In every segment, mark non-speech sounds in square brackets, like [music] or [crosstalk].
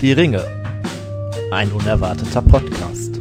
Die Ringe. Ein unerwarteter Podcast.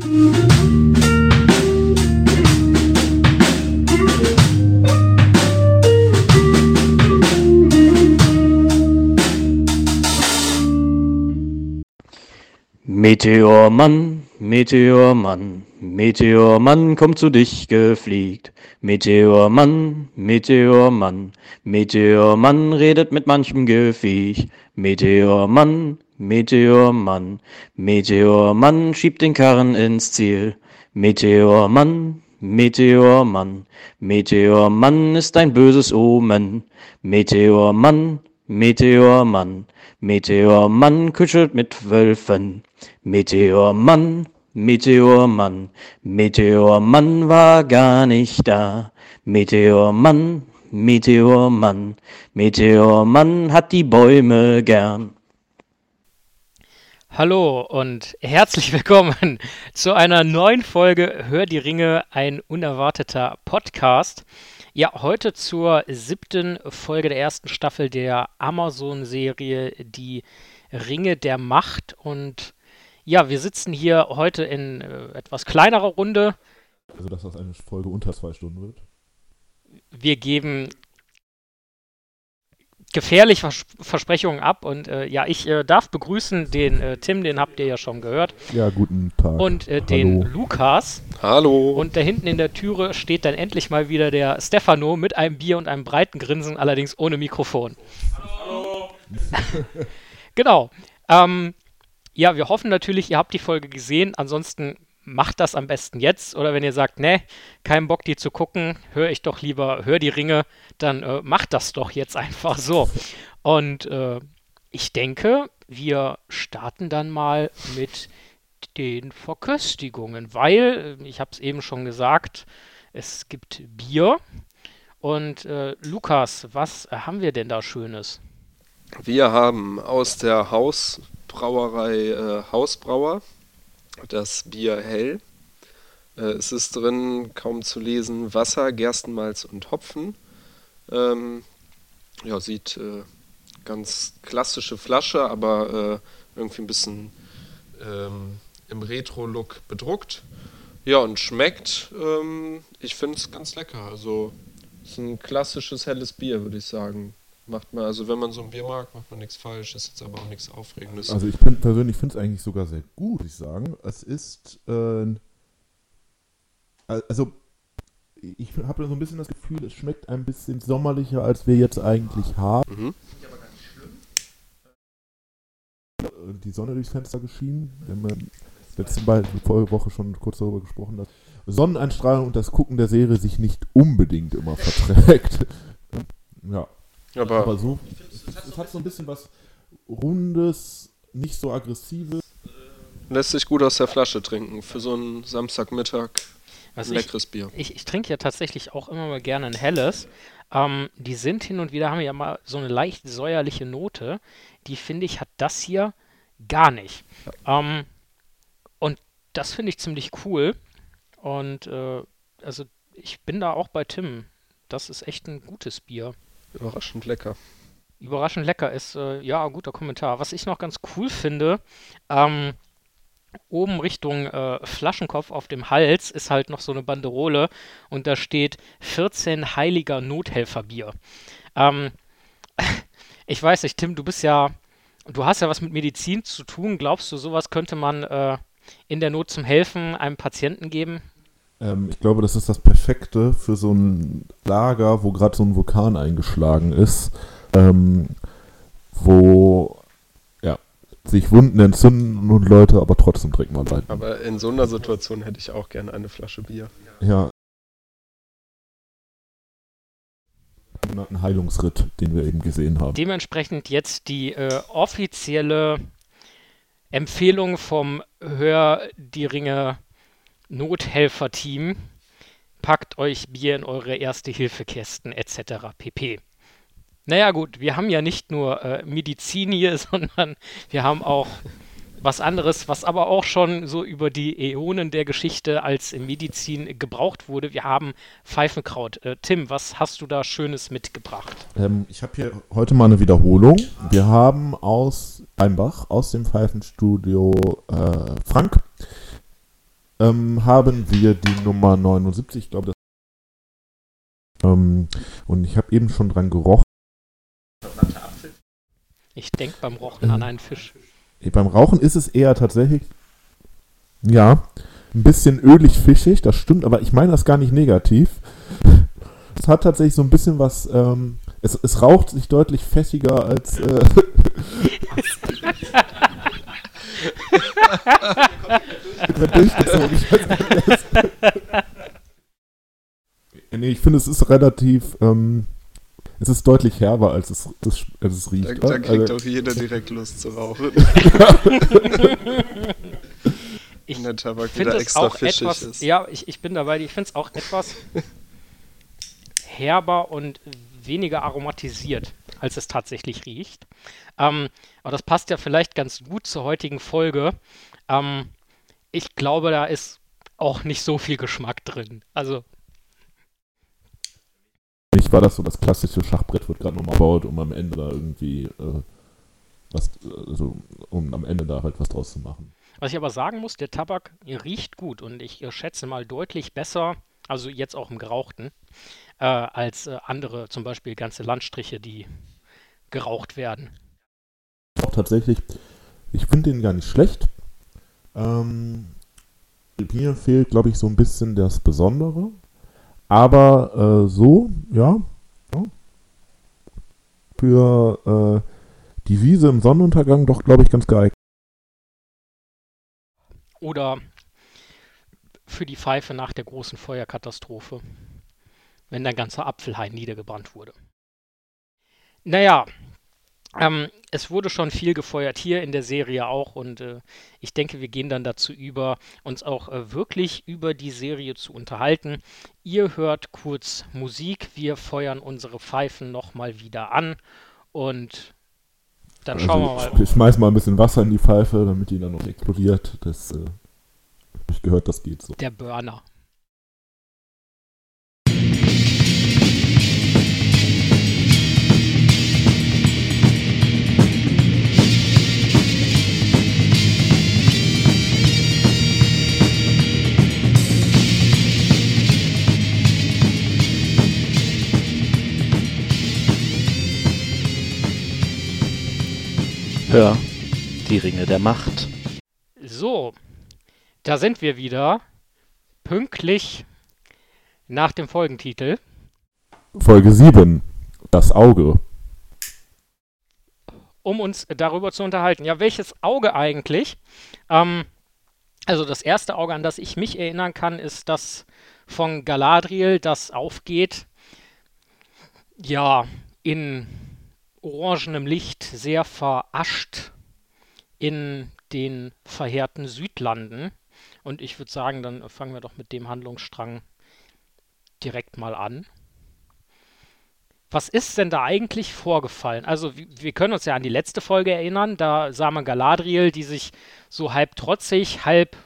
Meteormann, Meteormann, Meteormann kommt zu dich gefliegt. Meteormann, Meteormann, Meteormann redet mit manchem Gefiech. Meteormann, Meteormann, Meteormann schiebt den Karren ins Ziel. Meteormann, Meteormann, Meteormann ist ein böses Omen. Meteormann, Meteormann, Meteormann kuschelt mit Wölfen. Meteormann, Meteormann, Meteormann war gar nicht da. Meteormann, Meteormann, Meteormann hat die Bäume gern. Hallo und herzlich willkommen [laughs] zu einer neuen Folge Hör die Ringe, ein unerwarteter Podcast. Ja, heute zur siebten Folge der ersten Staffel der Amazon-Serie Die Ringe der Macht. Und ja, wir sitzen hier heute in äh, etwas kleinerer Runde. Also, dass das eine Folge unter zwei Stunden wird. Wir geben gefährliche Vers Versprechungen ab. Und äh, ja, ich äh, darf begrüßen den äh, Tim, den habt ihr ja schon gehört. Ja, guten Tag. Und äh, den Lukas. Hallo. Und da hinten in der Türe steht dann endlich mal wieder der Stefano mit einem Bier und einem breiten Grinsen, allerdings ohne Mikrofon. Hallo. [laughs] genau. Ähm, ja, wir hoffen natürlich, ihr habt die Folge gesehen. Ansonsten macht das am besten jetzt. Oder wenn ihr sagt, ne, kein Bock, die zu gucken, höre ich doch lieber, hör die Ringe, dann äh, macht das doch jetzt einfach so. Und äh, ich denke, wir starten dann mal mit den Verköstigungen, weil, äh, ich habe es eben schon gesagt, es gibt Bier. Und äh, Lukas, was haben wir denn da Schönes? Wir haben aus der Hausbrauerei äh, Hausbrauer das Bier hell. Äh, es ist drin, kaum zu lesen, Wasser, Gerstenmalz und Hopfen. Ähm, ja, sieht äh, ganz klassische Flasche, aber äh, irgendwie ein bisschen ähm, im Retro-Look bedruckt. Ja, und schmeckt, ähm, ich finde es ganz lecker. Also, ist ein klassisches helles Bier, würde ich sagen. Macht man, also wenn man so ein Bier mag, macht man nichts falsch, ist jetzt aber auch nichts Aufregendes. Also ich find, persönlich finde es eigentlich sogar sehr gut, würde ich sagen. Es ist, äh, also ich habe so ein bisschen das Gefühl, es schmeckt ein bisschen sommerlicher, als wir jetzt eigentlich haben. Mhm. Die Sonne durchs Fenster geschienen. Wir haben letzte Woche schon kurz darüber gesprochen, dass Sonneneinstrahlung und das Gucken der Serie sich nicht unbedingt immer verträgt. [laughs] ja. Aber, aber so, es, hat so ein bisschen was Rundes, nicht so aggressives. Lässt sich gut aus der Flasche trinken für so einen Samstagmittag. Also ein leckeres ich, Bier. Ich, ich, trinke ja tatsächlich auch immer mal gerne ein helles. Ähm, die sind hin und wieder, haben ja mal so eine leicht säuerliche Note. Die finde ich, hat das hier gar nicht. Ja. Ähm, und das finde ich ziemlich cool. Und äh, also ich bin da auch bei Tim. Das ist echt ein gutes Bier. Überraschend lecker. Überraschend lecker ist, äh, ja, guter Kommentar. Was ich noch ganz cool finde, ähm, oben Richtung äh, Flaschenkopf auf dem Hals ist halt noch so eine Banderole und da steht 14 heiliger Nothelferbier. Ähm, [laughs] ich weiß nicht, Tim, du bist ja, du hast ja was mit Medizin zu tun. Glaubst du, sowas könnte man äh, in der Not zum Helfen einem Patienten geben? Ähm, ich glaube, das ist das Perfekte für so ein Lager, wo gerade so ein Vulkan eingeschlagen ist, ähm, wo ja, sich Wunden entzünden und Leute aber trotzdem trinken mal bleiben. Aber in so einer Situation hätte ich auch gerne eine Flasche Bier. Ja. Ein Heilungsritt, den wir eben gesehen haben. Dementsprechend jetzt die äh, offizielle Empfehlung vom Hör die Ringe Nothelferteam, packt euch Bier in eure Erste-Hilfe-Kästen etc. pp. Naja gut, wir haben ja nicht nur äh, Medizin hier, [laughs] sondern wir haben auch was anderes, was aber auch schon so über die Äonen der Geschichte als Medizin gebraucht wurde. Wir haben Pfeifenkraut. Äh, Tim, was hast du da Schönes mitgebracht? Ähm, ich habe hier heute mal eine Wiederholung. Wir haben aus Einbach aus dem Pfeifenstudio äh, Frank ähm, haben wir die Nummer 79, ich glaube, das ähm, und ich habe eben schon dran gerochen. Ich denke beim Rochen an einen Fisch. Beim Rauchen ist es eher tatsächlich, ja, ein bisschen ölig-fischig, das stimmt, aber ich meine das gar nicht negativ. Es hat tatsächlich so ein bisschen was, ähm, es, es raucht sich deutlich fettiger als. Äh, [laughs] [laughs] nee, ich finde, es ist relativ. Ähm, es ist deutlich herber, als es, es, als es riecht. Da, da kriegt Also- auch jeder direkt Lust zu rauchen. [laughs] Ich finde es extra auch etwas, ist. ja, ich, ich bin dabei, ich finde es auch etwas [laughs] herber und weniger aromatisiert, als es tatsächlich riecht. Ähm, aber das passt ja vielleicht ganz gut zur heutigen Folge. Ähm, ich glaube, da ist auch nicht so viel Geschmack drin. Also, Nicht war das so das klassische Schachbrett wird gerade nochmal gebaut, um am Ende da irgendwie äh, was, also, um am Ende da halt was draus zu machen. was ich aber sagen muss, der Tabak riecht gut und ich schätze mal deutlich besser, also jetzt auch im Gerauchten, äh, als äh, andere, zum Beispiel ganze Landstriche, die geraucht werden. Auch tatsächlich, ich finde den gar nicht schlecht. Ähm, mir fehlt, glaube ich, so ein bisschen das Besondere. Aber äh, so, ja, ja. Für äh, die Wiese im Sonnenuntergang doch, glaube ich, ganz geeignet. Oder für die Pfeife nach der großen Feuerkatastrophe, wenn der ganze Apfelhain niedergebrannt wurde. Naja, ähm, es wurde schon viel gefeuert hier in der Serie auch und äh, ich denke, wir gehen dann dazu über, uns auch äh, wirklich über die Serie zu unterhalten. Ihr hört kurz Musik, wir feuern unsere Pfeifen nochmal wieder an und dann schauen wir Also, mal. ich schmeiß mal ein bisschen Wasser in die Pfeife, damit die dann noch explodiert. Das äh, habe ich gehört, das geht so. Der Burner. Hör, die Ringe der Macht. So, da sind wir wieder. Pünktlich nach dem Folgentitel. Folge 7. Das Auge. um uns darüber zu unterhalten. Ja, welches Auge eigentlich? Ähm, also das erste Auge, an das ich mich erinnern kann, ist das von Galadriel, das aufgeht. Ja, in orangenem Licht, sehr verascht in den verheerten Südlanden. Und ich würde sagen, dann fangen wir doch mit dem Handlungsstrang direkt mal an. Was ist denn da eigentlich vorgefallen? Also, wir können uns ja an die letzte Folge erinnern. Da sah man Galadriel, die sich so halb trotzig, halb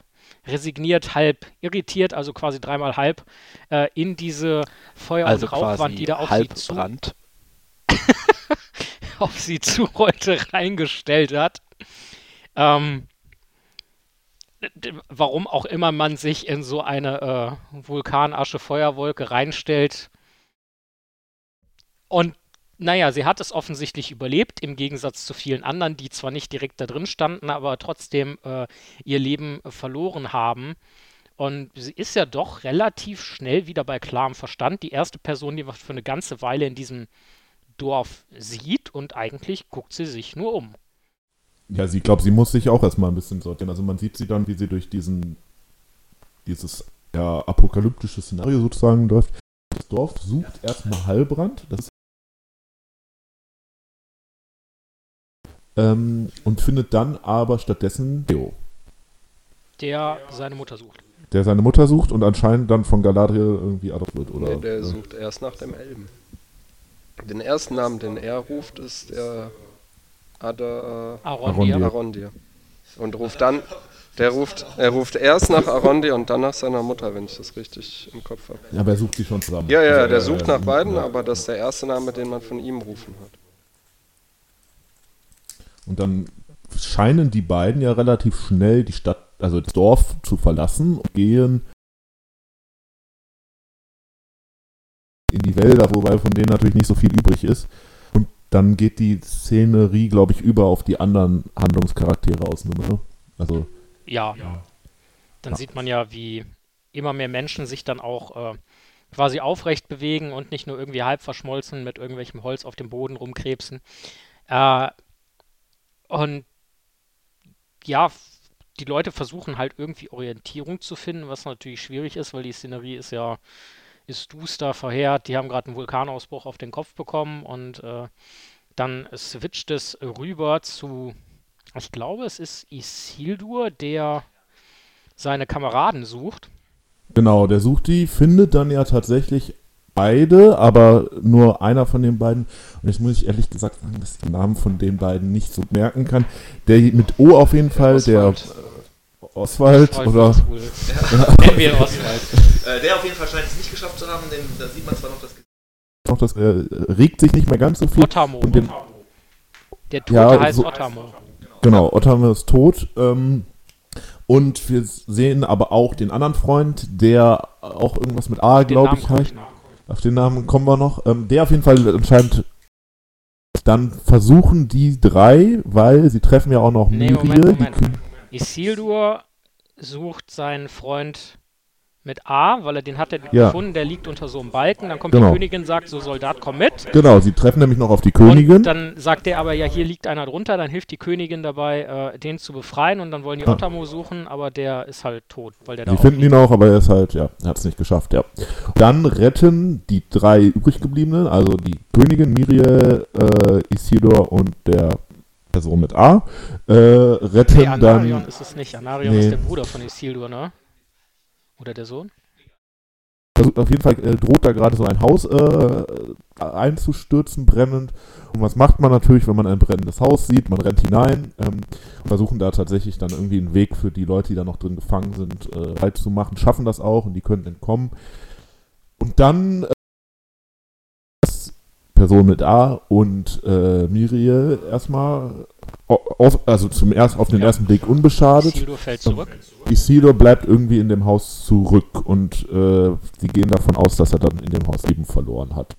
resigniert, halb irritiert, also quasi dreimal halb, äh, in diese Feuer- Also und Rauchwand, quasi die da auf sie, zu, Halbbrand. [laughs] auf sie zurollte, reingestellt hat. Ähm, warum auch immer man sich in so eine äh, Vulkanasche-Feuerwolke reinstellt. Und naja, sie hat es offensichtlich überlebt, im Gegensatz zu vielen anderen, die zwar nicht direkt da drin standen, aber trotzdem äh, ihr Leben verloren haben. Und sie ist ja doch relativ schnell wieder bei klarem Verstand. Die erste Person, die man für eine ganze Weile in diesem Dorf sieht und eigentlich guckt sie sich nur um. Ja, sie glaubt, sie muss sich auch erstmal ein bisschen sortieren. Also man sieht sie dann, wie sie durch diesen, dieses ja, apokalyptische Szenario sozusagen läuft. Das Dorf sucht erstmal Heilbrand. Das ähm, und findet dann aber stattdessen Theo, der seine Mutter sucht. der seine Mutter sucht und anscheinend dann von Galadriel irgendwie adoptiert wird. Oder, Nee, der äh, sucht erst nach dem Elben. Den ersten Namen, den er ruft, ist der Ada Arondir. Arondir. Arondir. Und ruft dann, der ruft, er ruft erst nach Arondir und dann nach seiner Mutter, wenn ich das richtig im Kopf habe. Ja, aber er sucht sie schon zusammen. Ja, ja, Also, der äh, sucht nach beiden, ja. aber das ist der erste Name, den man von ihm rufen hat. Und dann scheinen die beiden ja relativ schnell die Stadt, also das Dorf zu verlassen und gehen in die Wälder, wobei von denen natürlich nicht so viel übrig ist. Und dann geht die Szenerie, glaube ich, über auf die anderen Handlungscharaktere aus. Ne? Also Ja. Dann Ja. sieht man ja, wie immer mehr Menschen sich dann auch äh, quasi aufrecht bewegen und nicht nur irgendwie halb verschmolzen mit irgendwelchem Holz auf dem Boden rumkrebsen. Äh, und ja, die Leute versuchen halt irgendwie Orientierung zu finden, was natürlich schwierig ist, weil die Szenerie ist ja ist duster, verheert. Die haben gerade einen Vulkanausbruch auf den Kopf bekommen und äh, dann switcht es rüber zu, ich glaube, es ist Isildur, der seine Kameraden sucht. Genau, der sucht die, findet dann ja tatsächlich beide, aber nur einer von den beiden. Und jetzt muss ich ehrlich gesagt sagen, dass ich den Namen von den beiden nicht so merken kann. Der mit O auf jeden Fall, Oswald. der Oswald oder. Nennen wir ihn Oswald. Äh, der auf jeden Fall scheint es nicht geschafft zu haben, denn da sieht man zwar noch das noch das äh, regt sich nicht mehr ganz so viel. Ottamo. Und den, Der Tote Ja, heißt so- Ottamo. genau, Ottamo ist tot. Ähm, und wir sehen aber auch den anderen Freund, der auch irgendwas mit A, glaube ich, heißt. Auf den Namen kommen wir noch. Ähm, der auf jeden Fall anscheinend. Dann versuchen die drei, weil sie treffen ja auch noch Nee, Miriel. Moment, Moment. Die Isildur sucht seinen Freund mit A, weil er den hat er Ja. gefunden, der liegt unter so einem Balken. Dann kommt Genau. die Königin, sagt so, Soldat, komm mit. Genau, sie treffen nämlich noch auf die Königin. Und dann sagt er aber, ja, hier liegt einer drunter, dann hilft die Königin dabei, äh, den zu befreien und dann wollen die Ah. Ottamo suchen, aber der ist halt tot, weil der da auch finden ihn auch, aber er ist halt, ja, er hat es nicht geschafft, ja. Dann retten die drei übriggebliebenen, also die Königin, Miriel, äh, Isidor und der Person mit A, äh, retten Nee, Anarion dann. ist es nicht. Anarion Nee. ist der Bruder von Isildur, ne? Oder der Sohn? Versucht auf jeden Fall äh, droht da gerade so ein Haus äh, einzustürzen, brennend. Und was macht man natürlich, wenn man ein brennendes Haus sieht? Man rennt hinein ähm, und versuchen da tatsächlich dann irgendwie einen Weg für die Leute, die da noch drin gefangen sind, äh, halt zu machen. Schaffen das auch und die können entkommen. Und dann Person mit A und äh, Miriel erstmal, au- auf, also zum erst, auf den Ja. ersten Blick unbeschadet. Isildur fällt zurück. Isidor bleibt irgendwie in dem Haus zurück und äh, sie gehen davon aus, dass er dann in dem Haus Leben verloren hat.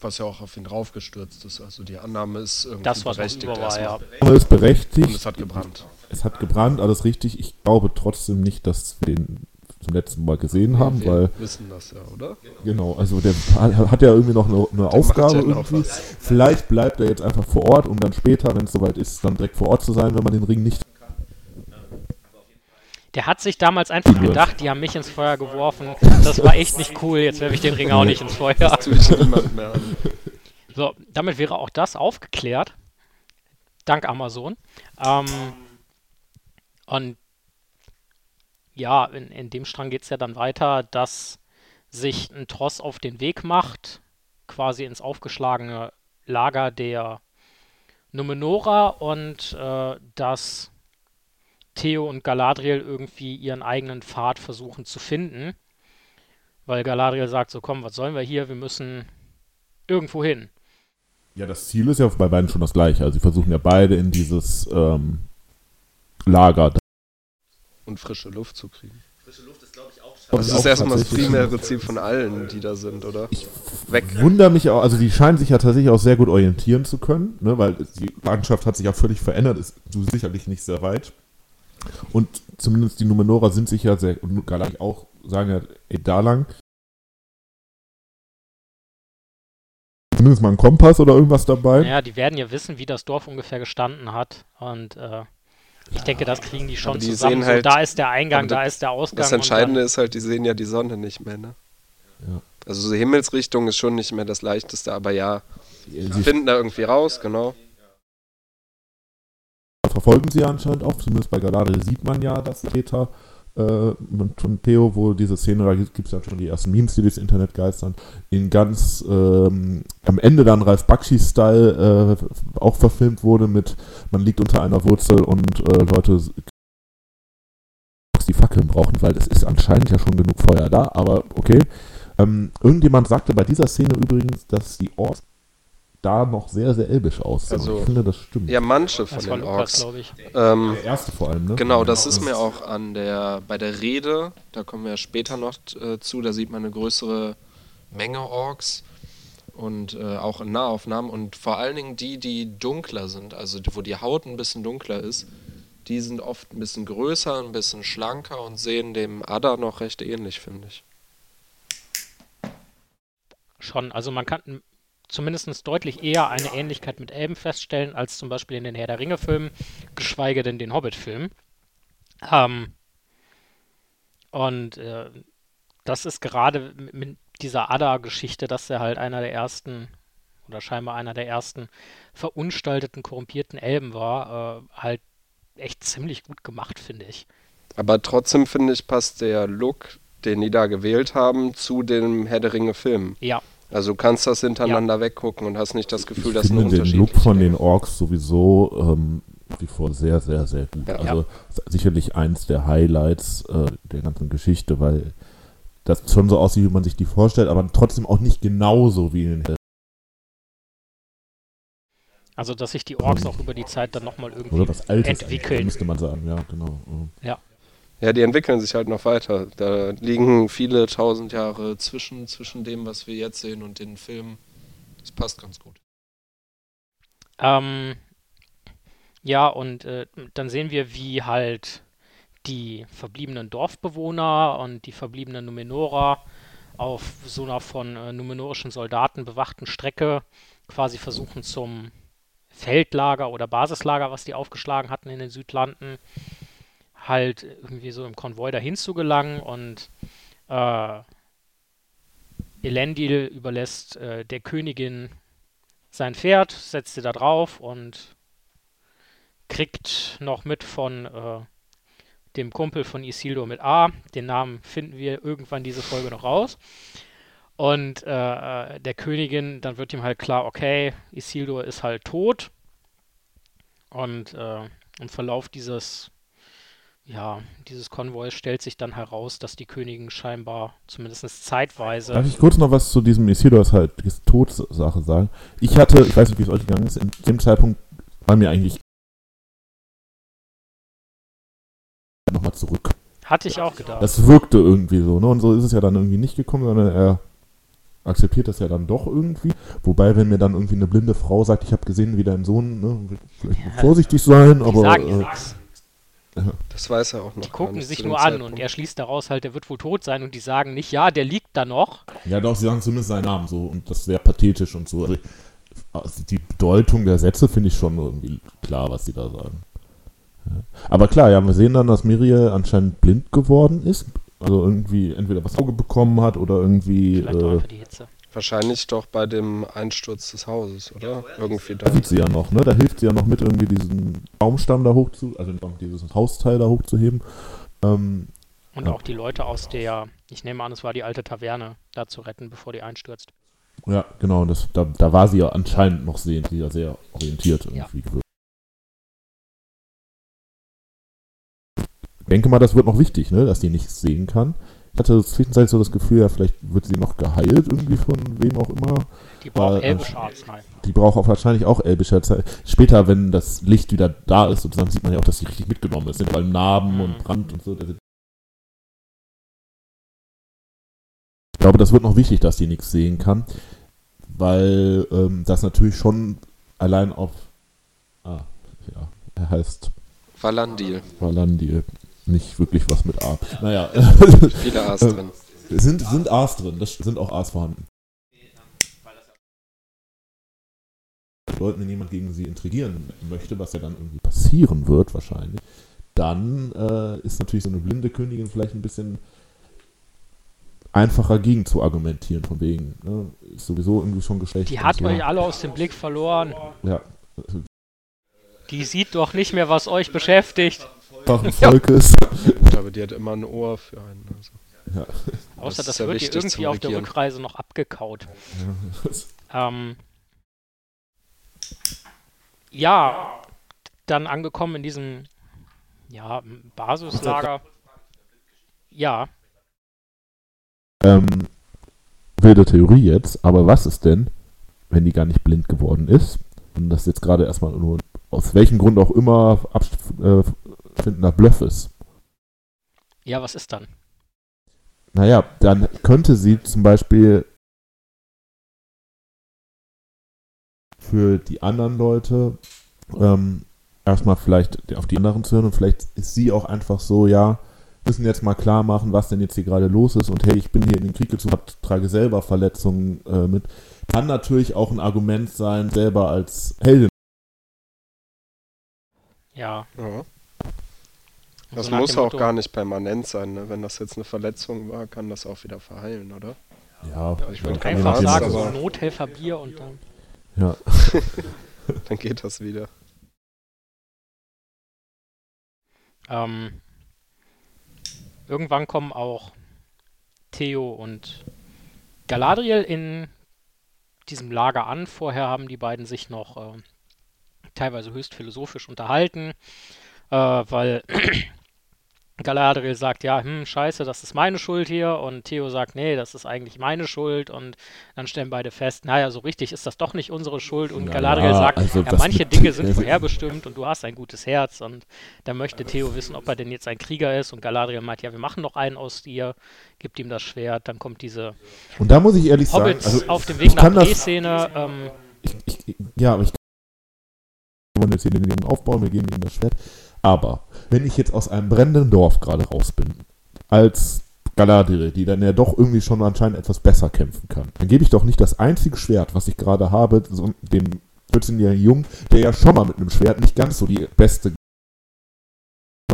Was ja auch auf ihn raufgestürzt ist. Also die Annahme ist irgendwie Das, was berechtigt war, ja. ist berechtigt. Und es hat gebrannt. Es hat gebrannt, alles richtig. Ich glaube trotzdem nicht, dass wir den zum letzten Mal gesehen haben, Wir weil, wissen das ja, oder? genau, also der hat ja irgendwie noch eine, eine Aufgabe ja irgendwie. Vielleicht bleibt er jetzt einfach vor Ort, um dann später, wenn es soweit ist, dann direkt vor Ort zu sein, wenn man den Ring nicht. Der hat sich damals einfach Ja. gedacht, die haben mich ins Feuer geworfen. Das war echt nicht cool. Jetzt werfe ich den Ring auch nicht ins Feuer. Tue ich niemand mehr an. [laughs] So, damit wäre auch das aufgeklärt. Dank Amazon. Ähm, und ja, in, in dem Strang geht es ja dann weiter, dass sich ein Tross auf den Weg macht, quasi ins aufgeschlagene Lager der Numenora und äh, dass Theo und Galadriel irgendwie ihren eigenen Pfad versuchen zu finden. Weil Galadriel sagt so, komm, was sollen wir hier? Wir müssen irgendwo hin. Ja, das Ziel ist ja bei beiden schon das gleiche. Also sie versuchen ja beide in dieses ähm, Lager. Und frische Luft zu kriegen. Frische Luft ist, glaube ich, auch Das auch ist erstmal das primäre Ziel von allen, die da sind, oder? Ich Weg. wundere mich auch, also die scheinen sich ja tatsächlich auch sehr gut orientieren zu können, ne, weil die Landschaft hat sich ja völlig verändert, ist du sicherlich nicht sehr weit. Und zumindest die Numenora sind sich ja sehr, und Galadriel auch, sagen ja, ey, da lang. Zumindest mal ein Kompass oder irgendwas dabei. Naja, die werden ja wissen, wie das Dorf ungefähr gestanden hat. Und äh, ich denke, das kriegen die schon die zusammen. sehen halt- so, da ist der Eingang, da ist der Ausgang. Das Entscheidende ist halt, die sehen ja die Sonne nicht mehr, ne? Ja. Also so Himmelsrichtung ist schon nicht mehr das leichteste, aber ja, sie finden da irgendwie raus, genau. verfolgen sie ja anscheinend auch, zumindest bei Galadriel sieht man ja, dass Täter äh, von Theo, wo diese Szene, da gibt es ja schon die ersten Memes, die durchs Internet geistern, in ganz ähm, am Ende dann Ralf Bakshi-Style äh, auch verfilmt wurde mit man liegt unter einer Wurzel und äh, Leute die Fackeln brauchen, weil es ist anscheinend ja schon genug Feuer da, aber okay. Ähm, irgendjemand sagte bei dieser Szene übrigens, dass die Orks da noch sehr, sehr elbisch aussehen. Also- ich finde, das stimmt. Ja, manche von Das den Lukas, Orks. glaube ich. Ähm, Der erste vor allem, ne? Genau, das ist mir auch an der bei der Rede, da kommen wir später noch äh, zu, da sieht man eine größere Menge Orks und äh, auch in Nahaufnahmen und vor allen Dingen die, die dunkler sind, also wo die Haut ein bisschen dunkler ist, die sind oft ein bisschen größer, ein bisschen schlanker und sehen dem Adder noch recht ähnlich, finde ich. Schon, also man kann zumindest deutlich eher eine Ähnlichkeit mit Elben feststellen, als zum Beispiel in den Herr der Ringe-Filmen, geschweige denn den Hobbit-Filmen. Ähm, und äh, das ist gerade mit, dieser Adda-Geschichte, dass er halt einer der ersten oder scheinbar einer der ersten verunstalteten, korrumpierten Elben war, äh, halt echt ziemlich gut gemacht, finde ich. Aber trotzdem finde ich, passt der Look, den die da gewählt haben, zu dem Herr der Ringe-Film. Ja, Also du kannst das hintereinander weggucken und hast nicht das Gefühl, ich dass eine finde den Unterschied Look von den Orks sowieso ähm, wie vor sehr, sehr, sehr gut. Ja. also sicherlich eins der Highlights äh, der ganzen Geschichte, weil das schon so aussieht, wie man sich die vorstellt, aber trotzdem auch nicht genauso wie in den also dass sich die Orks auch über die Zeit dann nochmal irgendwie oder was Altes entwickeln. müsste man sagen, ja, genau. Ja, die entwickeln sich halt noch weiter. Da liegen viele tausend Jahre zwischen, zwischen dem, was wir jetzt sehen und den Filmen. Das passt ganz gut. Ähm, ja, und äh, dann sehen wir, wie halt die verbliebenen Dorfbewohner und die verbliebenen Numenorer auf so einer von äh, numenorischen Soldaten bewachten Strecke quasi versuchen zum Feldlager oder Basislager, was die aufgeschlagen hatten in den Südlanden, halt irgendwie so im Konvoi dahin zu gelangen und äh, Elendil überlässt äh, der Königin sein Pferd, setzt sie da drauf und kriegt noch mit von äh, dem Kumpel von Isildur mit A. Den Namen finden wir irgendwann diese Folge noch raus. Und äh, äh, der Königin, dann wird ihm halt klar, okay, Isildur ist halt tot. Und äh, im Verlauf dieses, ja, dieses Konvois stellt sich dann heraus, dass die Königin scheinbar zumindest zeitweise Darf ich kurz noch was zu diesem Isildur ist halt Todsache sagen? Ich hatte, ich weiß nicht, wie es euch gegangen ist, in dem Zeitpunkt war mir eigentlich nochmal zurück. hatte ich auch gedacht. Das wirkte irgendwie so, ne? Und so ist es ja dann irgendwie nicht gekommen, sondern er akzeptiert das ja dann doch irgendwie. Wobei, wenn mir dann irgendwie eine blinde Frau sagt, ich habe gesehen, wie dein Sohn, ne, vielleicht Ja, [laughs] vorsichtig sein, aber äh. Das weiß er auch noch. Die gucken sich nur an Zeitpunkt. und er schließt daraus halt, der wird wohl tot sein und die sagen nicht, ja, der liegt da noch. ja doch, sie sagen zumindest seinen Namen so und das ist sehr pathetisch und so. Also, also die Bedeutung der Sätze finde ich schon irgendwie klar, was sie da sagen. Ja. Aber klar, ja, wir sehen dann, dass Miriel anscheinend blind geworden ist. Also irgendwie entweder was Auge bekommen hat oder irgendwie Vielleicht auch äh, einfach die Hitze. Wahrscheinlich doch bei dem Einsturz des Hauses, oder? Irgendwie da. Da sieht sie ja noch, ne? Da hilft sie ja noch mit, irgendwie diesen Baumstamm da hoch zu, also dieses Hausteil da hochzuheben. Ähm, Und ja. auch die Leute aus der, ich nehme an, es war die alte Taverne, da zu retten, bevor die einstürzt. ja, genau, das, da, da war sie ja anscheinend noch sehend, sie ja sehr orientiert Ja. irgendwie gewirkt. Ich denke mal, das wird noch wichtig, ne? Dass die nichts sehen kann. Ich hatte zwischenzeitlich so das Gefühl, ja, vielleicht wird sie noch geheilt irgendwie von wem auch immer. Die braucht Äh, elbische Arznei. Die braucht auch wahrscheinlich auch elbische Zeit. Später, wenn das Licht wieder da ist, sozusagen, sieht man ja auch, dass sie richtig mitgenommen ist. Sind vor allem Narben Mhm. und Brand und so. Ich glaube, das wird noch wichtig, dass die nichts sehen kann, weil ähm, das natürlich schon allein auf. Ah, ja, er heißt Valandil. Valandil. Nicht wirklich was mit A. Naja, [laughs] Viele A's drin. sind, sind A's drin, das sind auch A's vorhanden. Leuten, wenn jemand gegen sie intrigieren möchte, was ja dann irgendwie passieren wird, wahrscheinlich, dann äh, ist natürlich so eine blinde Königin vielleicht ein bisschen einfacher gegen zu argumentieren, von wegen, ne, ist sowieso irgendwie schon Geschlecht. Die hat so. euch alle aus dem Blick verloren. Ja, Die sieht doch nicht mehr, was euch beschäftigt. Einfach ein Volkes. Gut, aber die hat immer ein Ohr für einen. Also. Ja. Außer Das das, ja wird ihr irgendwie auf der. Rückreise noch abgekaut. Ähm, ja, dann angekommen in diesem ja, Basislager. Ja, ähm, wilde Theorie jetzt, aber was ist denn, wenn die gar nicht blind geworden ist. Und das jetzt gerade erstmal nur aus welchem Grund auch immer abfindender Bluff ist. Ja, was ist dann? Naja, dann könnte sie zum Beispiel für die anderen Leute ähm, erstmal vielleicht auf die anderen zu hören und vielleicht ist sie auch einfach so, ja, müssen jetzt mal klar machen, was denn jetzt hier gerade los ist und hey, ich bin hier in den Krieg gezogen, trage selber Verletzungen äh, mit. Kann natürlich auch ein Argument sein, selber als Heldin. Ja. Ja. Das So muss auch Motto- gar nicht permanent sein. Ne? Wenn das jetzt eine Verletzung war, kann das auch wieder verheilen, oder? Ja, ich würd kann Einfach sagen, sagen, so Nothelferbier und dann. Ja. [laughs] Dann geht das wieder. Ähm, irgendwann kommen auch Theo und Galadriel in diesem Lager an. Vorher haben die beiden sich noch äh, teilweise höchst philosophisch unterhalten, äh, weil Galadriel sagt, ja, hm, scheiße, das ist meine Schuld hier. Und Theo sagt, nee, das ist eigentlich meine Schuld. Und dann stellen beide fest, naja, so richtig ist das doch nicht unsere Schuld. Und Galadriel ja, sagt, also ja, manche Dinge sind [laughs] vorherbestimmt und du hast ein gutes Herz. Und da möchte Theo wissen, ob er denn jetzt ein Krieger ist. Und Galadriel meint, ja, wir machen noch einen aus dir, gibt ihm das Schwert, dann kommt diese Und da muss ich ehrlich sagen, Hobbits also auf dem Weg nach kann Drehszene, ähm, ja, aber ich wir wollen jetzt hier den Leben aufbauen, wir geben ihnen das Schwert. Aber wenn ich jetzt aus einem brennenden Dorf gerade raus bin, als Galadriel, die dann ja doch irgendwie schon anscheinend etwas besser kämpfen kann, dann gebe ich doch nicht das einzige Schwert, was ich gerade habe, so dem 14-jährigen Jungen, der ja schon mal mit einem Schwert nicht ganz so die beste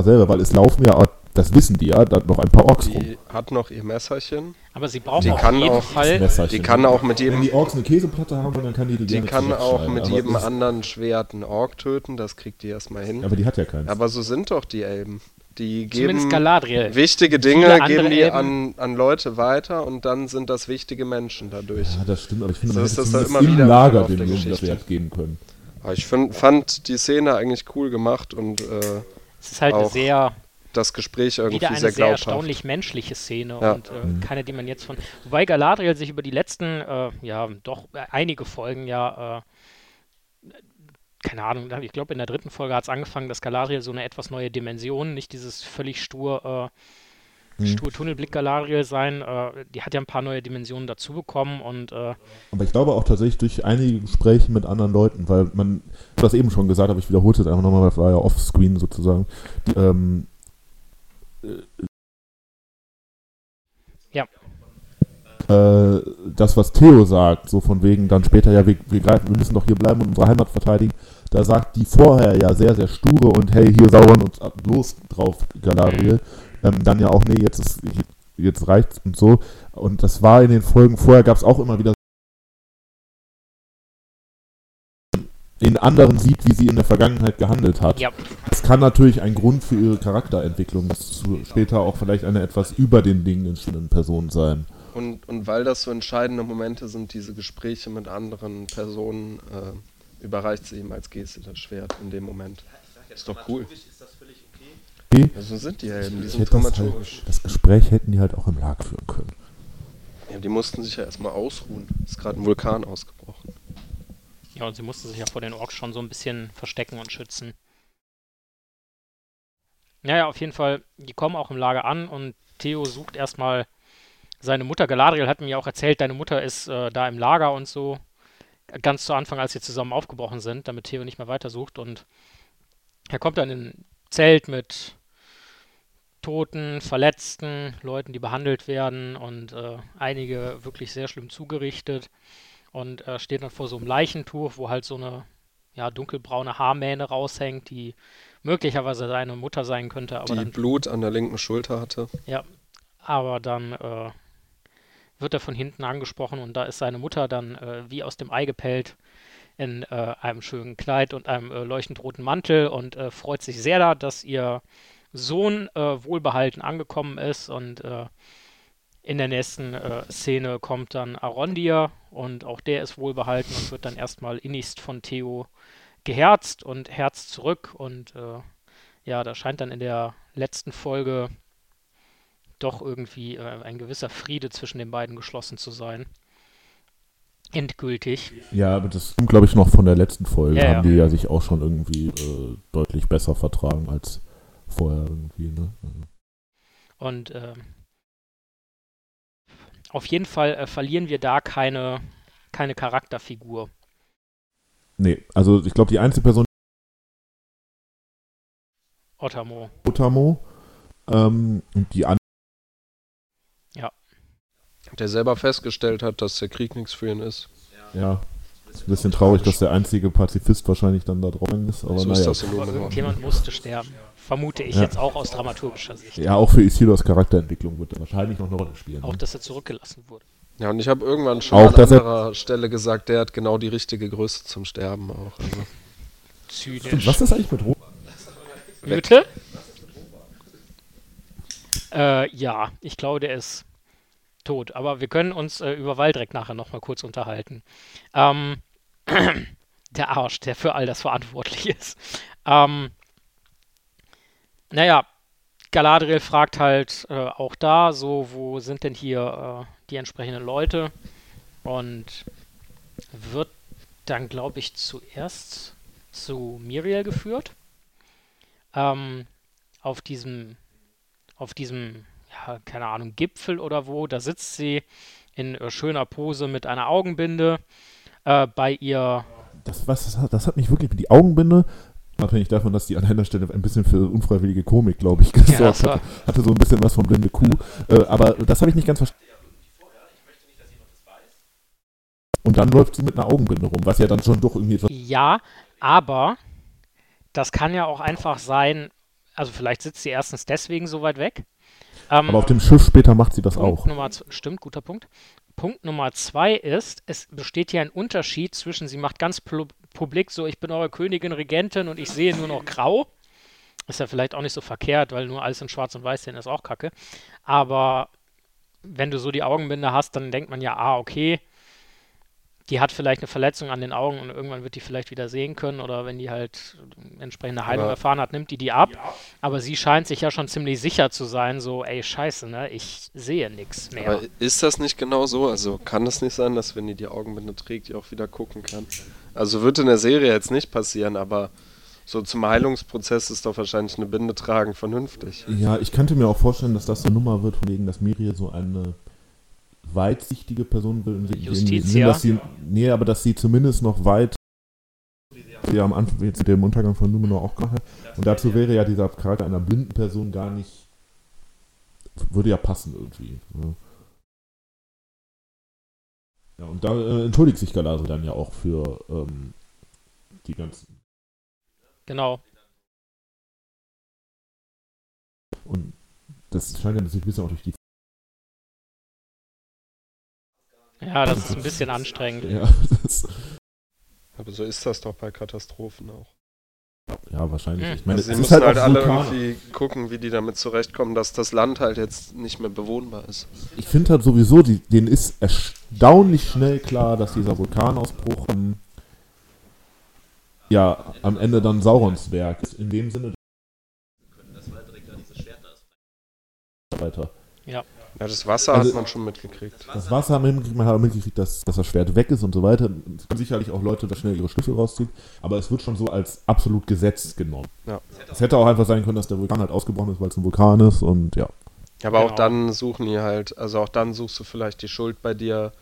selber, weil es laufen ja, das wissen die ja, da noch ein paar Orks rum. Die hat noch ihr Messerchen. aber sie brauchen Die auf kann jeden auch- Fall, Messerchen. Die kann auch mit Wenn jedem, die Orks eine Käseplatte haben, dann kann die die die gerne kann auch mit jedem anderen Schwert einen Ork töten. Das kriegt die erstmal hin. Aber die hat ja keins. Aber so sind doch die Elben. Die zumindest geben Galadriel. wichtige Dinge, geben die an, an Leute weiter und dann sind das wichtige Menschen dadurch. Ja, das stimmt, aber ich finde, So man ist hätte das immer im wieder im Lager der Jungen das Geschichte. Schwert geben können. Aber ich find, fand die Szene eigentlich cool gemacht und äh, Es ist halt eine auch sehr, das Gespräch irgendwie wieder eine sehr sehr glaubhaft. erstaunlich menschliche Szene Ja. und äh, Mhm. keine, die man jetzt von. Wobei Galadriel sich über die letzten, äh, ja, doch äh, einige Folgen ja, äh, keine Ahnung, ich glaube in der dritten Folge hat es angefangen, dass Galadriel so eine etwas neue Dimension, nicht dieses völlig stur, äh, Mhm. stur Tunnelblick Galadriel sein, äh, die hat ja ein paar neue Dimensionen dazu bekommen und äh, Aber ich glaube auch tatsächlich durch einige Gespräche mit anderen Leuten, weil man, ich habe das eben schon gesagt, aber ich wiederhole es jetzt einfach nochmal, weil das war ja offscreen sozusagen. Die, ähm, Ja. Äh, das, was Theo sagt, so von wegen dann später, ja, wir, wir, greifen, wir müssen doch hier bleiben und unsere Heimat verteidigen, da sagt die vorher ja sehr, sehr sture und hey, hier sauern uns los drauf, Galadriel. Ähm, dann ja auch, nee, jetzt ist, jetzt reicht's und so. Und das war in den Folgen vorher, gab es auch immer wieder in anderen sieht, wie sie in der Vergangenheit gehandelt hat. ja, Das kann natürlich ein Grund für ihre Charakterentwicklung, das zu später auch vielleicht eine etwas über den Dingen stehende Person sein. Und, und weil das so entscheidende Momente sind, diese Gespräche mit anderen Personen, äh, überreicht sie ihm als Geste das Schwert in dem Moment. Ist doch cool. Okay. Ja, so sind die Helden, die sind das, halt, das Gespräch hätten die halt auch im Lag führen können. Ja, die mussten sich ja erstmal ausruhen. Ist gerade ein Vulkan ausgebrochen. Ja, und sie musste sich ja vor den Orks schon so ein bisschen verstecken und schützen. Naja, auf jeden Fall, die kommen auch im Lager an und Theo sucht erstmal seine Mutter. Galadriel hat mir ja auch erzählt, deine Mutter ist äh, da im Lager und so. Ganz zu Anfang, als sie zusammen aufgebrochen sind, damit Theo nicht mehr weitersucht. Und er kommt dann in ein Zelt mit Toten, Verletzten, Leuten, die behandelt werden und äh, einige wirklich sehr schlimm zugerichtet. Und äh, steht dann vor so einem Leichentuch, wo halt so eine ja, dunkelbraune Haarmähne raushängt, die möglicherweise seine Mutter sein könnte, aber die dann Blut an der linken Schulter hatte. aber dann äh, wird er von hinten angesprochen und da ist seine Mutter dann äh, wie aus dem Ei gepellt in äh, einem schönen Kleid und einem äh, leuchtend roten Mantel und äh, freut sich sehr da, dass ihr Sohn wohlbehalten angekommen ist und in der nächsten äh, Szene kommt dann Arondir und auch der ist wohlbehalten und wird dann erstmal innigst von Theo geherzt und herzt zurück und äh, ja, da scheint dann in der letzten Folge doch irgendwie äh, ein gewisser Friede zwischen den beiden geschlossen zu sein. endgültig. Ja, aber das kommt, glaube ich, noch von der letzten Folge. Ja, haben ja. die ja sich auch schon irgendwie äh, deutlich besser vertragen als vorher irgendwie. Ne? Und ähm, auf jeden Fall äh, verlieren wir da keine, keine Charakterfigur. nee, also ich glaube, die einzige Person, Otamo. Otamo, ähm, und die andere, Der selber festgestellt hat, dass der Krieg nichts für ihn ist. ja, ist ein bisschen traurig, dass der einzige Pazifist wahrscheinlich dann da drauf ist. Aber So ist naja. das in Aber Numenor. irgendjemand musste sterben. Vermute ich Ja. jetzt auch aus dramaturgischer Sicht. Ja, auch für Isidos Charakterentwicklung wird er wahrscheinlich noch eine Rolle spielen. Auch, ne? dass er zurückgelassen wurde. Ja, und ich habe irgendwann schon Auch, an dass er- anderer Stelle gesagt, der hat genau die richtige Größe zum Sterben auch. Also. Zynisch. Was ist eigentlich mit Rom? Bitte? Äh, ja, ich glaube, der ist tot. Aber wir können uns äh, über Waldreck nachher nochmal kurz unterhalten. Ähm, [clears throat] der Arsch, der für all das verantwortlich ist. Ähm, naja, Galadriel fragt halt äh, auch da, so, wo sind denn hier äh, die entsprechenden Leute? Und wird dann, glaube ich, zuerst zu Miriel geführt. Ähm, auf diesem, auf diesem, ja, keine Ahnung, Gipfel oder wo, da sitzt sie in äh, schöner Pose mit einer Augenbinde äh, bei ihr. Das, was, das, hat, das hat mich wirklich mit die Augenbinde, abhängig davon, dass die an einer Stelle ein bisschen für unfreiwillige Komik, glaube ich, [laughs] gesorgt das war- hatte. So ein bisschen was von blinde Kuh. Äh, aber das habe ich nicht ganz verstanden. Und dann läuft sie mit einer Augenbinde rum, was ja dann schon doch irgendwie etwas. Ja, aber das kann ja auch einfach sein, also vielleicht sitzt sie erstens deswegen so weit weg. Ähm, Aber auf dem Schiff später macht sie das Punkt auch. Nummer, stimmt, guter Punkt. Punkt Nummer zwei ist, es besteht hier ein Unterschied zwischen, sie macht ganz plu- publik so, ich bin eure Königin, Regentin und ich sehe nur noch grau. Ist ja vielleicht auch nicht so verkehrt, weil nur alles in schwarz und weiß sehen ist auch kacke. Aber wenn du so die Augenbinde hast, dann denkt man ja, ah, okay, die hat vielleicht eine Verletzung an den Augen und irgendwann wird die vielleicht wieder sehen können oder wenn die halt entsprechende Heilung Aber- erfahren hat, nimmt die die ab. Aber sie scheint sich ja schon ziemlich sicher zu sein, so, ey, scheiße, ne, ich sehe nichts mehr. Aber ist das nicht genau so? Also kann es nicht sein, dass wenn die die Augenbinde trägt, die auch wieder gucken kann? Also wird in der Serie jetzt nicht passieren, aber so zum Heilungsprozess ist doch wahrscheinlich eine Binde tragen vernünftig. Ja, ich könnte mir auch vorstellen, dass das so eine Nummer wird, von wegen, dass Miriel so eine weitsichtige Person will. Justitia. dass sie, nee, aber dass sie zumindest noch weit ja am Anfang jetzt mit dem Untergang von Numenor auch gemacht hat. Und dazu wäre ja dieser Charakter einer blinden Person gar nicht würde ja passen irgendwie. Ne? Ja, und da äh, entschuldigt sich Galadriel dann ja auch für ähm, die ganzen Genau. und das scheint ja natürlich ein bisschen auch durch die Ja, das ist ein bisschen anstrengend. [laughs] ja, das, Aber so ist das doch bei Katastrophen auch. Ja wahrscheinlich. Hm. Ich meine, Also sie es müssen ist halt, halt, alle irgendwie gucken, wie die damit zurechtkommen, dass das Land halt jetzt nicht mehr bewohnbar ist. Ich finde halt sowieso, die, denen ist erstaunlich schnell klar, dass dieser Vulkanausbruch ähm, ja am Ende dann Saurons Werk ist. In dem Sinne. Weiter. Ja, das Wasser Also- hat man schon mitgekriegt. Das Wasser haben wir mitgekriegt, man hat mitgekriegt, dass, dass das Schwert weg ist und so weiter. Es können sicherlich auch Leute da schnell ihre Schlüssel rausziehen, aber es wird schon so als absolut Gesetz genommen. Ja. Es hätte auch einfach sein können, dass der Vulkan halt ausgebrochen ist, weil es ein Vulkan ist und ja. Aber auch Genau. dann suchen die halt, also auch dann suchst du vielleicht die Schuld bei dir.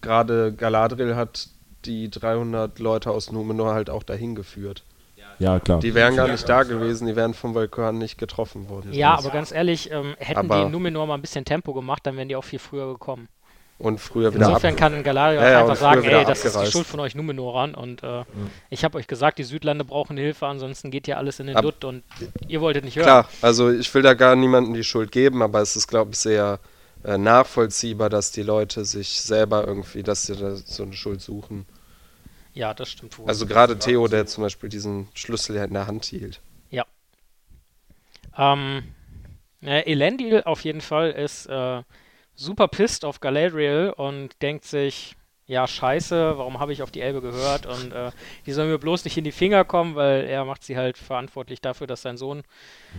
Gerade Galadriel hat die 300 Leute aus Numenor halt auch dahin geführt. Ja, klar. Die wären gar nicht da gewesen, die wären vom Vulkan nicht getroffen worden. Ja, aber ganz ehrlich, ähm, hätten Aber- die in Numenor mal ein bisschen Tempo gemacht, dann wären die auch viel früher gekommen. Und früher wieder Insofern ab. kann Galadriel Ja, ja, einfach sagen, ey, das ist die abgereist. Schuld von euch Numenorern und äh, ich habe euch gesagt, die Südlande brauchen Hilfe, ansonsten geht hier alles in den Ab- Dutt und ihr wolltet nicht hören. Klar, also ich will da gar niemandem die Schuld geben, aber es ist, glaube ich, sehr äh, nachvollziehbar, dass die Leute sich selber irgendwie, dass sie da so eine Schuld suchen. Ja, das stimmt wohl. Also gerade Theo, der zum Beispiel diesen Schlüssel ja in der Hand hielt. Ähm, äh, Elendil auf jeden Fall ist äh, super pisst auf Galadriel und denkt sich, ja scheiße, warum habe ich auf die Elbe gehört und äh, die soll mir bloß nicht in die Finger kommen, weil er macht sie halt verantwortlich dafür, dass sein Sohn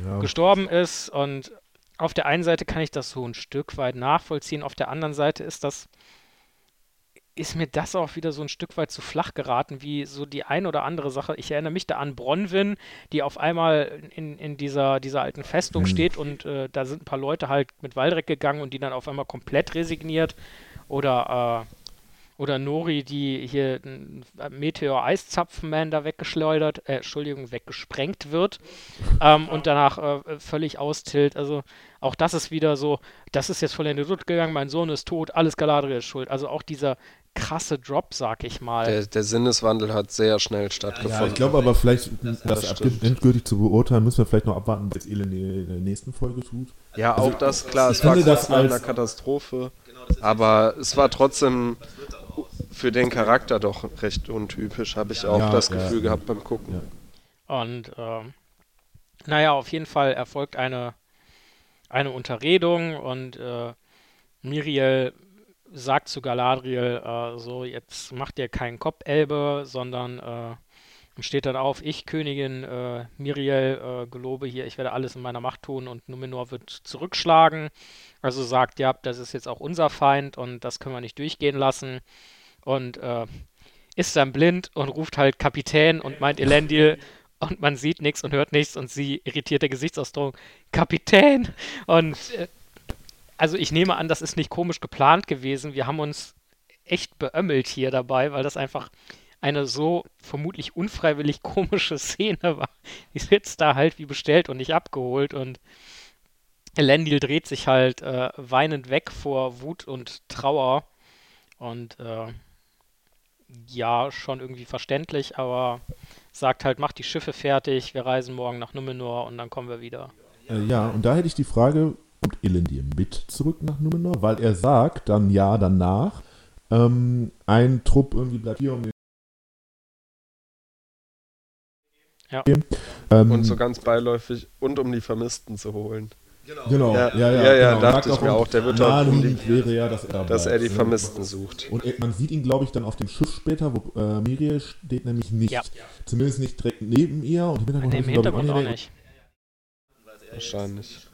ja. gestorben ist und auf der einen Seite kann ich das so ein Stück weit nachvollziehen, auf der anderen Seite ist das ist mir das auch wieder so ein Stück weit zu flach geraten, wie so die ein oder andere Sache. Ich erinnere mich da an Bronwyn, die auf einmal in, in dieser, dieser alten Festung Mhm. steht und äh, da sind ein paar Leute halt mit Waldreck gegangen und die dann auf einmal komplett resigniert. Oder, äh, oder Nori, die hier ein Meteor-Eiszapfenman da weggeschleudert, äh, Entschuldigung, weggesprengt wird ähm, und danach äh, völlig austilt. Also auch das ist wieder so, das ist jetzt vollendet gegangen, mein Sohn ist tot, alles Galadriel ist schuld. Also auch dieser krasse Drop, sag ich mal. Der, der Sinneswandel hat sehr schnell Ja, stattgefunden. ich glaube aber vielleicht, das, stimmt. endgültig zu beurteilen, müssen wir vielleicht noch abwarten, was Elend in der nächsten Folge tut. Ja, auch das, klar, es war kurz das nach einer Katastrophe, aber es war trotzdem für den Charakter doch recht untypisch, habe ich auch Ja, das ja. Gefühl gehabt beim Gucken. Ja. Und ähm, naja, auf jeden Fall erfolgt eine, eine Unterredung und äh, Miriel sagt zu Galadriel, äh, so, jetzt macht ihr keinen Kopfelbe, sondern äh, steht dann auf, ich, Königin äh, Miriel, äh, gelobe hier, ich werde alles in meiner Macht tun und Numenor wird zurückschlagen. Also sagt, ja, das ist jetzt auch unser Feind und das können wir nicht durchgehen lassen. Und äh, ist dann blind und ruft halt Kapitän und meint Elendil und man sieht nichts und hört nichts und sie irritierte Gesichtsausdruck, Kapitän! Und äh, also ich nehme an, das ist nicht komisch geplant gewesen. Wir haben uns echt beömmelt hier dabei, weil das einfach eine so vermutlich unfreiwillig [laughs] komische Szene war. Die sitzt da halt wie bestellt und nicht abgeholt und Elendil dreht sich halt äh, weinend weg vor Wut und Trauer und äh, ja, schon irgendwie verständlich, aber sagt halt, macht die Schiffe fertig, wir reisen morgen nach Numenor und dann kommen wir wieder. Äh, ja, und da hätte ich die Frage, kommt Elendir mit zurück nach Numenor? Weil er sagt dann ja danach, ähm, ein Trupp irgendwie bleibt hier, um den Ja. Ähm, Und so ganz beiläufig und um die Vermissten zu holen. Genau, Ja, ja, ja, ja, ja, genau. dachte Sagt ich mir auch, der wird auch um die- wäre ja, dass er, da Dass er die? Vermissten sucht. Und man sieht ihn, glaube ich, dann auf dem Schiff später, wo äh, Miriel steht nämlich nicht. Ja. Zumindest nicht direkt neben ihr. Und im Hintergrund, Im Hintergrund auch nicht. Wahrscheinlich.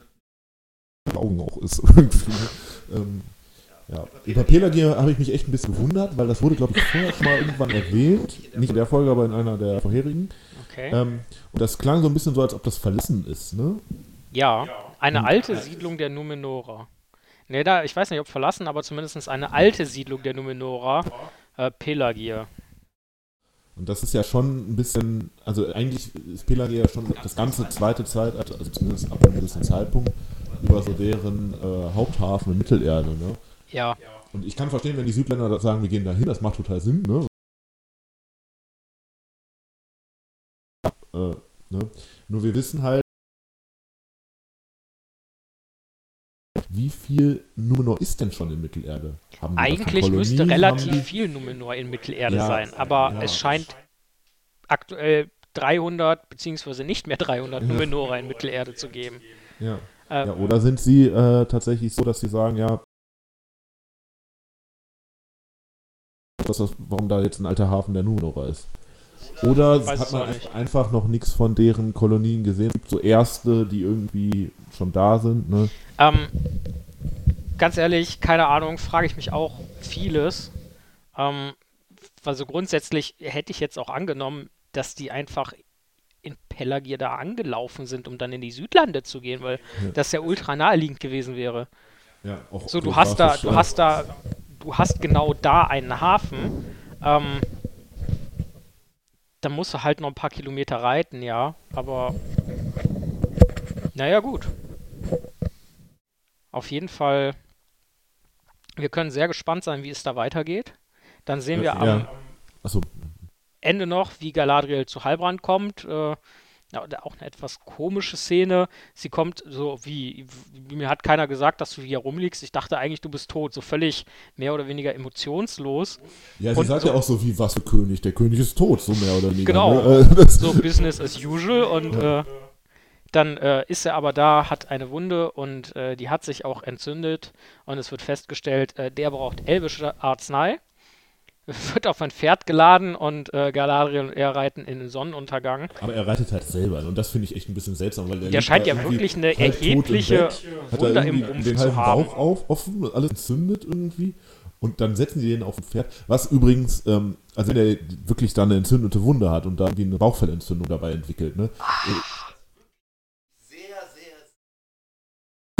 Augen auch ist [laughs] irgendwie. ähm, ja. Über Pelagier habe ich mich echt ein bisschen gewundert, weil das wurde, glaube ich, vorher schon mal irgendwann erwähnt. Nicht in der Folge, aber in einer der vorherigen. Okay. Ähm, und das klang so ein bisschen so, als ob das verlassen ist, ne? Ja, eine alte Siedlung der Numenorer. Ne, da, ich weiß nicht, ob verlassen, aber zumindest eine alte Siedlung der Numenorer, äh, Pelagier. Und das ist ja schon ein bisschen, also eigentlich ist Pelagier ja schon das ganze zweite Zeitalter, also zumindest ab einem gewissen Zeitpunkt, über so deren äh, Haupthafen in Mittelerde, ne? Ja, Und ich kann verstehen, wenn die Südländer sagen, wir gehen dahin, das macht total Sinn, ne? Äh, ne? Nur wir wissen halt, wie viel Numenor ist denn schon in Mittelerde? Eigentlich müsste relativ die- viel Numenor in Mittelerde Ja, sein, aber ja. es scheint aktuell 300 beziehungsweise nicht mehr 300 Ja. Numenorer in Mittelerde zu geben. Ja. Äh, ja. Oder sind sie äh, tatsächlich so, dass sie sagen, ja, das, warum da jetzt ein alter Hafen der Numenorer ist? Oder hat man nicht. einfach noch nichts von deren Kolonien gesehen? Es gibt so erste, die irgendwie schon da sind, ne? Ähm, ganz ehrlich, keine Ahnung, frage ich mich auch vieles. Ähm, also grundsätzlich hätte ich jetzt auch angenommen, dass die einfach in Pelagier da angelaufen sind, um dann in die Südlande zu gehen, weil Ja. das ja ultra naheliegend gewesen wäre. Ja, auch So, du hast da, du hast da, du hast genau da einen Hafen. Ähm, da musst du halt noch ein paar Kilometer reiten, ja. Aber naja, gut. Auf jeden Fall, wir können sehr gespannt sein, wie es da weitergeht. Dann sehen wir am Ja. Achso, Ende noch, wie Galadriel zu Halbrand kommt. Äh, ja, auch eine etwas komische Szene. Sie kommt so wie, wie, mir hat keiner gesagt, dass du hier rumliegst. Ich dachte eigentlich, du bist tot. So völlig mehr oder weniger emotionslos. ja, sie Und sagt so- ja auch so wie, was für König? Der König ist tot, so mehr oder weniger. Genau. Ne? Das, So Business as usual. Und äh, dann äh, ist er aber da, hat eine Wunde und äh, die hat sich auch entzündet. Und es wird festgestellt, äh, der braucht elbische Arznei. Wird auf ein Pferd geladen und äh, Galadriel und er reiten in den Sonnenuntergang. aber er reitet halt selber und das finde ich echt ein bisschen seltsam, weil der, Der scheint da ja irgendwie wirklich eine erhebliche Bett, hat da Wunde im irgendwie Rumpf den zu halben haben. Bauch auf, offen, und alles entzündet irgendwie Und dann setzen die den auf ein Pferd, was übrigens, ähm, also wenn er wirklich dann eine entzündete Wunde hat und dann wie eine Bauchfellentzündung dabei entwickelt, ne?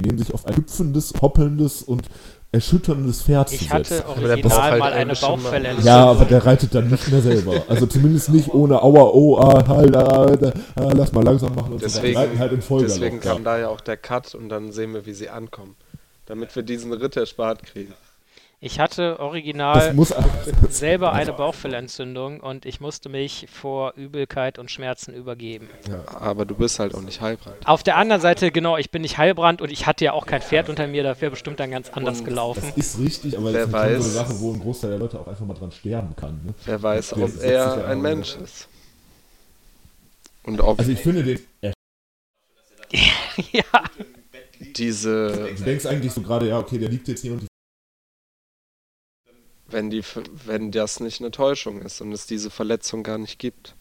Die nehmen sich auf ein hüpfendes, hoppelndes und erschütterndes Pferd zu Ich hatte setzen. der original braucht halt mal eine. Bauchfellentzündung. Ja, aber der reitet dann nicht mehr selber. Also zumindest nicht ohne Aua, oh, ah, halt, ah, ah, ah, lass mal langsam machen und so. Deswegen, reiten halt in deswegen ja. kam da ja auch der Cut und dann sehen wir, wie sie ankommen. Damit wir diesen Ritt erspart kriegen. Ich hatte original muss, [laughs] selber eine Bauchfellentzündung und ich musste mich vor Übelkeit und Schmerzen übergeben. Aber du bist halt auch nicht Heilbrand. Auf der anderen Seite, genau, ich bin nicht Heilbrand und ich hatte ja auch kein Pferd unter mir, da wäre bestimmt dann ganz anders Und gelaufen. das ist richtig, aber Wer das ist eine weiß. Sache, wo ein Großteil der Leute auch einfach mal dran sterben kann. Ne? Wer weiß, ob er ja ein auch Mensch ist. Und ob Also ich finde den, [laughs] ja, diese, du denkst eigentlich so gerade, ja, okay, der liegt jetzt hier und die wenn die, wenn das nicht eine Täuschung ist und es diese Verletzung gar nicht gibt.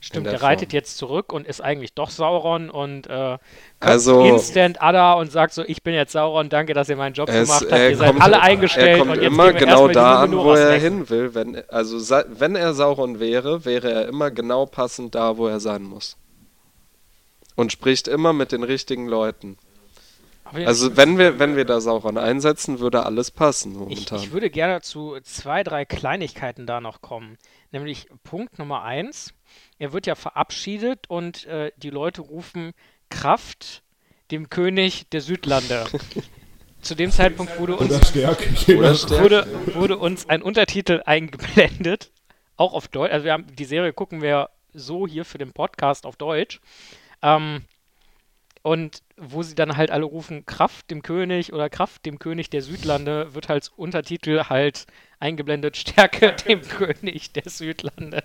stimmt, der der reitet jetzt zurück und ist eigentlich doch Sauron und äh, Also- Instant Ada und sagt so, ich bin jetzt Sauron, danke, dass ihr meinen Job Es, gemacht habt, ihr seid kommt, alle eingestellt er kommt und jetzt immer genau da an, wo er hin will. Wenn, also wenn er Sauron wäre, wäre er immer genau passend da, wo er sein muss. Und spricht immer mit den richtigen Leuten. Also wenn wir, wenn wir da Sauron einsetzen, würde alles passen Ich, momentan. ich würde gerne zu zwei, drei Kleinigkeiten da noch kommen. Nämlich Punkt Nummer eins. Er wird ja verabschiedet und äh, die Leute rufen Kraft dem König der Südlande. [laughs] Zu dem Zeitpunkt wurde uns, wurde, wurde uns ein Untertitel eingeblendet. Auch auf Deutsch. Also wir haben die Serie gucken wir so hier für den Podcast auf Deutsch. Ähm, und wo sie dann halt alle rufen, Kraft dem König oder Kraft dem König der Südlande, wird als Untertitel halt eingeblendet, [laughs] Stärke dem König der Südlande.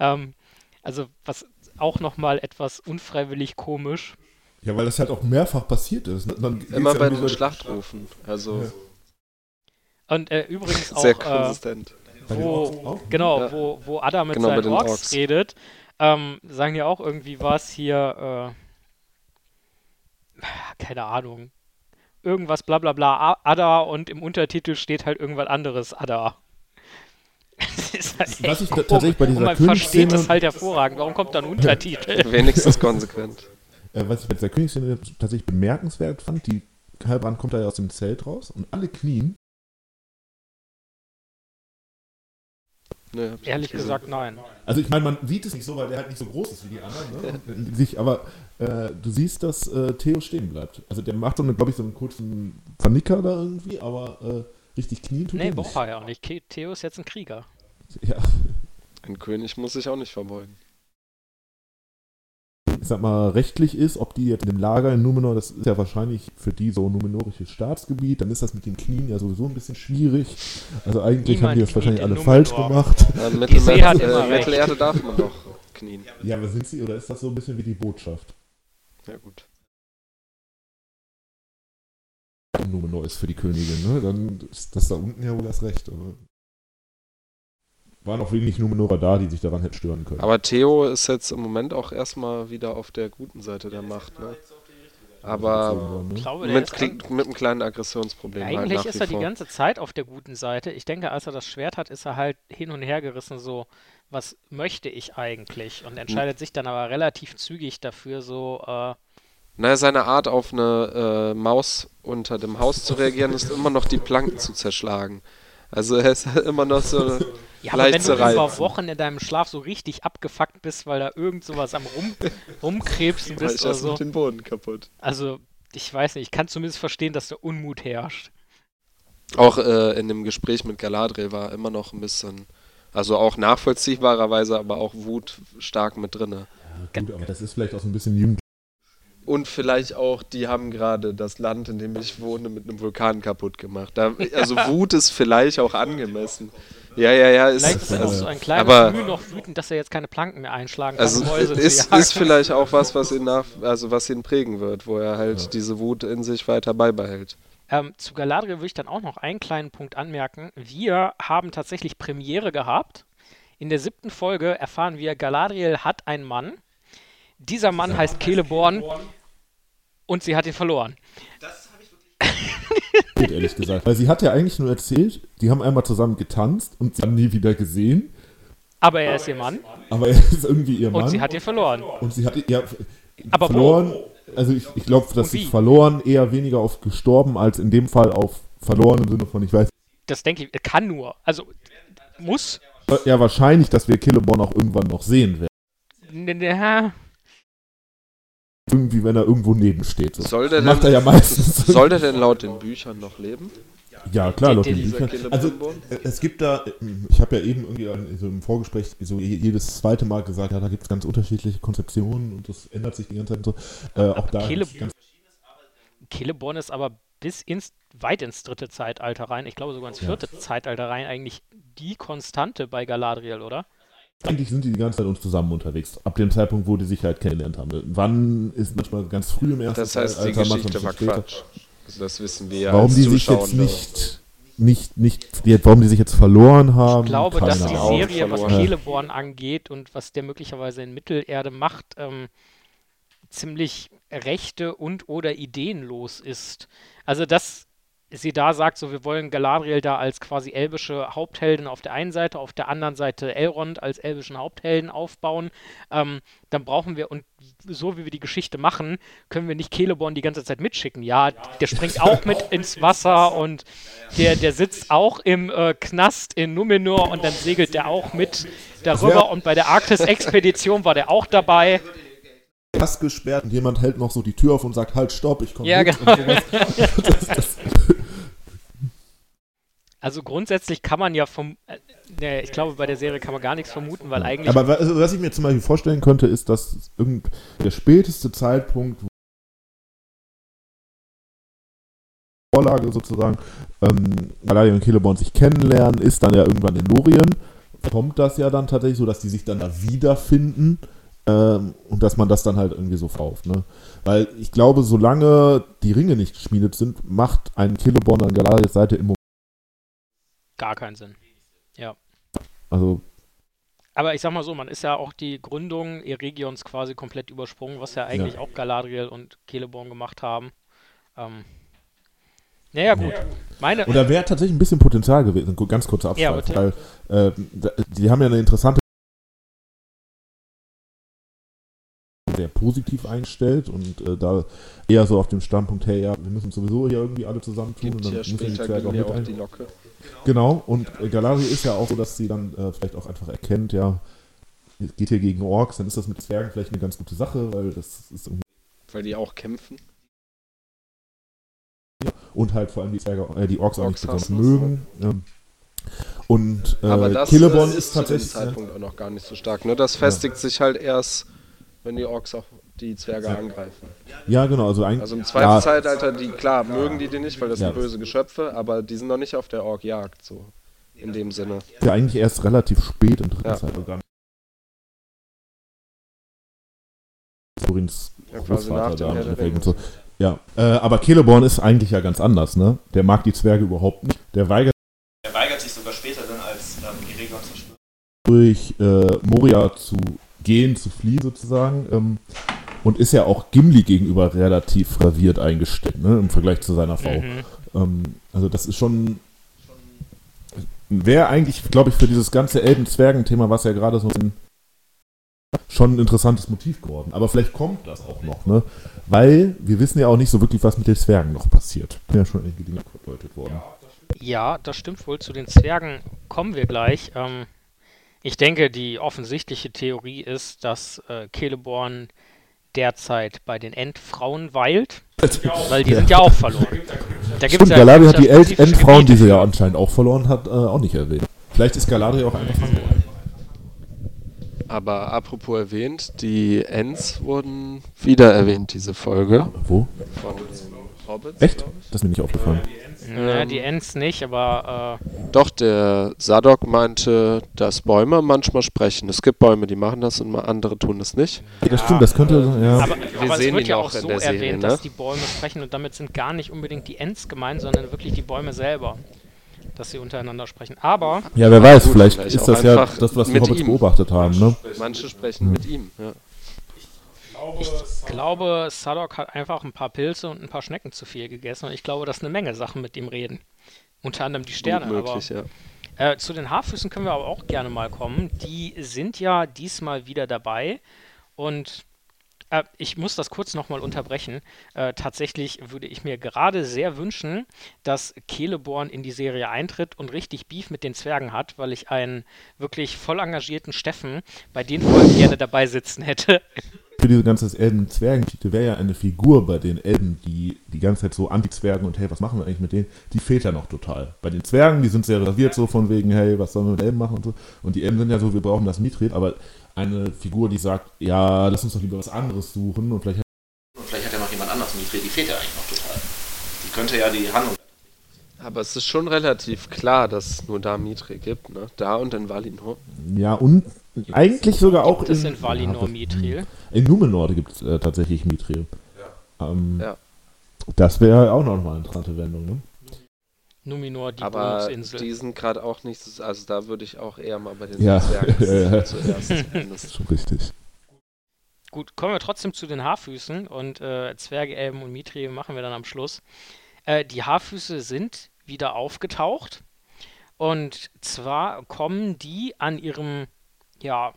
Ähm, also was auch nochmal etwas unfreiwillig komisch. Ja, weil das halt auch mehrfach passiert ist. Immer ja bei den diese- Schlachtrufen. Also Ja. Und äh, übrigens auch, sehr äh, konsistent. den wo, auch? genau, Ja. wo, wo Ada mit Genau, seinen Orks, Orks. redet, ähm, sagen ja auch irgendwie was hier, äh, [laughs] keine Ahnung, irgendwas bla bla bla Ada und im Untertitel steht halt irgendwas anderes Ada. [laughs] Das ist halt Was ich komisch. bei Und dieser man versteht das halt hervorragend. Warum kommt da ein Untertitel? [laughs] Wenigstens konsequent. Äh, was ich bei dieser Königsszene tatsächlich bemerkenswert fand, die Halbrand kommt da ja aus dem Zelt raus und alle knien. Nee, Ehrlich gesagt, nein. Also ich meine, man sieht es nicht so, weil der halt nicht so groß ist wie die anderen. Ne? [laughs] Sich, aber äh, du siehst, dass äh, Theo stehen bleibt. Also der macht so glaube ich, so einen kurzen Vernicker da irgendwie, aber äh, richtig knien tut Nee, er nicht. braucht er ja auch nicht. Theo ist jetzt ein Krieger. Ja, Ein König muss sich auch nicht verbeugen. Ich sag mal, rechtlich ist, ob die jetzt in dem Lager in Numenor, das ist ja wahrscheinlich für die so numenorisches Staatsgebiet, dann ist das mit den Knien ja sowieso ein bisschen schwierig. Also eigentlich Niemand haben die das wahrscheinlich in alle Numenor. falsch gemacht. Ja, Die See hat Mittelerde, immer äh. Mittelerde darf man doch knien. Ja, aber sind sie, oder ist das so ein bisschen wie die Botschaft? Ja gut. Numenor ist für die Königin, ne? Dann ist das da unten ja wohl das Recht. Aber waren auch wenig Numenorer da, die sich daran hätten stören können. Aber Theo ist jetzt im Moment auch erstmal wieder auf der guten Seite der Macht. Ne? Aber Ich glaube, mit, mit einem kleinen Aggressionsproblem halt Eigentlich nach ist wie er die vor. ganze Zeit auf der guten Seite. Ich denke, als er das Schwert hat, ist er halt hin und her gerissen, so, was möchte ich eigentlich? Und entscheidet sich dann aber relativ zügig dafür, so, äh, Naja, seine Art auf eine äh, Maus unter dem Haus zu reagieren, ist immer noch die Planken zu zerschlagen. Also er ist [laughs] immer noch so ja, aber wenn du über. Wochen in deinem Schlaf so richtig abgefuckt bist, weil da irgend sowas am Rum, [laughs] Rumkrebsen bist ich oder so. den Boden kaputt. Also, ich weiß nicht, ich kann zumindest verstehen, dass da Unmut herrscht. Auch äh, in dem Gespräch mit Galadriel war immer noch ein bisschen, also auch nachvollziehbarerweise, aber auch Wut stark mit drinne. Ja, gut, aber das ist vielleicht auch so ein bisschen jugendlich. Und vielleicht auch, die haben gerade das Land, in dem ich wohne, mit einem Vulkan kaputt gemacht. Da, also [laughs] Wut ist vielleicht auch angemessen. Ja, ja, ja. Ist, Vielleicht ist er auch so ein kleines aber- Mühe noch wütend, dass er jetzt keine Planken mehr einschlagen kann, also Mäuse ist, ist vielleicht auch was, was ihn nach, [laughs] also was ihn prägen wird, wo er halt Ja. diese Wut in sich weiter beibehält. Ähm, zu Galadriel würde ich dann auch noch einen kleinen Punkt anmerken. Wir haben tatsächlich Premiere gehabt. In der siebten Folge erfahren wir, Galadriel hat einen Mann. Dieser Mann heißt Celeborn und sie hat ihn verloren. Ehrlich gesagt. Weil sie hat ja eigentlich nur erzählt, die haben einmal zusammen getanzt und sie haben nie wieder gesehen. Aber er ist ihr Mann Aber er ist irgendwie ihr Mann. und sie hat ihn verloren. und sie hat ja, Aber verloren. Also ich, ich glaube, dass sie verloren eher weniger auf gestorben als in dem Fall auf verloren im Sinne von, ich weiß Das denke ich, kann nur. Also muss. ja wahrscheinlich, dass wir Killeborn auch irgendwann noch sehen werden. N- Irgendwie, wenn er irgendwo neben steht. So. Soll der Macht er denn, ja meistens. [laughs] soll der denn laut den Büchern noch leben? Ja, klar, laut den Büchern. Killeborn? Also, äh, es gibt da, ich habe ja eben irgendwie an- so im Vorgespräch so je- jedes zweite Mal gesagt, ja, da gibt es ganz unterschiedliche Konzeptionen und das ändert sich die ganze Zeit so. Äh, auch da Kille- ist ganz, Celeborn ist aber bis ins, weit ins dritte Zeitalter rein, ich glaube sogar ins vierte Zeitalter rein, eigentlich die Konstante bei Galadriel, oder? Eigentlich sind die die ganze Zeit uns zusammen unterwegs, ab dem Zeitpunkt, wo die sich halt kennengelernt haben. Wann ist manchmal ganz früh im ersten Das heißt, die Zeitalter, manchmal Geschichte war. Quatsch. Also das wissen wir ja Warum als die sich jetzt nicht, nicht, nicht, die- warum die sich jetzt verloren haben, Ich glaube, keine dass die Ahnung. Serie, was. Celeborn angeht und was der möglicherweise in Mittelerde macht, ähm, ziemlich rechte und oder ideenlos ist. Also, dass sie da sagt, so wir wollen Galadriel da als quasi elbische Hauptheldin auf der einen Seite, auf der anderen Seite Elrond als elbischen Haupthelden aufbauen, ähm, dann brauchen wir, und so wie wir die Geschichte machen, können wir nicht Celeborn die ganze Zeit mitschicken. Ja, der springt auch mit [laughs] ins Wasser und der, der sitzt auch im äh, Knast in Numenor und dann segelt der auch mit darüber und bei der Arktis-Expedition war der auch dabei. Pass gesperrt und jemand hält noch so die Tür auf und sagt, halt, stopp, ich komme Ja, mit. genau. Und sowas. [laughs] das, das, Also grundsätzlich kann man ja vom, äh, ne, ich glaube, bei der Serie kann man gar nichts vermuten, weil eigentlich aber also, was ich mir zum Beispiel vorstellen könnte, ist, dass irgend der späteste Zeitpunkt, wo Vorlage sozusagen, ähm, und Celeborn sich kennenlernen, ist dann ja irgendwann in Lorien. Kommt das ja dann tatsächlich so, dass die sich dann da wiederfinden ähm, und dass man das dann halt irgendwie so verkauft. Ne? Weil ich glaube, solange die Ringe nicht geschmiedet sind, macht ein Celeborn an Galadriels Seite im Moment, gar keinen Sinn. also Aber ich sag mal so, man ist ja auch die Gründung Eregions quasi komplett übersprungen, was ja eigentlich auch Galadriel und Celeborn gemacht haben. Ähm, naja, gut. Meine, Oder wäre tatsächlich ein bisschen Potenzial gewesen, ganz kurzer Ja, Abschweif, bitte. weil äh, da- die haben ja eine interessante sehr positiv eingestellt und äh, da eher so auf dem Standpunkt, hey, ja, wir müssen sowieso hier irgendwie alle zusammentun Gibt und dann ja müssen die später Zwerge auch mit auch ein. die Locke. Genau, und Galadriel ist ja auch so, dass sie dann äh, vielleicht auch einfach erkennt, ja, es geht hier gegen Orks, dann ist das mit Zwergen vielleicht eine ganz gute Sache, weil das ist irgendwie Weil die auch kämpfen. und halt vor allem die Zwerge, äh, die Orks, auch nicht Orks besonders mögen. Ähm, und äh, Aber das äh, ist ist zu dem tatsächlich Zeitpunkt auch noch gar nicht so stark. Ne? Das festigt sich halt erst, wenn die Orks auch die Zwerge angreifen. ja genau, also eigentlich Also im zweiten ja, Zeitalter, die klar mögen die den nicht, weil das Ja. sind böse Geschöpfe, aber die sind noch nicht auf der Ork-Jagd so. In dem Sinne. ja eigentlich erst relativ spät im dritten Ja. Zeitalter. Thorins Ja, quasi nach Großvater dem da der und so. Ja, äh, aber Celeborn ist eigentlich ja ganz anders, ne? Der mag die Zwerge überhaupt nicht. Der weigert Er weigert sich sogar später dann, als ähm, Eregion zerstört. durch äh, Moria zu gehen, zu fliehen sozusagen. Ähm, und ist ja auch Gimli gegenüber relativ reviert eingestellt, ne? Im Vergleich zu seiner Frau. Mhm. Ähm, also das ist schon. Wäre eigentlich, glaube ich, für dieses ganze Elben-Zwergen-Thema, was ja gerade so ein, schon ein interessantes Motiv geworden. Aber vielleicht kommt das auch noch, ne? Weil wir wissen ja auch nicht so wirklich, was mit den Zwergen noch passiert. Ja schon einige Dinge gedeutet worden. Ja, das stimmt wohl. Zu den Zwergen kommen wir gleich. Ähm, ich denke, die offensichtliche Theorie ist, dass äh, Celeborn derzeit bei den Endfrauen weilt, weil die sind ja auch verloren. Da gibt's Stimmt, ja- Galadriel hat die ja El spezifische Endfrauen, die sie ja anscheinend auch verloren hat, äh, auch nicht erwähnt. Vielleicht ist Galadriel auch einfach verloren. Aber apropos erwähnt, die Ents wurden wieder erwähnt, diese Folge. Wo? Von Hobbits. Echt? Das ist mir nicht aufgefallen. Ja, die Ents nicht, aber äh, Doch, der Sadok meinte, dass Bäume manchmal sprechen. Es gibt Bäume, die machen das und mal andere tun es nicht. Ja, das stimmt, das könnte, ja. Aber, aber es sehen wird ihn ja auch so der erwähnt, Serie, ne? dass die Bäume sprechen und damit sind gar nicht unbedingt die Ents gemeint, sondern wirklich die Bäume selber, dass sie untereinander sprechen. Aber ja, wer weiß, gut, vielleicht, vielleicht ist das ja das, was Hobbits ihm. beobachtet haben, ne? Manche sprechen mit ihm. Ja. Ich glaube, Sadok hat einfach ein paar Pilze und ein paar Schnecken zu viel gegessen und ich glaube, dass eine Menge Sachen mit ihm reden. Unter anderem die Sterne. Gut möglich, aber, ja. äh, zu den Haarfüßen können wir aber auch gerne mal kommen. Die sind ja diesmal wieder dabei und äh, ich muss das kurz nochmal unterbrechen. Äh, tatsächlich würde ich mir gerade sehr wünschen, dass Celeborn in die Serie eintritt und richtig Beef mit den Zwergen hat, weil ich einen wirklich voll engagierten Steffen bei den Folgen gerne dabei sitzen hätte. [laughs] Für diese ganze Elben-Zwergen-Geschichte wäre ja eine Figur bei den Elben, die die ganze Zeit so Anti-Zwergen und hey, was machen wir eigentlich mit denen? Die fehlt ja noch total. Bei den Zwergen, die sind sehr reserviert so von wegen, hey, was sollen wir mit Elben machen und so. Und die Elben sind ja so, wir brauchen das Mithril, aber eine Figur, die sagt, ja, lass uns doch lieber was anderes suchen und vielleicht Und vielleicht hat ja noch jemand anders Mithril, die fehlt ja eigentlich noch total. Die könnte ja die Handlung. Aber es ist schon relativ klar, dass es nur da Mithril gibt, ne? Da und in Valinor. Ja, und eigentlich sogar auch Gibt es in Valinor ja, Mithril? In Numenor gibt es äh, tatsächlich Mithril. Ähm, Ja. Das wäre auch noch mal eine interessante Wendung, ne? Numenor, die Aber Bonusinsel. die sind gerade auch nicht, so- also da würde ich auch eher mal bei den Ja. Zwergen [laughs] Ja, ja. zuerst [laughs] Das schon richtig. Gut, kommen wir trotzdem zu den Haarfüßen und äh, Zwerge, Elben und Mithril machen wir dann am Schluss. Äh, die Haarfüße sind wieder aufgetaucht und zwar kommen die an ihrem, ja,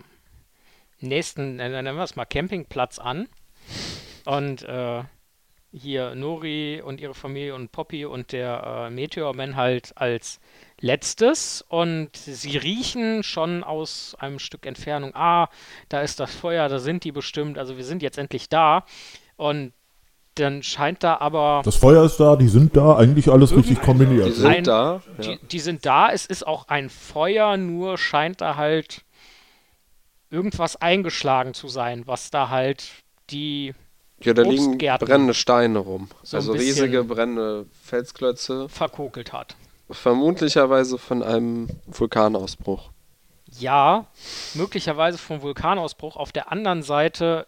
nächsten, äh, nennen wir es mal Campingplatz an und äh, hier Nori und ihre Familie und Poppy und der äh, Meteorman halt als letztes und sie riechen schon aus einem Stück Entfernung, ah, da ist das Feuer, da sind die bestimmt, also wir sind jetzt endlich da und dann scheint da aber Das Feuer ist da, die sind da, eigentlich alles richtig Die kombiniert. sind Ein- da. Ja. die, die sind da, es ist auch ein Feuer, nur scheint da halt irgendwas eingeschlagen zu sein, was da halt die ja, da liegen brennende Steine rum. So also riesige brennende Felsklötze. verkokelt hat. Vermutlicherweise von einem Vulkanausbruch. Ja, möglicherweise vom Vulkanausbruch. Auf der anderen Seite,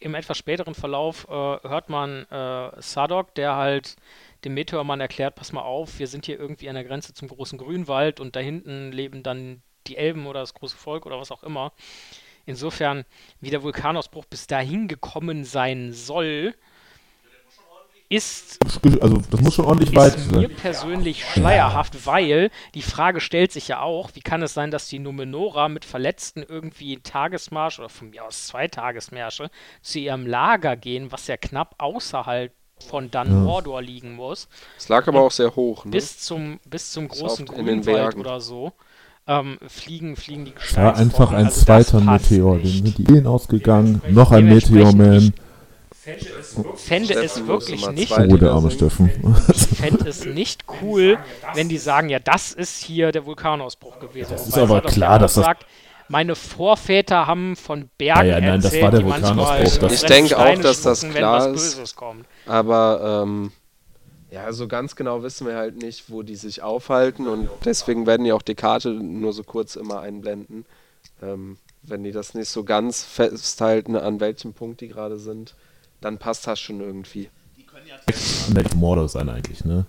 im etwas späteren Verlauf, äh, hört man äh, Sadok, der halt dem Meteormann erklärt, pass mal auf, wir sind hier irgendwie an der Grenze zum großen Grünwald und da hinten leben dann die Elben oder das große Volk oder was auch immer. Insofern, wie der Vulkanausbruch bis dahin gekommen sein soll, ist Also das muss schon ordentlich weit ist mir persönlich schleierhaft, weil die Frage stellt sich ja auch, wie kann es sein, dass die Numenora mit Verletzten irgendwie Tagesmarsch oder von mir aus zwei Tagesmärsche zu ihrem Lager gehen, was ja knapp außerhalb von Dan Ja. Mordor liegen muss, Es lag aber auch sehr hoch. Ne? bis zum, bis zum großen Grünwald oder so. Ähm, fliegen, fliegen die Ja, Gesteinsbrocken. einfach ein Also das zweiter Meteor. nicht. Dem sind die Ideen ausgegangen. Noch ein Meteorman. Fände es wirklich nicht Oh, der arme. Steffen. [laughs] Fände es nicht cool, wenn die sagen, ja, das ist hier der Vulkanausbruch gewesen. Das ist Wobei aber klar, ja dass das- sagt, meine Vorväter haben von Bergen Ja, ja, nein, das erzählt, war der Vulkanausbruch, das- Ich denke auch, dass das klar ist. Böses kommt. Aber ähm, ja, so ganz genau wissen wir halt nicht, wo die sich aufhalten und deswegen werden die auch die Karte nur so kurz immer einblenden. Ähm, wenn die das nicht so ganz festhalten, an welchem Punkt die gerade sind, dann passt das schon irgendwie. An der Mordor sein eigentlich, ne?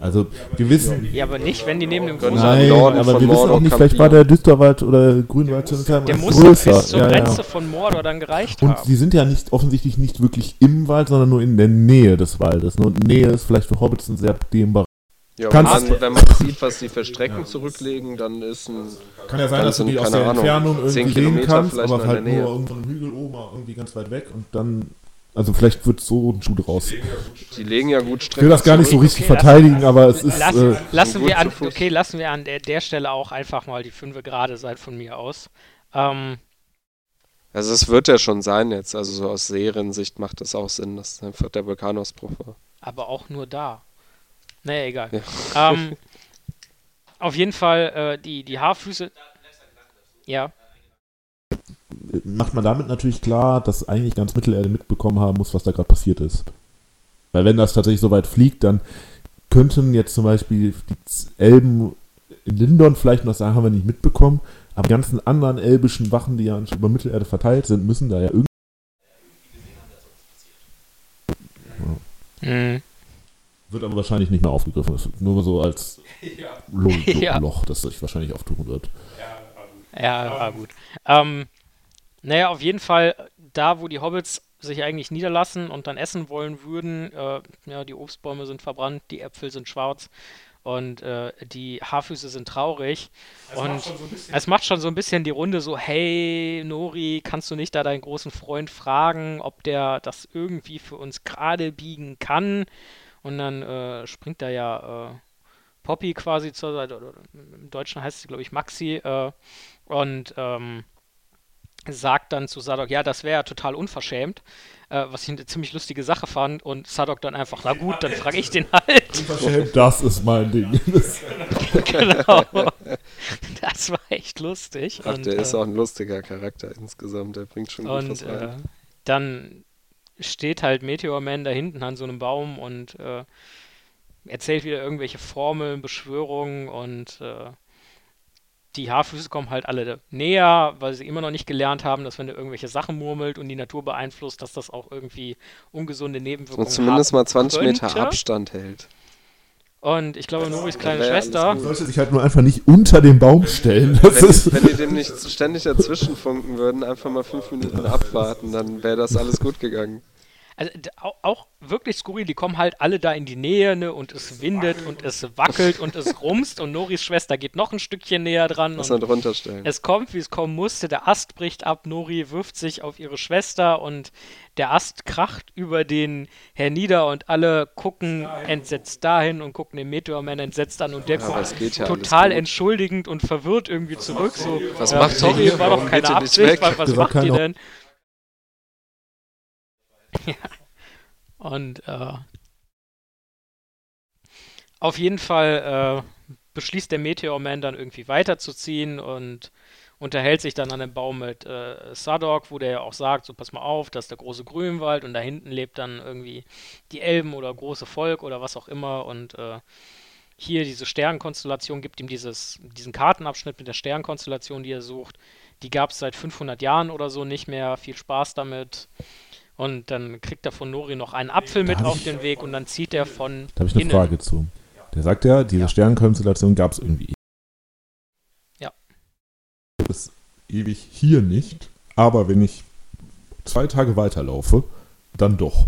Also, wir wissen. Ja, aber nicht, wenn die neben dem sie am Nein, Norden aber wir wissen auch nicht, vielleicht war der Düsterwald oder Grünwald zum Teil Der muss größer. bis zur ja, Grenze ja. von Mordor dann gereicht Und haben. sie sind ja nicht offensichtlich nicht wirklich im Wald, sondern nur in der Nähe des Waldes. ne? Und Nähe ist vielleicht für Hobbits ein sehr dehnbarer. Ja, Kannst- und dann, wenn man sieht, was die für Strecken zurücklegen, dann ist ein. Kann ja sein, dass du die aus der Ahnung, Entfernung 10 irgendwie sehen Kilometer kannst, vielleicht aber halt nur irgendwo einen Hügel oben irgendwie ganz weit weg und dann. Also vielleicht wird so ein Schuh draus. Ich Die legen ja gut Strecken. will das gar nicht so richtig Okay, verteidigen, aber es ist. Lassen, Äh, lassen wir an, okay, lassen wir an der, der Stelle auch einfach mal die Fünfe gerade sein von mir aus. Ähm, Also es wird ja schon sein jetzt. Also so aus Seriensicht macht das auch Sinn, dass einfach der Vulkanausbruch war. aber auch nur da. Naja, egal. Ja. Ähm, auf jeden Fall, äh, die, die Haarfüße. [laughs] Ja, macht man damit natürlich klar, dass eigentlich ganz Mittelerde mitbekommen haben muss, was da gerade passiert ist. Weil wenn das tatsächlich so weit fliegt, dann könnten jetzt zum Beispiel die Elben in Lindon vielleicht noch sagen, haben wir nicht mitbekommen, aber die ganzen anderen elbischen Wachen, die ja über Mittelerde verteilt sind, müssen da ja irgendwie. Mhm. Wird aber wahrscheinlich nicht mehr aufgegriffen. Das ist nur so als [laughs] [laughs] Ja. Loch, das sich wahrscheinlich auftun wird. Ja, war gut. Ähm, naja, auf jeden Fall, da wo die Hobbits sich eigentlich niederlassen und dann essen wollen würden. Äh, ja, die Obstbäume sind verbrannt, die Äpfel sind schwarz und äh, die Haarfüße sind traurig. Es und macht so es macht schon so ein bisschen die Runde so, hey Nori, kannst du nicht da deinen großen Freund fragen, ob der das irgendwie für uns gerade biegen kann? Und dann äh, springt da ja äh, Poppy quasi zur Seite, oder im Deutschen heißt sie, glaube ich, Maxi, äh, und ähm, sagt dann zu Sadok, ja, das wäre ja total unverschämt, äh, was ich eine ziemlich lustige Sache fand. Und Sadok dann einfach, na gut, dann frage ich den [laughs] halt. Unverschämt, das ist mein Ding. [laughs] genau. Das war echt lustig. Ach, und, der äh, ist auch ein lustiger Charakter insgesamt, der bringt schon gut und, was rein. Äh, dann steht halt Meteor Man da hinten an so einem Baum und äh, erzählt wieder irgendwelche Formeln, Beschwörungen und äh, die Haarfüße kommen halt alle näher, weil sie immer noch nicht gelernt haben, dass wenn er irgendwelche Sachen murmelt und die Natur beeinflusst, dass das auch irgendwie ungesunde Nebenwirkungen hat. Und zumindest mal 20 könnte. Meter Abstand hält. Und ich glaube, Noris kleine Schwester. Man sollte sich halt nur einfach nicht unter den Baum stellen. Wenn, die, wenn die dem nicht ständig dazwischen funken würden, einfach mal fünf Minuten abwarten, dann wäre das alles gut gegangen. Also auch wirklich skurril, die kommen halt alle da in die Nähe, ne, und es windet und es wackelt und es [laughs] rumst und Noris Schwester geht noch ein Stückchen näher dran. Muss man drunter stellen. Es kommt, wie es kommen musste, der Ast bricht ab, Nori wirft sich auf ihre Schwester und der Ast kracht über den hernieder und alle gucken entsetzt dahin und gucken den Meteorman entsetzt an und der ja, guckt ja total entschuldigend und verwirrt irgendwie zurück. So, was macht sorry, war doch keine Absicht, was, was macht ihr denn? [laughs] Und äh, auf jeden Fall äh, beschließt der Meteor Man dann irgendwie weiterzuziehen und unterhält sich dann an dem Baum mit äh, Sadok, wo der ja auch sagt, so pass mal auf, das ist der große Grünwald und da hinten lebt dann irgendwie die Elben oder große Volk oder was auch immer und äh, hier diese Sternkonstellation gibt ihm dieses, diesen Kartenabschnitt mit der Sternkonstellation, die er sucht. Die gab es seit 500 Jahren oder so nicht mehr. Viel Spaß damit. Und dann kriegt er von Nori noch einen Apfel mit auf den Weg und dann zieht er von. Da habe ich eine innen. Frage zu. Der sagt ja, diese ja. Sternenkonstellation gab es irgendwie. Ja. Das ewig hier nicht, aber wenn ich zwei Tage weiterlaufe, dann doch.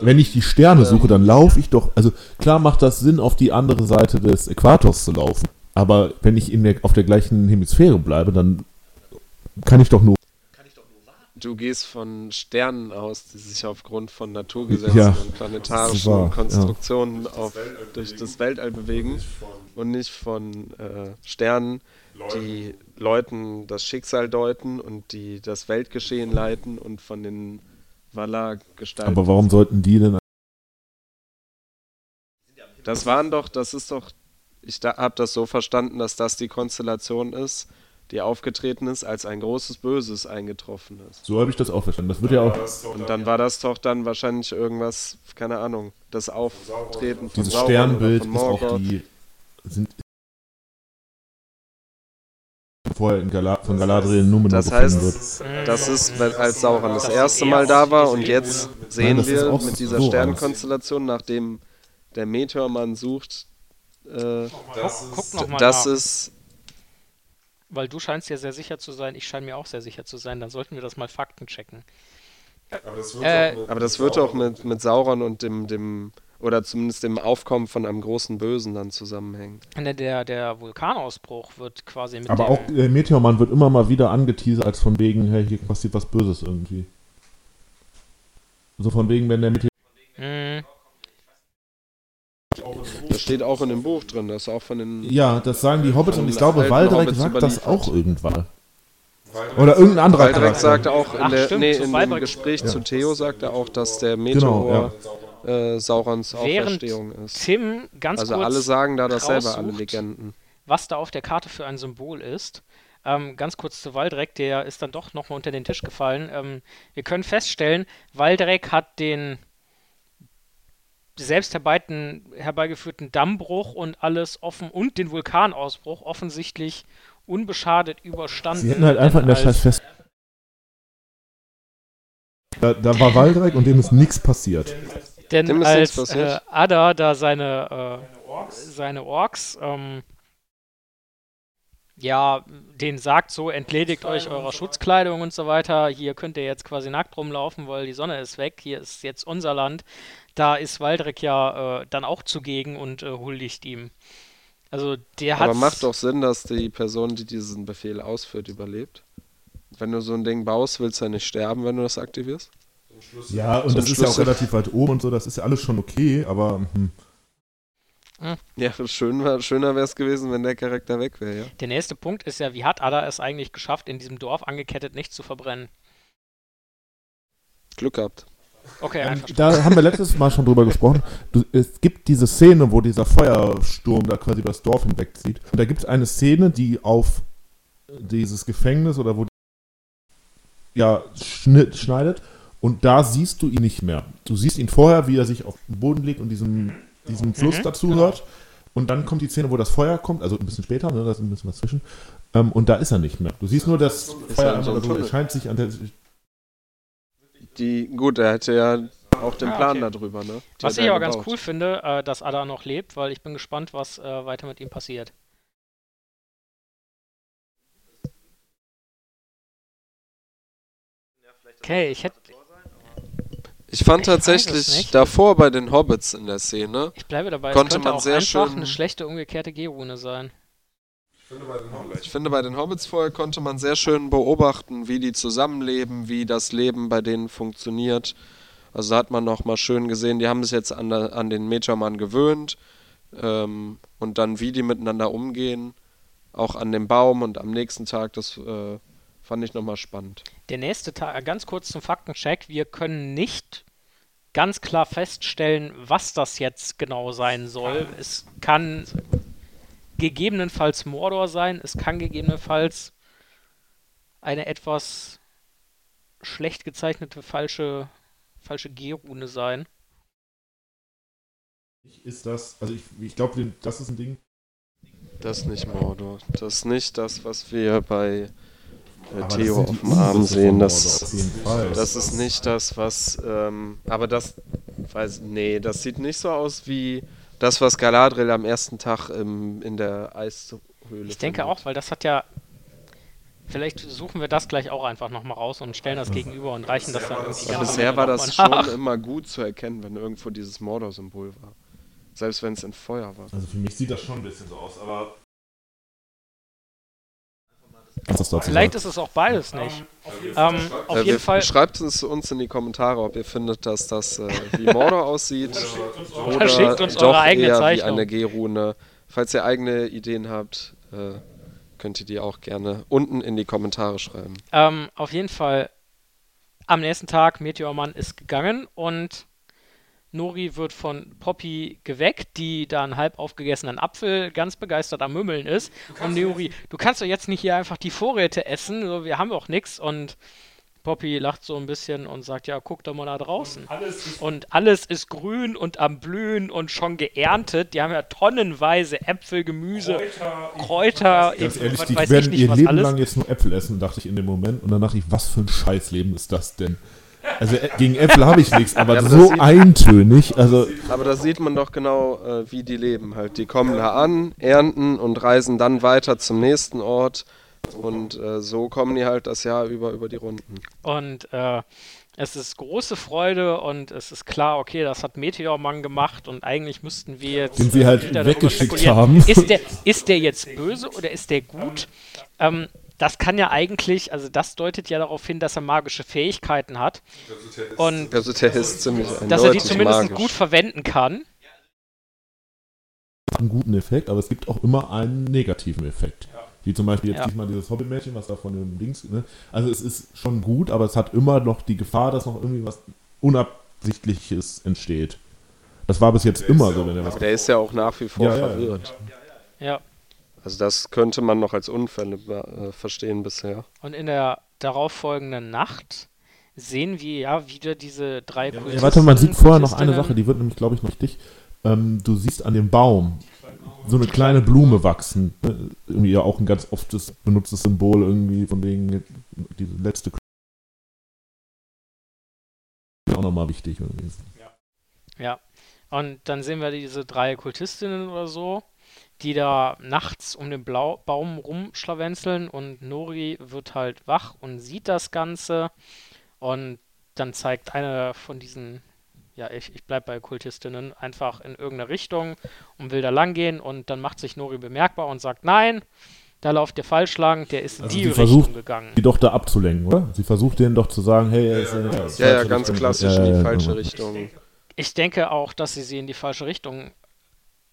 Wenn ich die Sterne suche, dann laufe ich doch. Also klar macht das Sinn, auf die andere Seite des Äquators zu laufen. Aber wenn ich in der, auf der gleichen Hemisphäre bleibe, dann kann ich doch nur du gehst von Sternen aus, die sich aufgrund von Naturgesetzen ja, und planetarischen wahr, Konstruktionen ja. auf, durch das Weltall bewegen und nicht von äh, Sternen, die Leuten das Schicksal deuten und die das Weltgeschehen leiten und von den Valar gestalten. Aber warum sollten die denn? Das waren doch, das ist doch, ich da, habe das so verstanden, dass das die Konstellation ist, die aufgetreten ist, als ein großes Böses eingetroffen ist. So habe ich das auch verstanden. Das wird ja auch. Und dann war das doch dann wahrscheinlich irgendwas, keine Ahnung, das Auftreten von Dieses Sauron Sternbild ist auch die. Sind vorher in Gala von Galadriel Numenor Das heißt, wird. das ist, als Sauron das erste Mal da war und jetzt sehen Nein, wir mit dieser so Sternenkonstellation, nachdem der Meteormann sucht, äh, Guck, das ist weil du scheinst ja sehr sicher zu sein, ich scheine mir auch sehr sicher zu sein, dann sollten wir das mal Fakten checken. Aber das wird, äh, auch, mit, aber das wird auch mit, mit Sauron und dem, dem, oder zumindest dem Aufkommen von einem großen Bösen dann zusammenhängen. Der, der Vulkanausbruch wird quasi mit Aber auch äh, Meteormann wird immer mal wieder angeteasert, als von wegen, hey, hier passiert was Böses irgendwie. So von wegen, wenn der Meteor. Mhm. Das steht auch in dem Buch drin, das ist auch von den. Ja, das sagen die Hobbits und ich glaube, Waldreck sagt das auch irgendwann. Oder irgendein anderer Waldreck Charakter. sagt auch in, Ach, der, stimmt, nee, in dem Gespräch ja. zu Theo sagt er auch, dass der Meteor genau, ja. äh, Saurons Während Auferstehung ist. Tim ganz also kurz alle sagen da dasselbe, alle Legenden. Was da auf der Karte für ein Symbol ist. Ähm, ganz kurz zu Waldreck, der ist dann doch nochmal unter den Tisch gefallen. Ähm, wir können feststellen, Waldreck hat den selbst herbeigeführten Dammbruch und alles offen und den Vulkanausbruch offensichtlich unbeschadet überstanden. Sie hätten halt einfach in der Scheiß fest. Da, da war Waldreck und dem ist nichts passiert. Denn dem als äh, Ada da seine, äh, seine Orks ähm, ja, den sagt so, entledigt euch eurer Schutzkleidung und so weiter. Hier könnt ihr jetzt quasi nackt rumlaufen, weil die Sonne ist weg. Hier ist jetzt unser Land. Da ist Waldreck ja äh, dann auch zugegen und äh, huldigt ihm. Also der hat. Aber macht doch Sinn, dass die Person, die diesen Befehl ausführt, überlebt. Wenn du so ein Ding baust, willst du ja nicht sterben, wenn du das aktivierst. Ja, und So das ist ja auch relativ weit oben und so, das ist ja alles schon okay, aber hm, Ja, schön wär, schöner wäre es gewesen, wenn der Charakter weg wäre, ja. Der nächste Punkt ist ja, wie hat Ada es eigentlich geschafft, in diesem Dorf angekettet nicht zu verbrennen? Glück gehabt. Okay, Ähm, da haben wir letztes Mal schon drüber gesprochen. Du, es gibt diese Szene, wo dieser Feuersturm da quasi über das Dorf hinwegzieht. Und da gibt es eine Szene, die auf dieses Gefängnis oder wo ja schnitt, schneidet. Und da siehst du ihn nicht mehr. Du siehst ihn vorher, wie er sich auf den Boden legt und diesem, diesem Fluss Mhm, dazu hört. Und dann kommt die Szene, wo das Feuer kommt, also ein bisschen später, ne, da ist ein bisschen was zwischen. Ähm, und da ist er nicht mehr. Du siehst nur das Ist Feuer er in so einmal einem darüber. Tunnel? Er scheint sich an der. Die, gut, er hätte ja auch den Ah, Plan okay. darüber, ne? Die Was ich er aber ganz cool finde, äh, dass Ada noch lebt, weil ich bin gespannt, was äh, weiter mit ihm passiert. Okay, ich hätte. Ich fand Ich tatsächlich davor bei den Hobbits in der Szene, Ich bleibe dabei, Konnte es könnte man auch sehr einfach schön- eine schlechte umgekehrte G-Rune sein. Ich finde bei den Hobbits vorher konnte man sehr schön beobachten, wie die zusammenleben, wie das Leben bei denen funktioniert. Also da hat man noch mal schön gesehen, die haben sich jetzt an, der, an den Meteormann gewöhnt ähm, und dann wie die miteinander umgehen, auch an dem Baum und am nächsten Tag, das äh, fand ich noch mal spannend. Der nächste Tag, ganz kurz zum Faktencheck. Wir können nicht ganz klar feststellen, was das jetzt genau sein soll. Es kann gegebenenfalls Mordor sein, es kann gegebenenfalls eine etwas schlecht gezeichnete falsche, falsche G-Rune sein. Ist das, also ich, ich glaube, das ist ein Ding. Das ist nicht Mordor. Das ist nicht das, was wir bei äh, Theo auf dem Arm sehen. Das, das ist nicht das, was. Ähm, aber das. Weiß, nee, das sieht nicht so aus wie das, was Galadriel am ersten Tag im, in der Eishöhle. Ich denke findet. auch, weil das hat ja. Vielleicht suchen wir das gleich auch einfach nochmal raus und stellen das gegenüber und reichen das dann irgendwie ganz bisher war das mal [laughs] nach. schon immer gut zu erkennen, wenn irgendwo dieses Mordor-Symbol war. Selbst wenn es in Feuer war. Also für mich sieht das schon ein bisschen so aus, aber. Was das dazu Vielleicht sagt? ist es auch beides nicht. Ähm, auf Äh, jeden wir, Fall. Schreibt es uns in die Kommentare, ob ihr findet, dass das äh, wie [laughs] Mordor aussieht oder schickt uns doch eure eigene eher wie Zeichnung. eine G-Rune. Falls ihr eigene Ideen habt, äh, könnt ihr die auch gerne unten in die Kommentare schreiben. Ähm, auf jeden Fall, am nächsten Tag, Meteormann ist gegangen und Nori wird von Poppy geweckt, die da einen halb aufgegessenen Apfel ganz begeistert am Mümmeln ist. Und Nori, du kannst doch jetzt nicht hier einfach die Vorräte essen, so, wir haben doch nichts. Und Poppy lacht so ein bisschen und sagt, ja, guck doch mal da draußen. Und alles ist grün und am Blühen und schon geerntet. Die haben ja tonnenweise Äpfel, Gemüse, Kräuter, Ganz eben, ehrlich, was die weiß ich werden nicht, ihr was Leben alles. lang jetzt nur Äpfel essen, dachte ich in dem Moment. Und dann dachte ich, was für ein Scheißleben ist das denn? Also äh, gegen Äpfel habe ich nichts, aber Ja, aber so eintönig. Also Aber da sieht man doch genau, äh, wie die leben. Halt, die kommen da an, ernten und reisen dann weiter zum nächsten Ort. Und äh, so kommen die halt das Jahr über über die Runden. Und äh, es ist große Freude und es ist klar, okay, das hat Meteormann gemacht und eigentlich müssten wir jetzt. Den sie halt weggeschickt haben. Ist der, ist der jetzt böse oder ist der gut? Ähm, das kann ja eigentlich, also das deutet ja darauf hin, dass er magische Fähigkeiten hat und Also der ist ziemlich dass er die zumindest magisch. gut verwenden kann. einen guten Effekt, aber es gibt auch immer einen negativen Effekt. Wie zum Beispiel jetzt Ja. diesmal dieses Hobbit-Mädchen, was da von dem Dings. Ne? Also es ist schon gut, aber es hat immer noch die Gefahr, dass noch irgendwie was Unabsichtliches entsteht. Das war bis jetzt immer so, wenn er was. Aber der ist ja auch nach wie vor Ja, ja, ja. verwirrt. Ja. Also das könnte man noch als Unfälle äh, verstehen bisher. Und in der darauffolgenden Nacht sehen wir ja wieder diese drei Ja, warte, man sieht Kultisten, vorher noch eine. Sache, die wird nämlich, glaube ich, noch dich. Ähm, du siehst an dem Baum so eine kleine Blume wachsen. Ne? Irgendwie ja auch ein ganz oftes benutztes Symbol irgendwie von wegen diese letzte. Auch nochmal wichtig irgendwie. Ja. Und dann sehen wir diese drei Kultistinnen oder so, die da nachts um den Blau Baum rumschlawenzeln und Nori wird halt wach und sieht das Ganze und dann zeigt eine von diesen, ja, ich, ich bleib bei Kultistinnen, einfach in irgendeine Richtung und will da lang gehen und dann macht sich Nori bemerkbar und sagt, nein, da lauft der falsch lang, der ist in Also die sie Richtung versucht, gegangen. die doch da abzulenken, oder? Sie versucht denen doch zu sagen, hey, er ist in der Ja, ja, ganz Richtung. klassisch Ja, in ja, die falsche genau. Richtung. Ich denke auch, dass sie sie in die falsche Richtung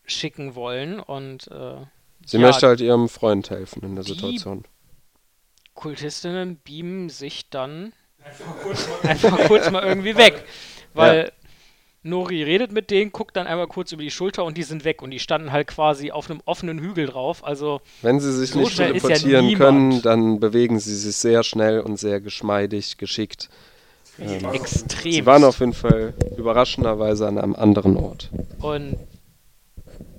schicken wollen und äh, Sie Ja, möchte halt ihrem Freund helfen in der Situation. Kultistinnen beamen sich dann einfach kurz mal irgendwie weg. [laughs] Weil Nori redet mit denen, guckt dann einmal kurz über die Schulter und die sind weg und die standen halt quasi auf einem offenen Hügel drauf. Also Wenn sie sich So nicht ja teleportieren niemand. können, dann bewegen sie sich sehr schnell und sehr geschmeidig, geschickt. Ähm, extrem. sie waren auf jeden Fall überraschenderweise an einem anderen Ort. und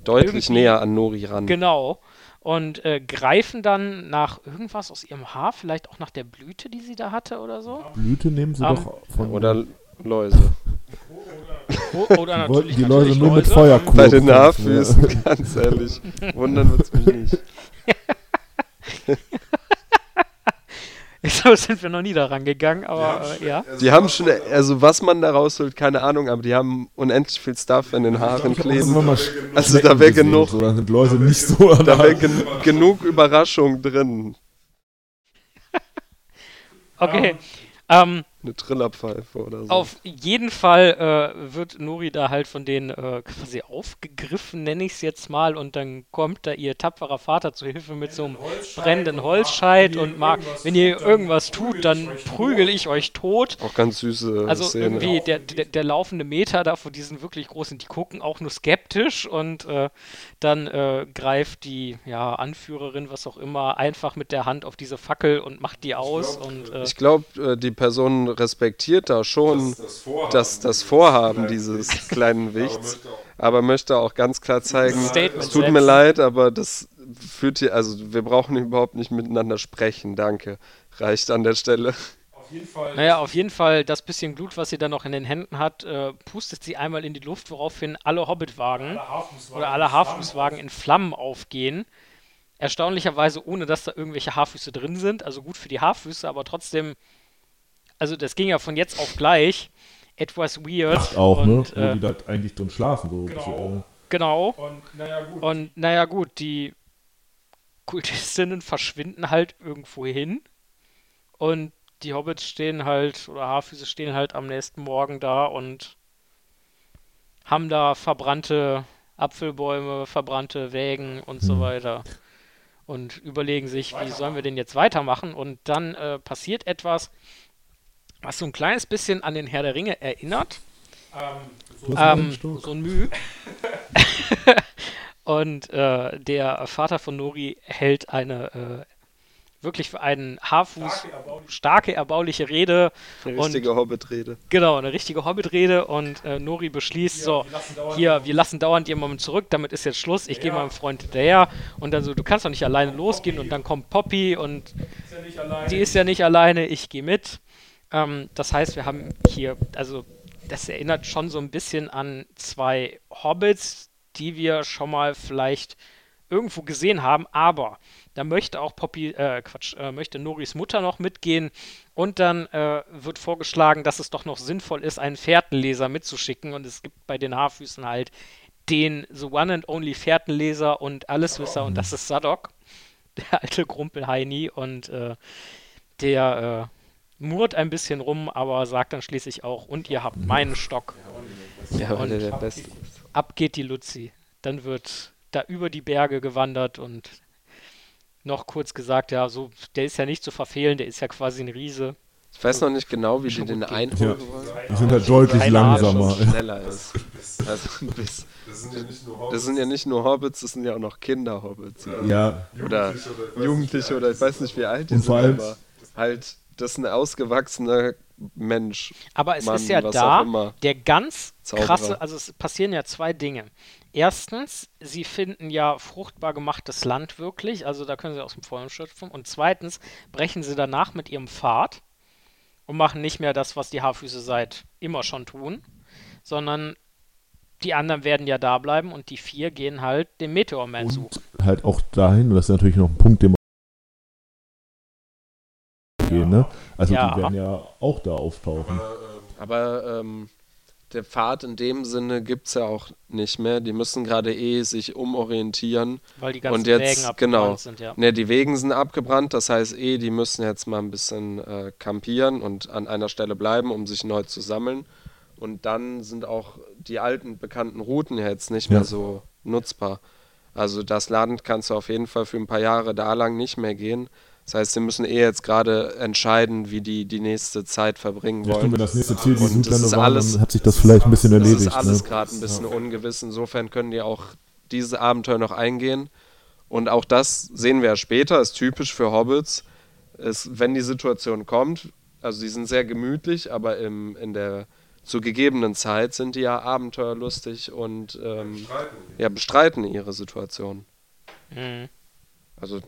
Deutlich näher an Nori ran. genau. Und äh, greifen dann nach irgendwas aus ihrem Haar, vielleicht auch nach der Blüte, die sie da hatte oder so. Blüte nehmen sie Ähm, doch von Oder Läuse. Oder die wollten natürlich, die Läuse natürlich nur mit. Feuerkuchen. Bei den Haarfüßen, [laughs] ganz ehrlich. Wundern wird's mich nicht. [laughs] So sind wir noch nie daran gegangen, aber äh, ja. Die haben schon, also was man da rausholt, keine Ahnung, aber die haben unendlich viel Stuff in den Haaren kleben. Also da wäre genug, So, da sind Läuse nicht so da wäre gen genug Überraschung drin. [laughs] Okay. Ähm, Eine Trillerpfeife oder so. Auf jeden Fall äh, wird Nori da halt von denen äh, quasi aufgegriffen, nenne ich es jetzt mal, und dann kommt da ihr tapferer Vater zu Hilfe mit so einem brennenden Holzscheit und mag, wenn ihr irgendwas tut, dann prügel ich euch tot. Auch ganz süße Also Szene. irgendwie der, der, der laufende Meter da vor diesen wirklich großen, die gucken auch nur skeptisch und äh, dann äh, greift die ja, Anführerin, was auch immer, einfach mit der Hand auf diese Fackel und macht die aus und äh, Ich glaube, äh, die Respektiert da schon das, das Vorhaben dieses kleinen Wichts, aber möchte auch ganz klar zeigen, Statement es tut mir leid, aber das führt hier, also wir brauchen überhaupt nicht miteinander sprechen, danke. Reicht an der Stelle. Naja, auf jeden Fall, das bisschen Glut, was sie dann noch in den Händen hat, äh, pustet sie einmal in die Luft, woraufhin alle Hobbitwagen oder alle Haarfußwagen in Flammen aufgehen. Erstaunlicherweise ohne, dass da irgendwelche Haarfüße drin sind. Also gut für die Haarfüße, aber trotzdem, also das ging ja von jetzt auf gleich. Etwas weird. auch, ne? und, Wo Äh, die da eigentlich drin schlafen. So, Genau. genau. Und naja, gut. Und naja, gut, die Kultistinnen verschwinden halt irgendwo hin. Und die Hobbits stehen halt, oder Haarfüße stehen halt am nächsten Morgen da und haben da verbrannte Apfelbäume, verbrannte Wägen und so Hm. weiter. Und überlegen sich, wie sollen wir denn jetzt weitermachen? Und dann äh, passiert etwas, was so ein kleines bisschen an den Herr der Ringe erinnert. ähm, so Ähm, so ein Müh. [laughs] Und äh, der Vater von Nori hält eine äh, wirklich für einen Haarfuß starke erbauliche starke, erbauliche Rede. Eine Und- richtige Hobbit-Rede. Genau, eine richtige Hobbit-Rede. Und äh, Nori beschließt so, wir lassen dauernd hier, wir lassen dauernd jemanden zurück, damit ist jetzt Schluss. Ich gehe Ja. meinem Freund hinterher. Und dann so, du kannst doch nicht alleine losgehen. Und dann kommt Poppy und ist ja die ist ja nicht alleine, ich gehe mit. Ähm, das heißt, wir haben hier, also das erinnert schon so ein bisschen an zwei Hobbits, die wir schon mal vielleicht irgendwo gesehen haben, aber da möchte auch Poppy, äh, Quatsch, äh, möchte Noris Mutter noch mitgehen und dann äh, wird vorgeschlagen, dass es doch noch sinnvoll ist, einen Fährtenleser mitzuschicken und es gibt bei den Haarfüßen halt den The One and Only Fährtenleser und Alleswisser und das ist Sadok, [laughs] der alte Grumpelheini und äh, der äh, murrt ein bisschen rum, aber sagt dann schließlich auch, und ihr habt meinen Stock. Ja, Und- der Beste. Ab geht die Luzi. Dann wird da über die Berge gewandert und noch kurz gesagt, ja, so, der ist ja nicht zu verfehlen, der ist ja quasi ein Riese. Ich weiß noch nicht genau, wie die den einholen Ja. wollen. Die sind halt deutlich Keine Ahnung. langsamer. Schneller ist. Also, [laughs] bis, Das sind ja nicht nur das sind ja nicht nur Hobbits, das sind ja auch noch Kinder-Hobbits. Ja, Oder Jugendliche oder ich weiß nicht, wie alt die Und vor sind, allem- aber halt, das ist ein ausgewachsener Mensch. Aber es Mann, ist ja da der ganz Zauberer. krasse, also es passieren ja zwei Dinge. Erstens, sie finden ja fruchtbar gemachtes Land wirklich, also da können sie aus dem Vollen schöpfen. Und zweitens, brechen sie danach mit ihrem Pfad und machen nicht mehr das, was die Haarfüße seit immer schon tun, sondern die anderen werden ja da bleiben und die vier gehen halt den Meteorman suchen. Halt auch dahin, und das ist natürlich noch ein Punkt, den man gehen, ne? Also Ja. die werden ja auch da auftauchen. Aber ähm, der Pfad in dem Sinne gibt es ja auch nicht mehr. Die müssen gerade eh sich umorientieren. Weil die ganzen Und jetzt, Wägen abgebrannt genau. sind, ja. Ne, die Wegen sind abgebrannt, das heißt eh, die müssen jetzt mal ein bisschen äh, campieren und an einer Stelle bleiben, um sich neu zu sammeln. Und dann sind auch die alten bekannten Routen jetzt nicht mehr Ja. so nutzbar. Also das Land kannst du auf jeden Fall für ein paar Jahre da lang nicht mehr gehen. Das heißt, sie müssen eh jetzt gerade entscheiden, wie die die nächste Zeit verbringen Ja, stimmt, wollen. wenn das nächste Ziel die Und das Südländer ist war, alles- dann hat sich das vielleicht ein bisschen Das erledigt. ist alles ne? gerade ein bisschen ungewiss. Insofern können die auch diese Abenteuer noch eingehen. Und auch das sehen wir ja später, ist typisch für Hobbits. Ist, wenn die Situation kommt, also die sind sehr gemütlich, aber im, in der zu gegebenen Zeit sind die ja abenteuerlustig und ähm, ja, bestreiten ihre Situation. Mhm. Also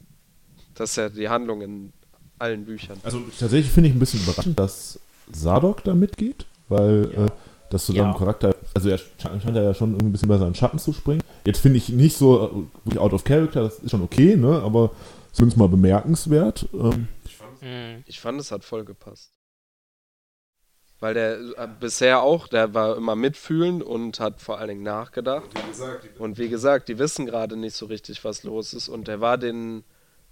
das ist ja die Handlung in allen Büchern. Also tatsächlich finde ich ein bisschen überraschend, dass Sadok da mitgeht, weil äh, das zu seinem Ja. Charakter, also er scheint ja schon irgendwie ein bisschen bei seinen Schatten zu springen. Jetzt finde ich nicht so äh, wirklich out of character, das ist schon okay, ne? aber zumindest mal bemerkenswert. Ähm, Mhm. Ich fand, es hat voll gepasst. Weil der äh, bisher auch, der war immer mitfühlend und hat vor allen Dingen nachgedacht. Und wie gesagt, die wissen gerade nicht so richtig, was los ist. Und der war den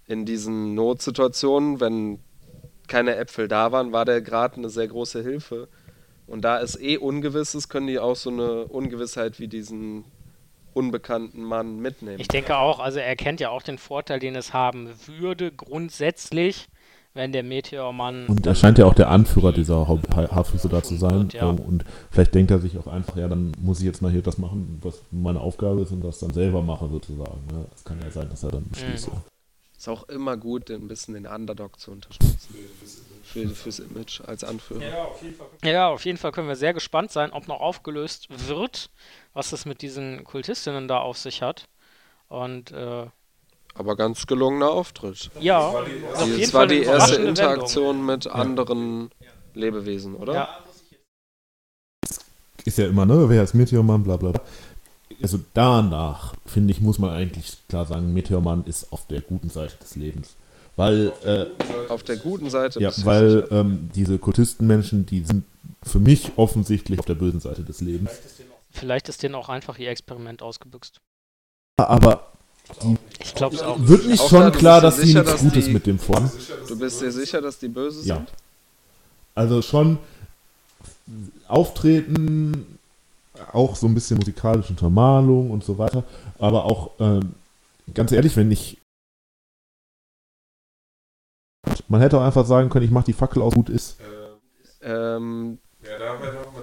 in diesen Notsituationen, wenn keine Äpfel da waren, war der gerade eine sehr große Hilfe. Und da es eh ungewiss ist, können die auch so eine Ungewissheit wie diesen unbekannten Mann mitnehmen. Ich denke auch, also er kennt ja auch den Vorteil, den es haben würde, grundsätzlich, wenn der Meteormann. und er scheint ja auch der Anführer dieser Ha- Ha- Haarfüße da zu sein. Wird, ja. Ähm, und vielleicht denkt er sich auch einfach, ja, dann muss ich jetzt mal hier das machen, was meine Aufgabe ist und das dann selber mache sozusagen. Das kann ja sein, dass er dann beschließt. Mhm. Ja. Ist auch immer gut, ein bisschen den Underdog zu unterstützen. Für, fürs Image als Anführer. Ja, auf jeden Fall. Ja, auf jeden Fall können wir sehr gespannt sein, ob noch aufgelöst wird, was es mit diesen Kultistinnen da auf sich hat. Und äh, Aber ganz gelungener Auftritt. ja, war die Das war die erste Interaktion mit anderen Lebewesen, oder? Ja. ist ja immer, ne, wer ist Meteormann, bla bla bla. Also danach, finde ich, muss man eigentlich klar sagen, Meteormann ist auf der guten Seite des Lebens. Weil, äh, Auf der guten Seite. ja, weil ähm, diese Kultistenmenschen, die sind für mich offensichtlich auf der bösen Seite des Lebens. Vielleicht ist denen auch einfach ihr Experiment ausgebüxt. Aber Ich glaube es auch. wird nicht Auch schon da, klar, dass sie nichts dass Gutes die- mit dem vorhaben? Du bist dir sicher, dass die böse Ja. sind? Also schon auftreten, auch so ein bisschen musikalische Untermalung und so weiter. Aber auch, ähm, ganz ehrlich, wenn ich. Man hätte auch einfach sagen können, ich mache die Fackel aus, gut ist. Ähm,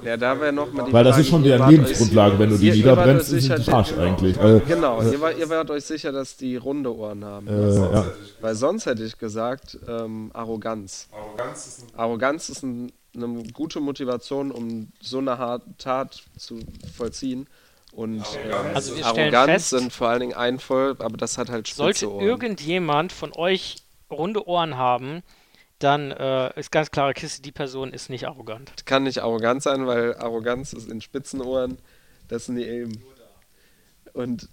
Ja, da wäre noch mal die Weil das ist schon deren wart Lebensgrundlage. Wenn du die wart niederbrennst, ist sicher, es Arsch genau. eigentlich. Äh, Genau, Äh, ihr, war, ihr wart euch sicher, dass die runde Ohren haben. äh, ja. Weil sonst hätte ich gesagt, ähm, Arroganz. Arroganz ist ein Arroganz ist ein, eine gute Motivation, um so eine Hart Tat zu vollziehen. Und äh, Also wir stellen Arroganz fest- sind vor allen Dingen einvoll, aber das hat halt spitze Sollte Ohren. irgendjemand von euch runde Ohren haben, dann äh, ist ganz klare Kiste, die Person ist nicht arrogant. kann nicht arrogant sein, weil Arroganz ist in Spitzenohren, das sind die eben. Und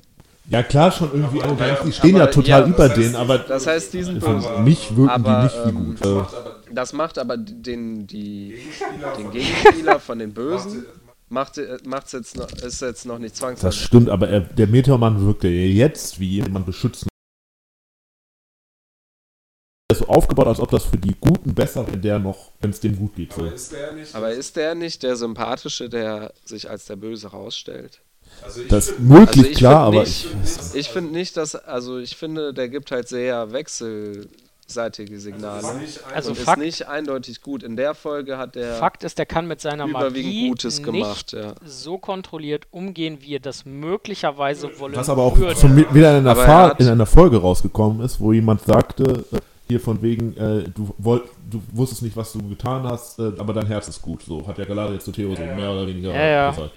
ja, klar, schon irgendwie arrogant. Die stehen ja aber- total ja, über das denen, aber das heißt, die sind für böse. mich wirken Aber, die nicht wie ähm, gut. Das macht aber den, die, den Gegenspieler von den Bösen, macht, äh, macht's jetzt noch, ist jetzt noch nicht das zwangsläufig. stimmt, aber er, der Meteormann wirkte ja jetzt wie jemand beschützen. Er ist so aufgebaut, als ob das für die Guten besser wäre, der noch, wenn es dem gut geht. So. aber ist der nicht. Aber ist der nicht der Sympathische, der sich als der Böse rausstellt? Also ich Das ist möglich, Also ich klar, find aber nicht- ich. Ich finde nicht, dass, also ich finde, der gibt halt sehr wechselseitige Signale. ist nicht ein- Also und Fakt- ist nicht eindeutig gut. In der Folge hat der Fakt ist, der kann mit seiner überwiegend Magie Gutes nicht gemacht, ja. so kontrolliert umgehen, wie er das möglicherweise wollen Was aber auch würde. wieder in einer, er in einer Folge rausgekommen ist, wo jemand sagte, äh, hier von wegen, äh, du, wollt, du wusstest nicht, was du getan hast, äh, aber dein Herz ist gut. So hat ja Galadriel zu Theo so mehr oder weniger Ja, ja. gesagt.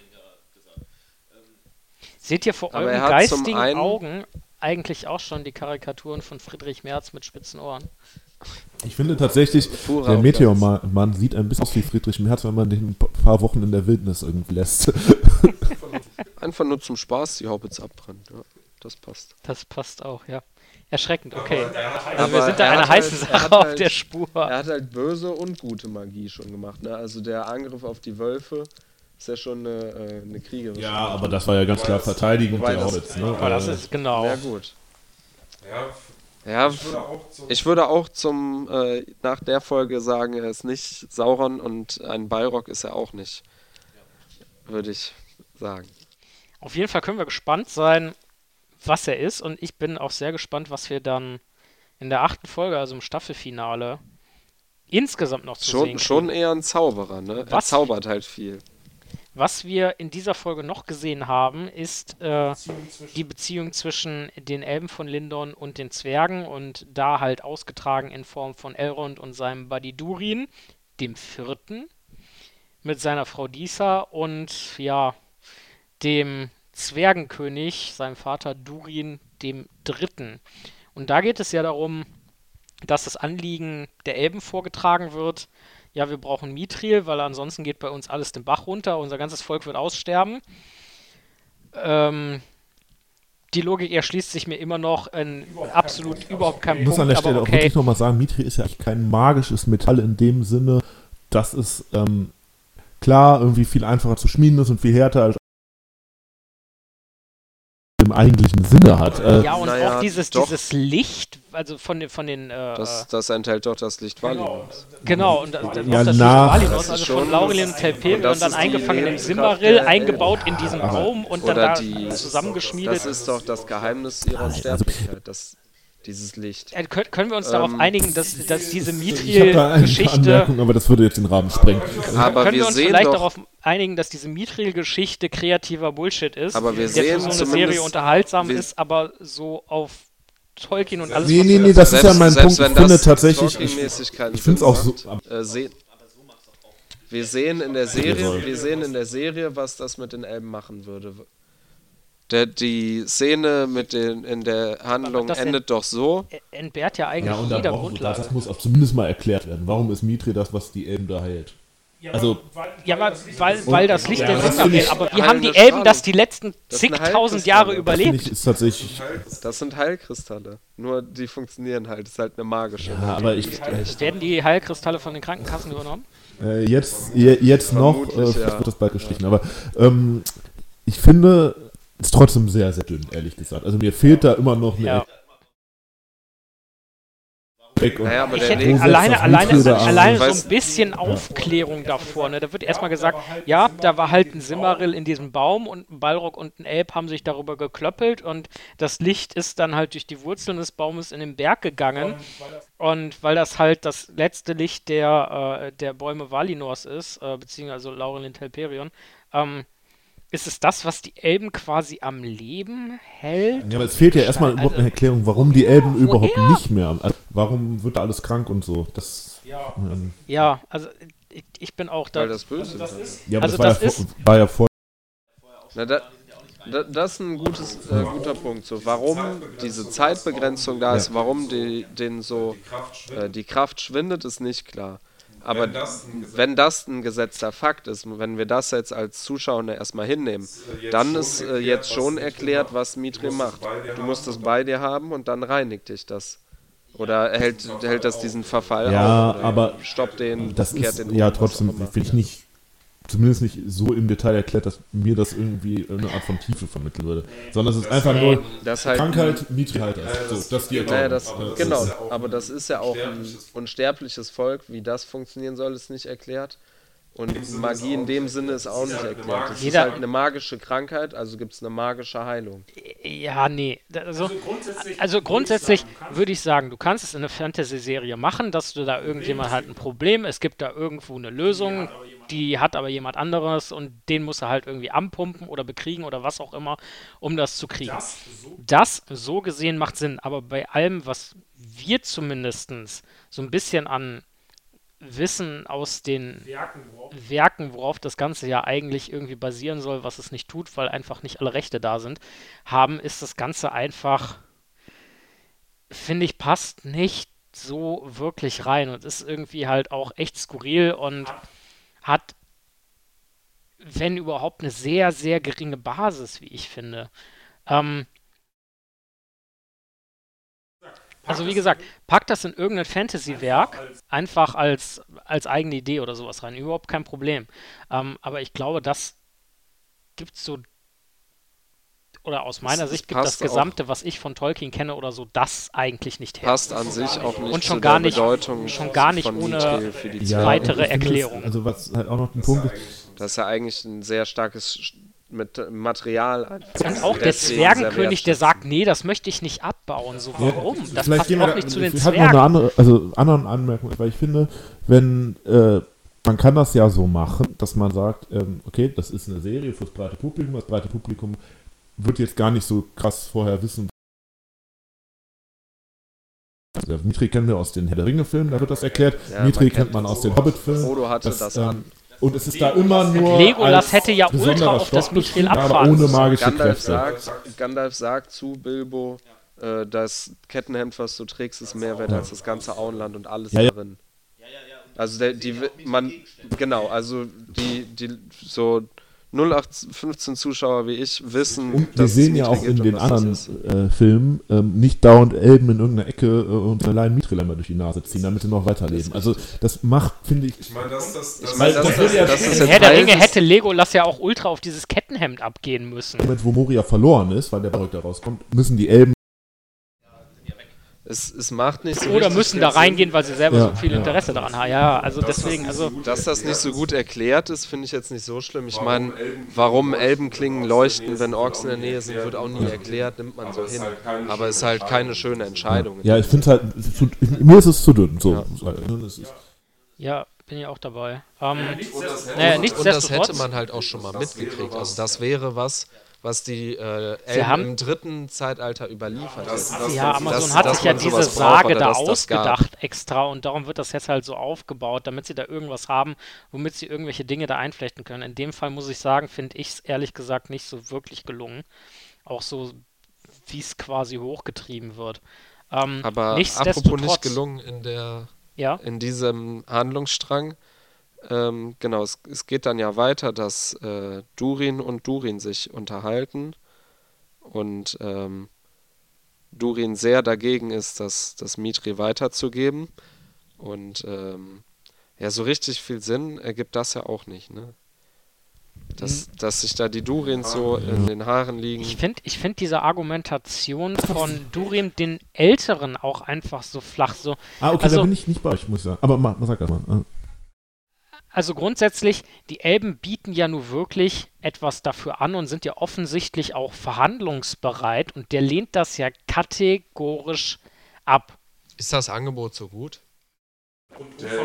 Seht ihr vor Aber euren geistigen einen- Augen eigentlich auch schon die Karikaturen von Friedrich Merz mit spitzen Ohren? Ich finde tatsächlich, Purer der. Meteormann sieht ein bisschen aus wie Friedrich Merz, wenn man den ein paar Wochen in der Wildnis irgendwie lässt. [laughs] einfach nur zum Spaß die Hobbits abbrennen. Ja, das passt. Das passt auch, ja. Erschreckend, okay. Halt Also wir sind da einer hat heißen halt- Sache auf halt- der Spur. Er hat halt böse und gute Magie schon gemacht. Ne? Also der Angriff auf die Wölfe ist ja schon eine, äh, eine kriegerische. Ja, aber das war ja ganz klar Verteidigung der das- Hobbits. Ne? Aber das Äh, ist genau. Sehr gut. Ja, Ja, ich würde auch zum. ich würde auch zum äh, nach der Folge sagen, er ist nicht Sauron und ein Balrog ist er auch nicht. Würde ich sagen. Auf jeden Fall können wir gespannt sein, was er ist. Und ich bin auch sehr gespannt, was wir dann in der achten Folge, also im Staffelfinale, insgesamt noch zu sehen Schon, schon kriegen. eher ein Zauberer, ne? Er Was? zaubert halt viel. Was wir in dieser Folge noch gesehen haben, ist äh, die Beziehung zwischen den Elben von Lindon und den Zwergen und da halt ausgetragen in Form von Elrond und seinem Buddy Durin, dem Vierten, mit seiner Frau Disa und ja, dem Zwergenkönig, seinem Vater Durin, dem Dritten. Und da geht es ja darum, dass das Anliegen der Elben vorgetragen wird. Ja, wir brauchen Mithril, weil ansonsten geht bei uns alles den Bach runter, unser ganzes Volk wird aussterben. Ähm, die Logik erschließt sich mir immer noch in absolut überhaupt keinem Ich muss Punkt, an der Stelle aber auch okay. wirklich nochmal sagen, Mithril ist ja eigentlich kein magisches Metall in dem Sinne, dass es ähm, klar irgendwie viel einfacher zu schmieden ist und viel härter als im eigentlichen Sinne hat. Äh, Ja, und Naja, auch dieses, doch. dieses Licht, also von den, von den, äh, Das, das enthält doch das Licht Valinors. genau, und das, Ja, auch das Das ist also schon- von Laurelin und und Telperion dann die eingefangen im der eingebaut in diesen Baum und dann da die- zusammengeschmiedet. Das ist doch das Geheimnis ihrer also- Sterblichkeit, das, dieses Licht. Äh, können, können wir uns darauf Ähm, einigen, dass, dass diese Mithril-Geschichte aber das würde jetzt den Rahmen sprengen. Aber können wir wir uns sehen vielleicht doch, darauf einigen, dass diese Mithril-Geschichte kreativer Bullshit ist, Aber wir der sehen für so eine Serie unterhaltsam ist, aber so auf Tolkien und alles, Nee, nee, nee, das ist ja selbst, mein selbst Punkt. Ich finde tatsächlich, ich, ich finde es Sinn auch so. äh, sehen, wir sehen in der Serie, wir sehen in der Serie, was das mit den Elben machen würde. Der, die Szene mit den in der Handlung das endet doch so. äh, entbehrt ja eigentlich Ja, und jeder Grundlage. das muss auch zumindest mal erklärt werden. Warum ist Mithril das, was die Elben da heilt? Also, Ja, weil, weil, weil das Licht Ja, der das ich- geht. Aber wie haben die Elben Strahlung. das die letzten Das zigtausend Jahre überlebt? ich, ist tatsächlich. Das sind Heilkristalle. Nur die funktionieren halt. Das ist halt eine magische. Ja, aber ich, Werden die Heilkristalle von den Krankenkassen übernommen? Äh, jetzt, je, jetzt noch, äh, ja. wird das bald gestrichen, aber ähm, ich finde es trotzdem sehr, sehr dünn, ehrlich gesagt. Also mir fehlt da immer noch eine Ja. Naja, aber Ich hätte alleine, alleine, an? alleine so ein bisschen Aufklärung davor. Ne? Da wird erstmal gesagt, ja, da war halt ein Simmeril in diesem Baum und ein Balrog und ein Elb haben sich darüber geklöppelt und das Licht ist dann halt durch die Wurzeln des Baumes in den Berg gegangen. Und weil das halt das letzte Licht der, äh, der Bäume Valinors ist, äh, beziehungsweise Laurelin Telperion, ähm, ist es das, was die Elben quasi am Leben hält? Ja, aber es fehlt ja erstmal Also- überhaupt eine Erklärung, warum die Elben Woher? überhaupt nicht mehr. Also, warum wird da alles krank und so? Das, ähm, Ja, also ich, ich bin auch da. Weil das böse ist. ja, aber Also das, war, das ja ist- vor, war ja vor. Na, da, da, das ist ein gutes, äh, guter Punkt. So, warum diese Zeitbegrenzung da ist, warum die, denen so äh, die Kraft schwindet, ist nicht klar. Aber Wenn das wenn das ein gesetzter Fakt ist, wenn wir das jetzt als Zuschauer erstmal hinnehmen, dann ist äh, jetzt schon erklärt, was Mithril macht. Du musst es bei dir haben und dann reinigt dich das. Oder hält, hält das diesen Verfall Ja, auf? Oder aber stoppt den, Das kehrt ist den ja um, trotzdem, finde ich nicht, zumindest nicht so im Detail erklärt, dass mir das irgendwie eine Art von Tiefe vermitteln würde. Sondern es ist einfach nur Das halt Krankheit, Mithril So, das ist die Naja, Erklärung. das, Äh, genau, ist ja auch aber das ist ja auch ein unsterbliches Volk. Wie das funktionieren soll, ist nicht erklärt. Und Magie in dem Sinne ist auch nicht erklärt. Es ist Jeder- halt eine magische Krankheit, also gibt es eine magische Heilung. Ja, nee. Da- Also, also grundsätzlich würde ich sagen, du kannst es in einer Fantasy-Serie machen, dass du da irgendjemand hat ein Problem, es gibt da irgendwo eine Lösung, die hat aber jemand anderes und den muss er halt irgendwie anpumpen oder bekriegen oder was auch immer, um das zu kriegen. Das so gesehen macht Sinn, aber bei allem, was wir zumindest so ein bisschen an Wissen aus den Werken, worauf das Ganze ja eigentlich irgendwie basieren soll, was es nicht tut, weil einfach nicht alle Rechte da sind, haben, ist das Ganze einfach, finde ich, passt nicht so wirklich rein und ist irgendwie halt auch echt skurril und hat wenn überhaupt, eine sehr, sehr geringe Basis, wie ich finde. Ähm, also wie gesagt, pack das in irgendein Fantasy-Werk einfach als, als eigene Idee oder sowas rein. Überhaupt kein Problem. Ähm, aber ich glaube, das gibt so, oder aus meiner es Sicht gibt das Gesamte, was ich von Tolkien kenne oder so, das eigentlich nicht her. Passt an sich auch nicht Und schon zu gar der nicht- Bedeutung schon gar nicht ohne- Mithril für die Ja, Zwerge. weitere Erklärung. Also was halt auch noch ein Punkt ist, Das ist ja eigentlich ein sehr starkes mit Material einfach. Und auch der Zwergenkönig, der sagt, nee, das möchte ich nicht abbauen. So, warum? Das Vielleicht passt auch nicht zu den ich hatte noch eine Zwergen. andere, also anderen Anmerkung, weil ich finde, wenn äh, man kann das ja so machen, dass man sagt, ähm, okay, das ist eine Serie fürs breite Publikum, das breite Publikum wird jetzt gar nicht so krass vorher wissen. Also, Mitri kennen wir aus den Herr der Ringe-Filmen, da wird das erklärt. Ja, Mitri man kennt man aus den Hobbit-Filmen. Frodo hatte das, Das, ähm, an. Und es ist da immer nur. Legolas hätte ja ultra auf das Stoff Mithril beschrieben, aber abfahren ohne magische Gandalf Kräfte. sagt, Gandalf sagt zu Bilbo, äh, das Kettenhemd, was du trägst, ist mehr wert als das ganze Auenland und alles Ja, ja. darin. Also der, die, man, genau, also die, die so 0815 Zuschauer wie ich wissen, Und wir sehen ja auch in den anderen äh, Filmen ähm, nicht dauernd Elben in irgendeiner Ecke äh, und allein Mithril durch die Nase ziehen, damit sie noch weiterleben. Also das macht, finde ich, Ich meine, das, das, das, Ich meine, das, das das, würde ja das ist Herr der Ringe hätte Legolas ja auch ultra auf dieses Kettenhemd abgehen müssen. Moment, wo Moria verloren ist, weil der Barok da rauskommt, müssen die Elben Es, es macht nicht so Oder müssen da reingehen, weil sie selber Ja, so viel ja. Interesse daran haben. Ja, also deswegen, also Dass das nicht so gut erklärt ist, finde ich jetzt nicht so schlimm. Ich meine, warum Elbenklingen leuchten, wenn Orks in der Nähe sind, wird auch nie erklärt, nimmt man so hin. Aber es ist halt keine schöne Entscheidung. Ja, ich finde es halt, es ist zu, mir ist es zu dünn. So, Ne, das ist, ja, bin ich auch dabei. Ähm, naja, Und das nichtsdestotrotz, hätte man halt auch schon mal mitgekriegt. Also das wäre was, was die äh, Elben haben- im dritten Zeitalter überliefert hätten. ja, Amazon dass- hat sich ja diese braucht Sage da das ausgedacht extra und darum wird das jetzt halt so aufgebaut, damit sie da irgendwas haben, womit sie irgendwelche Dinge da einflechten können. In dem Fall muss ich sagen, finde ich es ehrlich gesagt nicht so wirklich gelungen. Auch so, wie es quasi hochgetrieben wird. Ähm, Aber apropos nichtsdestotrotz, nicht gelungen in der Ja, in diesem Handlungsstrang. Ähm, genau, es, es geht dann ja weiter, dass äh, Durin und Durin sich unterhalten und ähm, Durin sehr dagegen ist, das, das Mitri weiterzugeben. Und ähm, ja, so richtig viel Sinn ergibt das ja auch nicht, ne? Dass, dass sich da die Durins so in den Haaren liegen. Ich finde ich find diese Argumentation von Durim den Älteren auch einfach so flach. So. ah, okay, Also- da bin ich nicht bei euch, muss ich sagen. Aber mach, sag das mal. Also grundsätzlich, die Elben bieten ja nur wirklich etwas dafür an und sind ja offensichtlich auch verhandlungsbereit und der lehnt das ja kategorisch ab. Ist das Angebot so gut?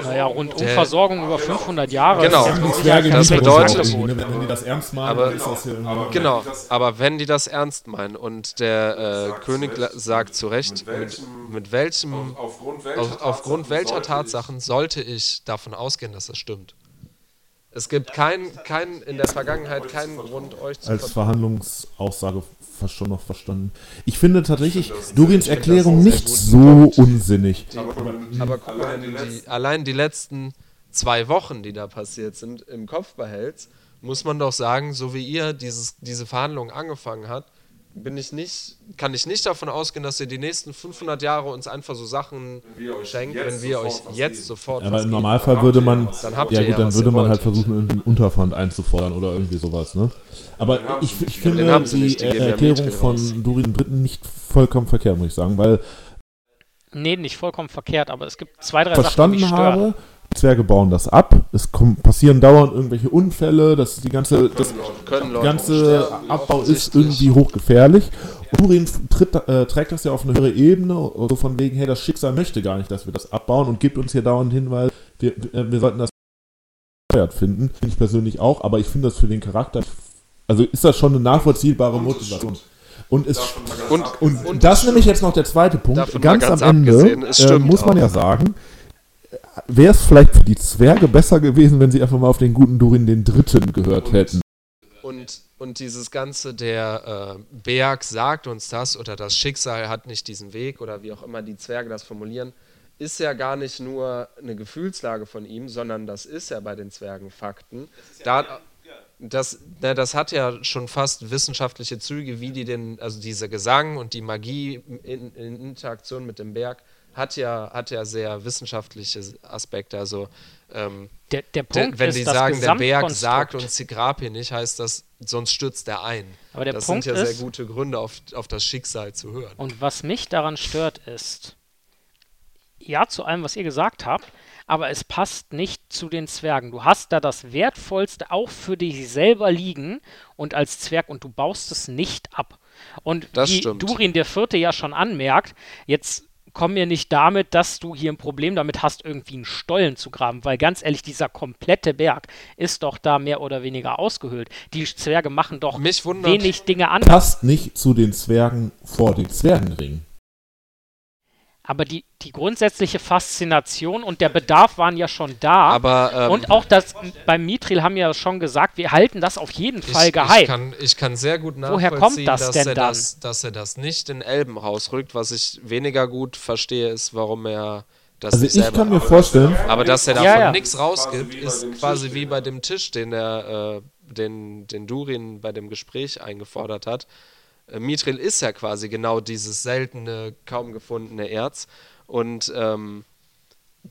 Naja, Rundumversorgung Der- über 500 Jahre. Genau. das bedeutet- Angebot. ne, wenn, die das ernst meinen, Aber- dann ist das ja irgendwie- Genau, aber wenn die das ernst meinen und der äh, König sagt zu Recht, mit, mit welchem, aufgrund welcher, auf, aufgrund welcher sollte Tatsachen sollte ich davon ausgehen, dass das stimmt? Es gibt kein, kein, in der Vergangenheit keinen Grund, euch zu als. Verhandlungsaussage fast schon noch verstanden. Ich finde tatsächlich Durins Erklärung nicht so unsinnig. Aber guck mal, wenn du die, allein die letzten zwei Wochen, die da passiert sind, im Kopf behältst, muss man doch sagen, so wie ihr dieses, diese Verhandlungen angefangen habt, bin ich nicht, kann ich nicht davon ausgehen, dass ihr die nächsten 500 Jahre uns einfach so Sachen schenkt, wenn wir euch was jetzt sofort Aber was im geben. Normalfall würde man, Dann habt ja gut, ja, dann würde man halt versuchen, irgendwie einen Unterpfand einzufordern oder irgendwie sowas, ne? Aber ich, ich finde die nicht, die ja Erklärung von. Durin III. nicht vollkommen verkehrt, muss ich sagen, weil Nee, nicht vollkommen verkehrt, aber es gibt zwei, drei verstanden Sachen, die mich stören. habe, Zwerge bauen das ab, es kommen, passieren dauernd irgendwelche Unfälle, das die ganze, das Leute ganze Abbau ist irgendwie hochgefährlich. Tritt, äh, trägt das ja auf eine höhere Ebene, oder von wegen, hey, das Schicksal möchte gar nicht, dass wir das abbauen und gibt uns hier dauernd Hinweis, wir, wir, wir sollten das bescheuert finden. Finde ich persönlich auch, aber ich finde das für den Charakter, also ist das schon eine nachvollziehbare Motivation. Und, es, Und, und, und das ist nämlich jetzt noch der zweite Punkt. Ganz, ganz am Ende äh, muss man ja sagen, wäre es vielleicht für die Zwerge besser gewesen, wenn sie einfach mal auf den guten Durin den Dritten gehört hätten. Und, und dieses Ganze, der äh, Berg sagt uns das oder das Schicksal hat nicht diesen Weg oder wie auch immer die Zwerge das formulieren, ist ja gar nicht nur eine Gefühlslage von ihm, sondern das ist ja bei den Zwergen Fakten. Da, das, na, das hat ja schon fast wissenschaftliche Züge, wie die den, also dieser Gesang und die Magie in, in Interaktion mit dem Berg hat ja, hat ja sehr wissenschaftliche Aspekte. Also ähm, Der, der Punkt wenn ist, die das sagen, der Berg sagt und sie grab hier nicht, heißt das, sonst stürzt er ein. Aber der das Punkt sind ja sehr ist- gute Gründe, auf, auf das Schicksal zu hören. Und was mich daran stört, ist, ja, zu allem, was ihr gesagt habt, aber es passt nicht zu den Zwergen. Du hast da das Wertvollste auch für dich selber liegen und als Zwerg und du baust es nicht ab. Und Das wie stimmt. Durin der Vierte ja schon anmerkt, jetzt komm mir nicht damit, dass du hier ein Problem damit hast, irgendwie einen Stollen zu graben, weil ganz ehrlich, dieser komplette Berg ist doch da mehr oder weniger ausgehöhlt. Die Zwerge machen doch wenig Dinge anders. Passt nicht zu den Zwergen vor den Zwergenringen. Aber die, die grundsätzliche Faszination und der Bedarf waren ja schon da. Aber ähm, und auch das beim Mithril haben ja schon gesagt, wir halten das auf jeden Fall ich, geheim. Ich kann, ich kann sehr gut Woher nachvollziehen, kommt das dass, denn er dann? Das, dass er das nicht in Elben rausrückt. Was ich weniger gut verstehe, ist, warum er das Also nicht ich kann mir vorstellen, Aber dass er Ja, davon ja. nichts rausgibt, Quasi ist quasi Tisch, wie bei dem Tisch, den er, äh, den, den Durin bei dem Gespräch eingefordert hat. Äh, Mithril ist ja quasi genau dieses seltene, kaum gefundene Erz. Und ähm,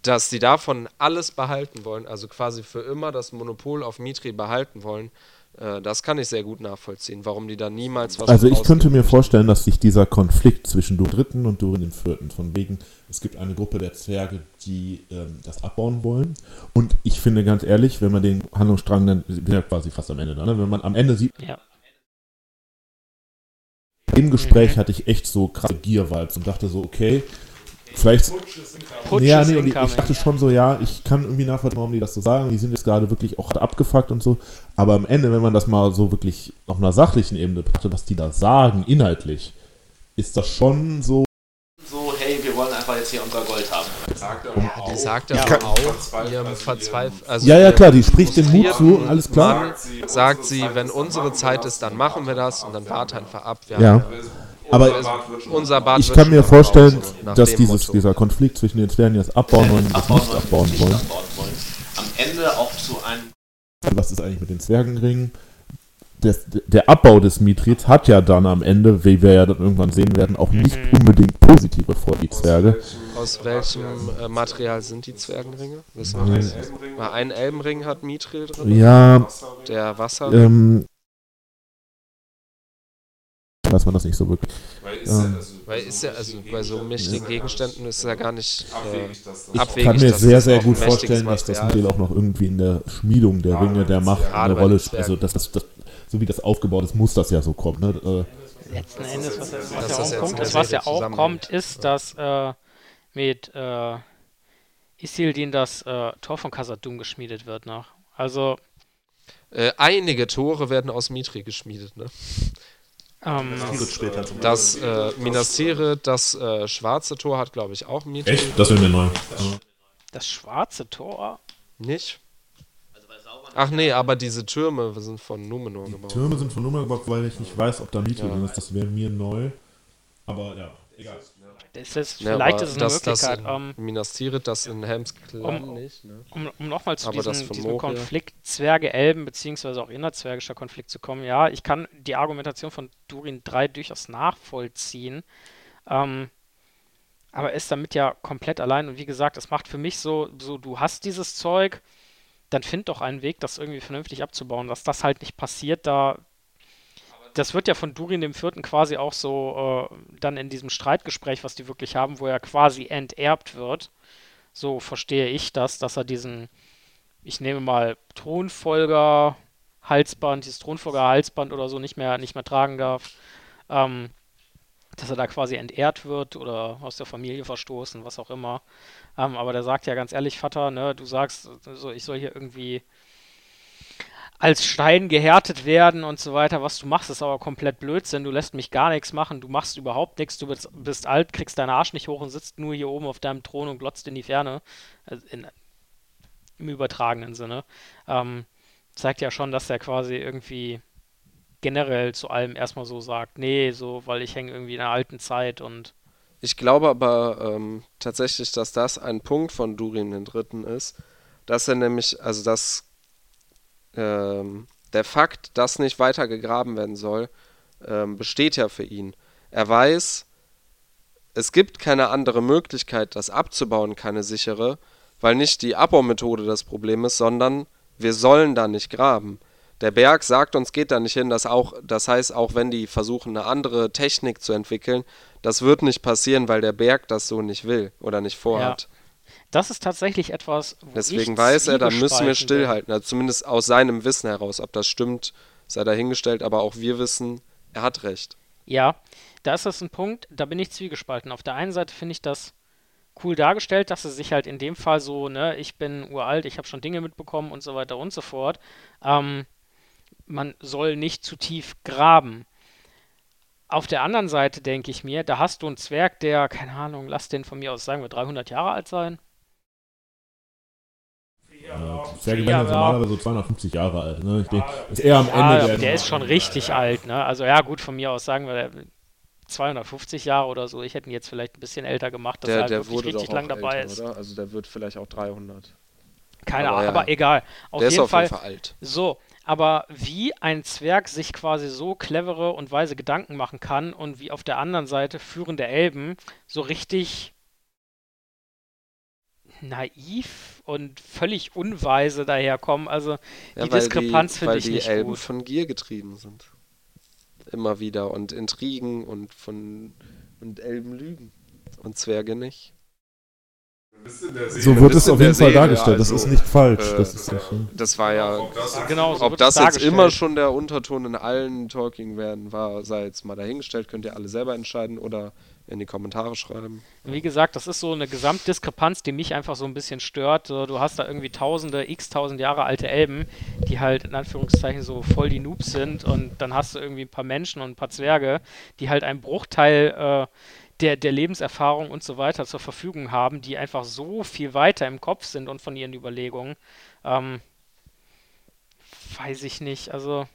dass die davon alles behalten wollen, also quasi für immer das Monopol auf Mithril behalten wollen, äh, das kann ich sehr gut nachvollziehen, warum die da niemals was also ich könnte mir vorstellen, dass sich dieser Konflikt zwischen Durin Dritten und Durin den Vierten, von wegen, es gibt eine Gruppe der Zwerge, die ähm, das abbauen wollen. Und ich finde ganz ehrlich, wenn man den Handlungsstrang dann, wir sind ja quasi fast am Ende ne? wenn man am Ende sieht, ja. Im Gespräch Mhm. hatte ich echt so krasse Gear-Vibes und dachte so, okay, vielleicht Putsch ja, nee, und ich, dachte schon so, ja, ich kann irgendwie nachvollziehen, warum die das so sagen. Die sind jetzt gerade wirklich auch abgefuckt und so. Aber am Ende, wenn man das mal so wirklich auf einer sachlichen Ebene betrachtet, was die da sagen, inhaltlich, ist das schon. So, hey, wir wollen einfach jetzt hier unser Gold haben. Sagt er Die auch. sagt Ja. aber auch Verzweifelt, ihrem also Verzweifel. Also Ja, ja, klar, die spricht den Mut zu, alles klar. Mann sagt sie, wenn unsere Zeit ist, dann machen wir das und dann wart einfach ab. Wir Ja. Aber Unser Bad ich kann mir vorstellen, dass dieses, dieser Konflikt zwischen den Zwergen, die das abbauen wollen und das nicht abbauen wollen. abbauen wollen. Am Ende auch zu einem Was ist eigentlich mit den Zwergenringen? Das, der Abbau des Mithrils hat ja dann am Ende, wie wir ja dann irgendwann sehen werden, auch nicht Mhm. unbedingt positive vor die Zwerge. Aus welchem äh, Material sind die Zwergenringe? Wissen wir das? Weil ein Elbenring hat Mithril drin, Ja, der Wasser. ähm, weiß man das nicht so wirklich. Weil ist Ähm, ja, also, Weil ist ja, also bei so mächtigen Gegenständen ist es ja gar nicht. Äh, abwegig, Ich Abwegig, kann mir sehr, sehr gut vorstellen, dass das Mittel auch noch irgendwie in der Schmiedung der Ringe der Macht eine Rolle spielt. Also, das, das, das, so wie das aufgebaut ist, muss das ja so kommen. Ne? Äh, Letzten Endes, was, was das ja auch eine ist, was ja auch kommt, ist, dass äh, mit äh, Isildin das äh, Tor von Khazad-dûm geschmiedet wird noch. Also, äh, einige Tore werden aus Mithril geschmiedet. Ne? ähm, später zum Das äh, Minas Tirith, das äh, schwarze Tor hat, glaube ich, auch Mithril. Das ist mir neu. das schwarze Tor. Nicht? Ach nee, aber diese Türme sind von Numenor gebaut. Türme sind von Nummer gebaut, weil ich nicht weiß, ob da Ja. drin ist. Das wäre mir neu. Aber ja, egal. Das ist, Ja, vielleicht ist es eine das, das Möglichkeit. in ähm, Minas Tirith, das in Helms Klamm Um- nicht. Ne? um, um nochmal zu Aber diesem, diesem. Konflikt Zwerge-Elben, beziehungsweise auch innerzwergischer Konflikt zu kommen, ja, ich kann die Argumentation von Durin 3 durchaus nachvollziehen, ähm, aber ist damit ja komplett allein und wie gesagt, es macht für mich so, so, du hast dieses Zeug, dann find doch einen Weg, das irgendwie vernünftig abzubauen, dass das halt nicht passiert, da das wird ja von Durin dem Vierten quasi auch so äh, dann in diesem Streitgespräch, was die wirklich haben, wo er quasi enterbt wird, so verstehe ich das, dass er diesen, ich nehme mal Thronfolger Halsband, dieses Thronfolger Halsband oder so nicht mehr nicht mehr tragen darf, ähm, dass er da quasi entehrt wird oder aus der Familie verstoßen, was auch immer. Ähm, aber der sagt ja ganz ehrlich, Vater, ne, du sagst, so, ich soll hier irgendwie als Stein gehärtet werden und so weiter. Was du machst, ist aber komplett Blödsinn. Du lässt mich gar nichts machen. Du machst überhaupt nichts. Du bist, bist alt, kriegst deinen Arsch nicht hoch und sitzt nur hier oben auf deinem Thron und glotzt in die Ferne. Also in, Im übertragenen Sinne. Ähm, zeigt ja schon, dass er quasi irgendwie generell zu allem erstmal so sagt, nee, so, weil ich hänge irgendwie in der alten Zeit und Ich glaube aber ähm, tatsächlich, dass das ein Punkt von Durin den Dritten ist, dass er nämlich, also dass ähm, der Fakt, dass nicht weiter gegraben werden soll, ähm, besteht ja für ihn. Er weiß, es gibt keine andere Möglichkeit, das abzubauen, keine sichere, weil nicht die Abbaumethode das Problem ist, sondern wir sollen da nicht graben. Der Berg sagt uns, geht da nicht hin. Das, auch, das heißt, auch wenn die versuchen, eine andere Technik zu entwickeln, das wird nicht passieren, weil der Berg das so nicht will oder nicht vorhat. Das ist tatsächlich etwas, wo Deswegen weiß er, da müssen wir stillhalten. Also zumindest aus seinem Wissen heraus. Ob das stimmt, sei dahingestellt, aber auch wir wissen, er hat recht. Ja, da ist das ein Punkt, da bin ich zwiegespalten. Auf der einen Seite finde ich das cool dargestellt, dass er sich halt in dem Fall so, ne, ich bin uralt, ich habe schon Dinge mitbekommen und so weiter und so fort. Ähm, man soll nicht zu tief graben. Auf der anderen Seite denke ich mir, da hast du einen Zwerg, der, keine Ahnung, lass den von mir aus, sagen wir, 300 Jahre alt sein. Ja, Zwerge Ja, werden ja. normalerweise so 250 Jahre alt. Ne? Ich denke, ist eher am Ende Ja, der. der ist schon richtig alt, ne? Also ja, gut, von mir aus sagen wir der 250 Jahre oder so. Ich hätte ihn jetzt vielleicht ein bisschen älter gemacht, dass er Der, halt der wirklich wurde richtig doch lang auch dabei älter, ist. oder? Also der wird vielleicht auch 300. Keine Aber Ahnung, ja. aber egal. Auf der jeden ist auf Fall, jeden Fall alt. so. Aber wie ein Zwerg sich quasi so clevere und weise Gedanken machen kann und wie auf der anderen Seite führende Elben so richtig naiv und völlig unweise daherkommen. Also die weil Diskrepanz finde weil ich die nicht Elben gut. von Gier getrieben sind. Immer wieder. Und Intrigen und von und Elben lügen. Und Zwerge nicht. So wird es auf jeden Fall Serie, dargestellt. das also, ist nicht falsch. äh, das ist nicht, Das war ja. Genau, so Ob das jetzt immer schon der Unterton in allen Talking werden war, sei jetzt mal dahingestellt, könnt ihr alle selber entscheiden oder in die Kommentare schreiben. Wie gesagt, das ist so eine Gesamtdiskrepanz, die mich einfach so ein bisschen stört. Du hast da irgendwie tausende, x tausend Jahre alte Elben, die halt in Anführungszeichen so voll die Noobs sind und dann hast du irgendwie ein paar Menschen und ein paar Zwerge, die halt einen Bruchteil äh, der, der Lebenserfahrung und so weiter zur Verfügung haben, die einfach so viel weiter im Kopf sind und von ihren Überlegungen. Ähm, weiß ich nicht. Also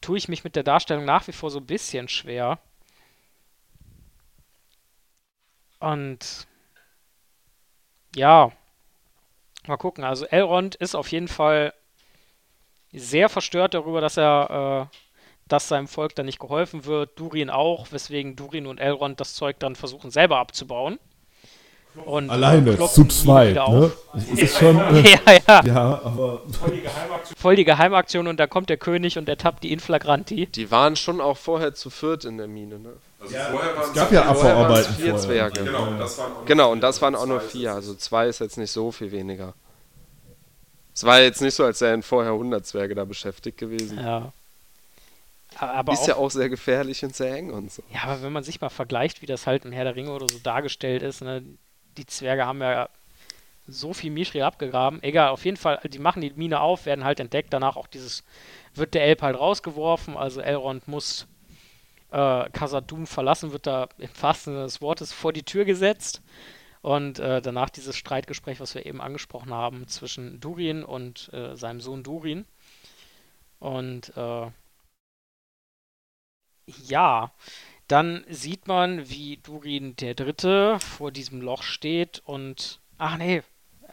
tue ich mich mit der Darstellung nach wie vor so ein bisschen schwer. Und ja, mal gucken. Also Elrond ist auf jeden Fall sehr verstört darüber, dass er, äh, dass seinem Volk dann nicht geholfen wird. Durin auch, weswegen Durin und Elrond das Zeug dann versuchen selber abzubauen. Und, äh, Alleine, klopfen zu zweit. Ne? Das ist schon. [laughs] Äh, ja, ja, ja, aber. voll die Geheimaktion und da kommt der König und der tappt die in flagranti. Die waren schon auch vorher zu viert in der Mine, ne? Also vorher waren Es gab ja Abbauarbeiten vier vorher. Zwerge. Genau, und das waren auch Genau, nur und das vier. waren auch nur Zwei vier. Also zwei ist jetzt nicht so viel weniger. Es war jetzt nicht so, als wären vorher 100 Zwerge da beschäftigt gewesen. Ja. Aber ist auch, ja auch sehr gefährlich und sehr eng und so. Ja, aber wenn man sich mal vergleicht, wie das halt im Herr der Ringe oder so dargestellt ist, ne, die Zwerge haben ja so viel Mithril abgegraben. Egal, auf jeden Fall, die machen die Mine auf, werden halt entdeckt. Danach auch dieses, wird der Elb halt rausgeworfen. Also Elrond muss äh, verlassen, wird da im wahrsten Sinne des Wortes vor die Tür gesetzt. Und äh, danach dieses Streitgespräch, was wir eben angesprochen haben, zwischen Durin und äh, seinem Sohn Durin. Und äh, ja, dann sieht man, wie Durin der Dritte vor diesem Loch steht und. Ach nee,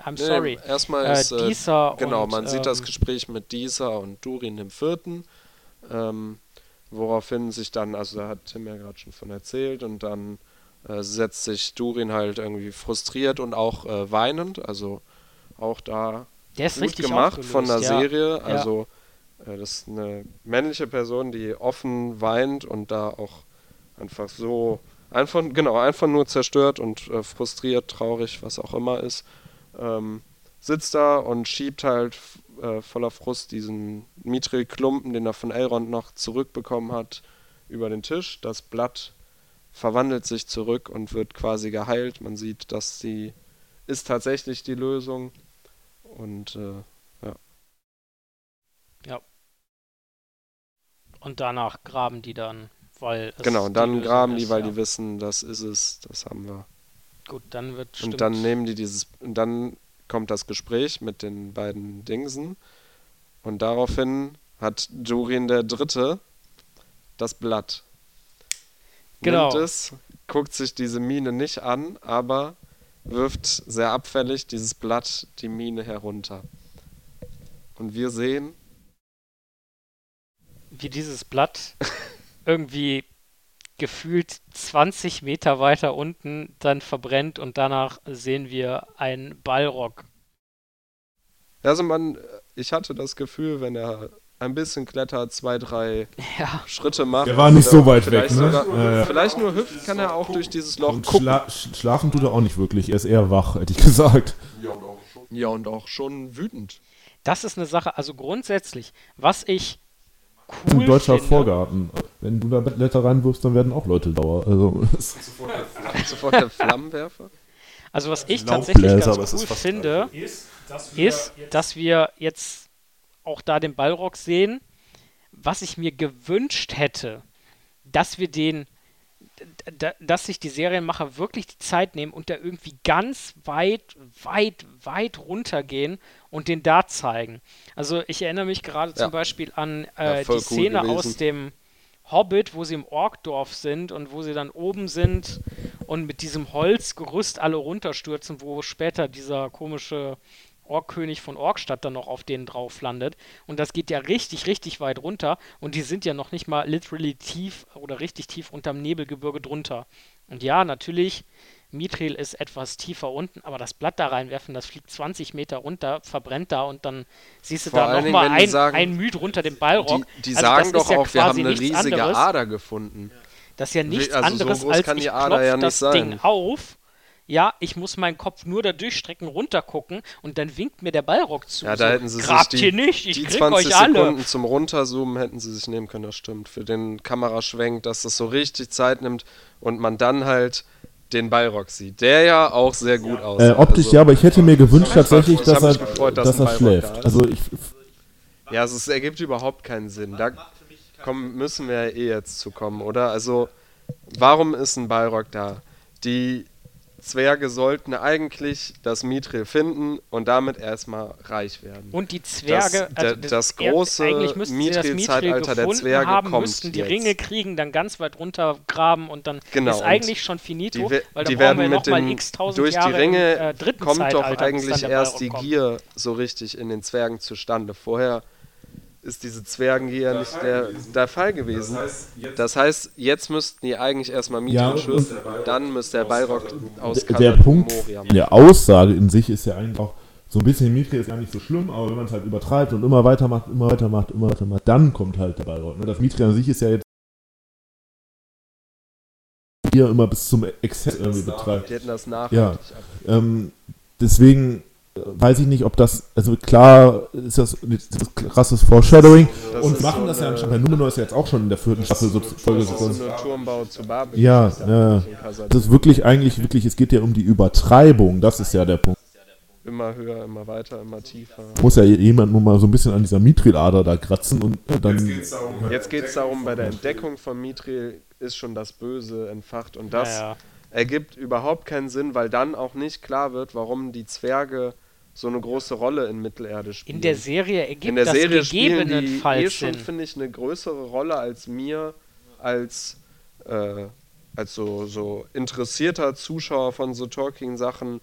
I'm Nee, sorry. Erstmal Äh, ist. Äh, Disa genau, und, man sieht das ähm, Gespräch mit Disa und Durin im vierten. Ähm, woraufhin sich dann, also da hat Tim ja gerade schon von erzählt, und dann äh, setzt sich Durin halt irgendwie frustriert und auch äh, weinend. Also auch da Der ist gut gemacht von der aufgelöst, ja. Serie. Also das ist eine männliche Person, die offen weint und da auch einfach so einfach genau einfach nur zerstört und äh, frustriert, traurig, was auch immer ist, ähm, sitzt da und schiebt halt äh, voller Frust diesen Mithril-Klumpen, den er von Elrond noch zurückbekommen hat, über den Tisch. Das Blatt verwandelt sich zurück und wird quasi geheilt. Man sieht, dass sie ist tatsächlich die Lösung und äh, Und danach graben die dann, weil. es Genau, und die dann graben die, ist, weil ja. die wissen, das ist es, das haben wir. Gut, dann wird. Und dann nehmen die dieses, und dann kommt das Gespräch mit den beiden Dingsen. Und daraufhin hat Durin der Dritte das Blatt. Genau. Nimmt es, guckt sich diese Mine nicht an, aber wirft sehr abfällig dieses Blatt die Mine herunter. Und wir sehen, wie dieses Blatt [laughs] irgendwie gefühlt 20 Meter weiter unten dann verbrennt und danach sehen wir einen Ballrock. Also man, ich hatte das Gefühl, wenn er ein bisschen klettert, zwei, drei [laughs] Ja, Schritte macht. Der war nicht so weit weg, vielleicht ne? Sogar, Ja, ja. Vielleicht nur hüpft, kann er auch durch dieses Loch Und gucken. schla sch- schlafen tut er auch nicht wirklich. Er ist eher wach, hätte ich [laughs] gesagt. Ja, und auch schon wütend. das ist eine Sache, also grundsätzlich, was ich Ein cool deutscher finde, Vorgarten. Wenn du da Blätter reinwirfst, dann werden auch Leute sauer. Also, [laughs] [laughs] Sofort der Flammenwerfer. also was ich tatsächlich ganz cool finde, Ist, dass ist, dass wir jetzt auch da den Ballrock sehen, was ich mir gewünscht hätte, dass wir den, dass sich die Serienmacher wirklich die Zeit nehmen und da irgendwie ganz weit, weit, weit runtergehen und den da zeigen. Also ich erinnere mich gerade zum Ja. Beispiel an Ja, äh, voll die cool Szene gewesen. aus dem Hobbit, wo sie im Orkdorf sind und wo sie dann oben sind und mit diesem Holzgerüst alle runterstürzen, wo später dieser komische Orkkönig von Orkstadt dann noch auf denen drauf landet. Und das geht ja richtig, richtig weit runter. Und die sind ja noch nicht mal literally tief oder richtig tief unterm Nebelgebirge drunter. Und ja, natürlich, Mithril ist etwas tiefer unten, aber das Blatt da reinwerfen, das fliegt 20 Meter runter, verbrennt da und dann siehst du Vor da nochmal ein, sagen- ein Müd runter den Ballrock. Die, die Also sagen doch ja auch, wir haben eine riesige anderes. Ader gefunden. Das ist ja nichts also so anderes als ich die Ader klopf ja nicht das sein. Ding auf. Ja, ich muss meinen Kopf nur da durchstrecken, runtergucken und dann winkt mir der Ballrock zu. Ja, da so, hätten sie sich Grabt die, hier nicht, ich die krieg 20 euch alle. Sekunden zum Runterzoomen hätten sie sich nehmen können, das stimmt. Für den Kameraschwenk, dass das so richtig Zeit nimmt und man dann halt den Ballrock sieht, der ja auch sehr gut äh, aussieht. optisch Also, ja, aber ich hätte mir gewünscht tatsächlich, Ich dass er, mich gefreut, dass dass ein er Ballrock da schläft. ist. Also ich, Ja, also es ergibt überhaupt keinen Sinn. Da kommen, müssen wir ja eh jetzt zu kommen, oder? Also, warum ist ein Balrog da? Die Zwerge sollten eigentlich das Mithril finden und damit erstmal reich werden. Und die Zwerge, Das- also da- das er- große das Mithril-Zeitalter Mithril der Zwerge haben, kommt müssten die jetzt. Ringe kriegen, dann ganz weit runter graben und dann Genau, ist eigentlich schon finito, die, we- weil die brauchen wir werden mit dem, x tausend durch die Jahre Ringe im, äh, kommt doch Zeitalter, dann eigentlich erst die. Gier so richtig in den Zwergen zustande. Vorher ist diese Zwergengier nicht der, der Fall gewesen. Das heißt, jetzt müssten die eigentlich erstmal Mithril Ja, dann müsste der Balrog aus der Khazad Punkt Moria der Aussage in sich ist ja eigentlich auch so ein bisschen Mithril ist gar nicht so schlimm, aber wenn man es halt übertreibt und immer weitermacht, immer weitermacht, immer weitermacht, dann kommt halt der Ballrock. Ne? Das Mithril an sich ist ja jetzt hier immer bis zum Exzess irgendwie betreibt. Die hätten das nachhaltig Ja. Ähm, deswegen weiß ich nicht, ob das, also klar ist das, das krasses Foreshadowing Das und machen so das ja eine- anscheinend. Numenor ist ja jetzt auch schon in der vierten Staffel so Folge Das ist so. Turmbau zu Babel. Ja, Das ist ja. Das ist wirklich eigentlich, wirklich, es geht ja um die Übertreibung, das ist ja der Punkt. Immer höher, immer weiter, immer tiefer. Muss ja jemand nur mal so ein bisschen an dieser Mithril-Ader da kratzen und dann. Jetzt geht es darum, bei der Entdeckung von Mithril ist schon das Böse entfacht und das Ja, ja. ergibt überhaupt keinen Sinn, weil dann auch nicht klar wird, warum die Zwerge so eine große Rolle in Mittelerde spielen. In der Serie ergibt In der das Serie gegebenenfalls eh schon, finde ich, eine größere Rolle als mir als, äh, als so, so interessierter Zuschauer von so Tolkien-Sachen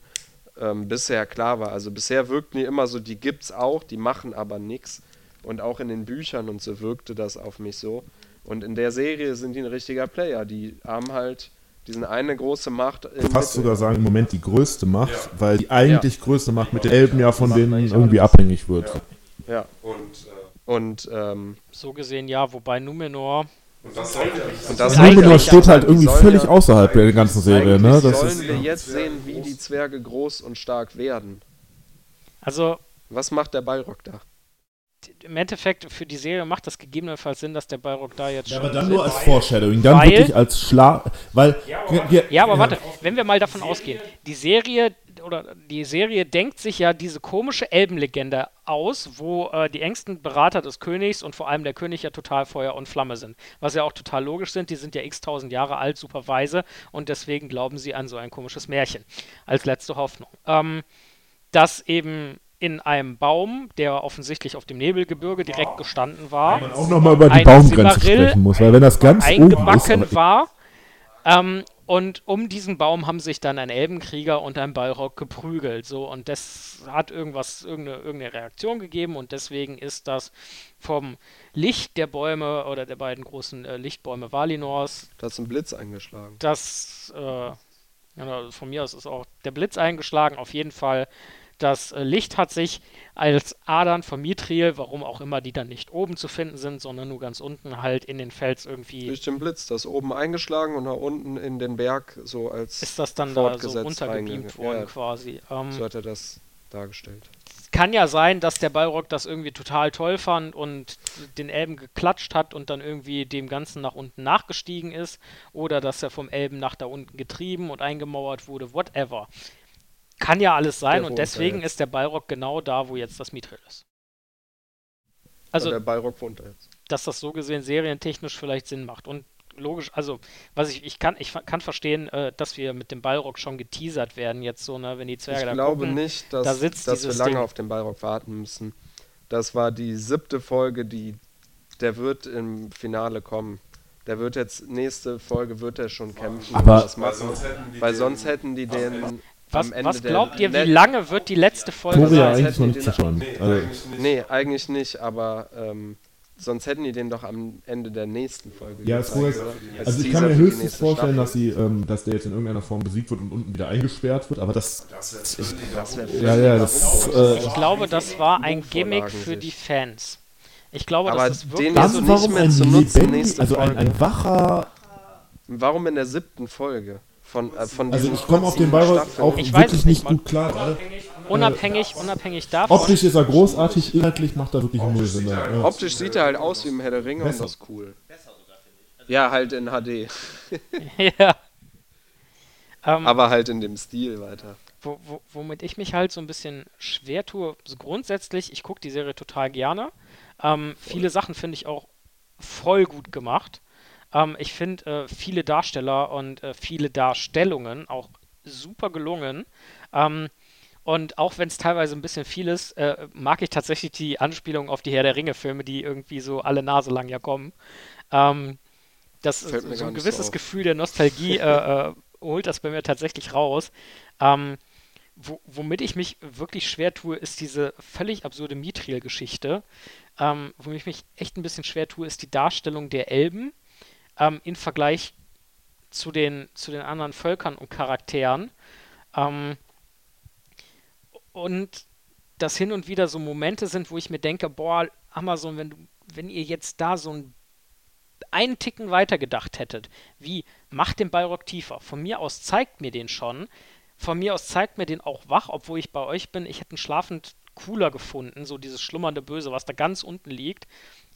ähm, bisher klar war. Also bisher wirkten die immer so, die gibt's auch, die machen aber nichts. Und auch in den Büchern und so wirkte das auf mich so. Und in der Serie sind die ein richtiger Player. Die haben halt diesen eine große Macht. Fast sogar sagen, im Moment die größte Macht, weil die eigentlich größte Macht mit den Elben ja von denen irgendwie abhängig wird. Ja. Und, äh, Und, ähm, So gesehen ja, wobei Numenor und das und das Numenor steht halt irgendwie völlig ja- außerhalb der ganzen Serie, ne? Das sollen ist, wir jetzt sehen, wie die Zwerge groß und stark werden. Also Was macht der Balrog da? Im Endeffekt für die Serie macht das gegebenenfalls Sinn, dass der Balrog da jetzt ja, schon aber dann nur als Foreshadowing, dann Weil- wirklich als Schlag, weil Ja, aber warte, wenn wir mal davon ausgehen, die Serie oder die Serie denkt sich ja diese komische Elbenlegende aus, wo äh, die engsten Berater des Königs und vor allem der König ja total Feuer und Flamme sind. Was ja auch total logisch sind, die sind ja x tausend Jahre alt, super weise und deswegen glauben sie an so ein komisches Märchen als letzte Hoffnung. Ähm, dass eben in einem Baum, der offensichtlich auf dem Nebelgebirge direkt gestanden war, man auch nochmal über die Baumgrenze sprechen muss, weil wenn das ganz oben ist, eingebacken aber war. Ähm, und um diesen Baum haben sich dann ein Elbenkrieger und ein Balrog geprügelt. So, und das hat irgendwas, irgendeine, irgendeine Reaktion gegeben und deswegen ist das vom Licht der Bäume oder der beiden großen äh, Lichtbäume Valinors, Da ist ein Blitz eingeschlagen. das, äh, ja, von mir aus ist auch der Blitz eingeschlagen, auf jeden Fall. Das äh, Licht hat sich als Adern von Mithril, warum auch immer die dann nicht oben zu finden sind, sondern nur ganz unten halt in den Fels irgendwie, Durch den Blitz, das oben eingeschlagen und nach unten in den Berg so als. ist das dann da so reingegangen. worden ja. quasi. Ähm, So hat er das dargestellt. kann ja sein, dass der Balrog das irgendwie total toll fand und den Elben geklatscht hat und dann irgendwie dem Ganzen nach unten nachgestiegen ist oder dass er vom Elben nach da unten getrieben und eingemauert wurde, whatever. Kann ja alles sein und deswegen ist der Balrog genau da, wo jetzt das Mithril ist. Also Also, der Balrog wohnt da jetzt. dass das so gesehen serientechnisch vielleicht Sinn macht und logisch, also was ich, ich kann, ich kann verstehen, äh, dass wir mit dem Balrog schon geteasert werden jetzt so, ne, wenn die Zwerge Ich da glaube gucken. nicht, dass, da sitzt dass wir lange Ding. auf den Balrog warten müssen. Das war die siebte Folge, die der wird im Finale kommen. Der wird jetzt, nächste Folge wird er schon kämpfen. Aber- sonst hätten die Weil den- sonst hätten die den Was, am Ende was der glaubt ihr, wie lange wird die letzte Folge Toria sein? eigentlich noch nicht zerstört. Nee, Also, eigentlich nicht. Nee, eigentlich nicht, aber ähm, sonst hätten die den doch am Ende der nächsten Folge Ja, ist gezeigt, wohl- oder? Als also ich kann mir höchstens vorstellen, Staffel. dass sie, ähm, dass der jetzt in irgendeiner Form besiegt wird und unten wieder eingesperrt wird, aber das, Das wäre völlig Das wär ja, ja, das, äh, Ich glaube, das war ein Gimmick für die Fans. Ich glaube, Aber das ist wirklich den dann so nicht warum mehr zu nutzen, lebendig, nächste also ein, Folge. ein wacher, Warum in der siebten Folge? Von, äh, von also ich komme auf den Staffeln? auch Ich wirklich nicht, gut klar. gerade. unabhängig, unabhängig davon. Optisch ist er großartig, inhaltlich macht er wirklich null Sinn. Ja. Optisch sieht er halt aus wie im Herr der Ringe Besser. und das ist cool. Ja, halt in HD. [laughs] ja. Ähm, Aber halt in dem Stil weiter. wo, wo, womit ich mich halt so ein bisschen schwer tue, so grundsätzlich, ich gucke die Serie total gerne. Ähm, viele Sachen finde ich auch voll gut gemacht. Ähm, ich finde äh, viele Darsteller und äh, viele Darstellungen auch super gelungen. Ähm, und auch wenn es teilweise ein bisschen viel ist, äh, mag ich tatsächlich die Anspielung auf die Herr der Ringe-Filme, die irgendwie so alle Nase lang ja kommen. Ähm, das Fällt mir so ein so gewisses auf. Gefühl der Nostalgie äh, [laughs] äh, holt das bei mir tatsächlich raus. Ähm, wo, womit ich mich wirklich schwer tue, ist diese völlig absurde Mithril-Geschichte. Ähm, womit ich mich echt ein bisschen schwer tue, ist die Darstellung der Elben ähm, im Vergleich zu den, zu den anderen Völkern und Charakteren. Ähm, und dass hin und wieder so Momente sind, wo ich mir denke, boah, Amazon, wenn du, wenn ihr jetzt da so ein einen Ticken weiter gedacht hättet, wie macht den Balrog tiefer. Von mir aus zeigt mir den schon. Von mir aus zeigt mir den auch wach, obwohl ich bei euch bin. Ich hätte ihn schlafend cooler gefunden, so dieses schlummernde Böse, was da ganz unten liegt.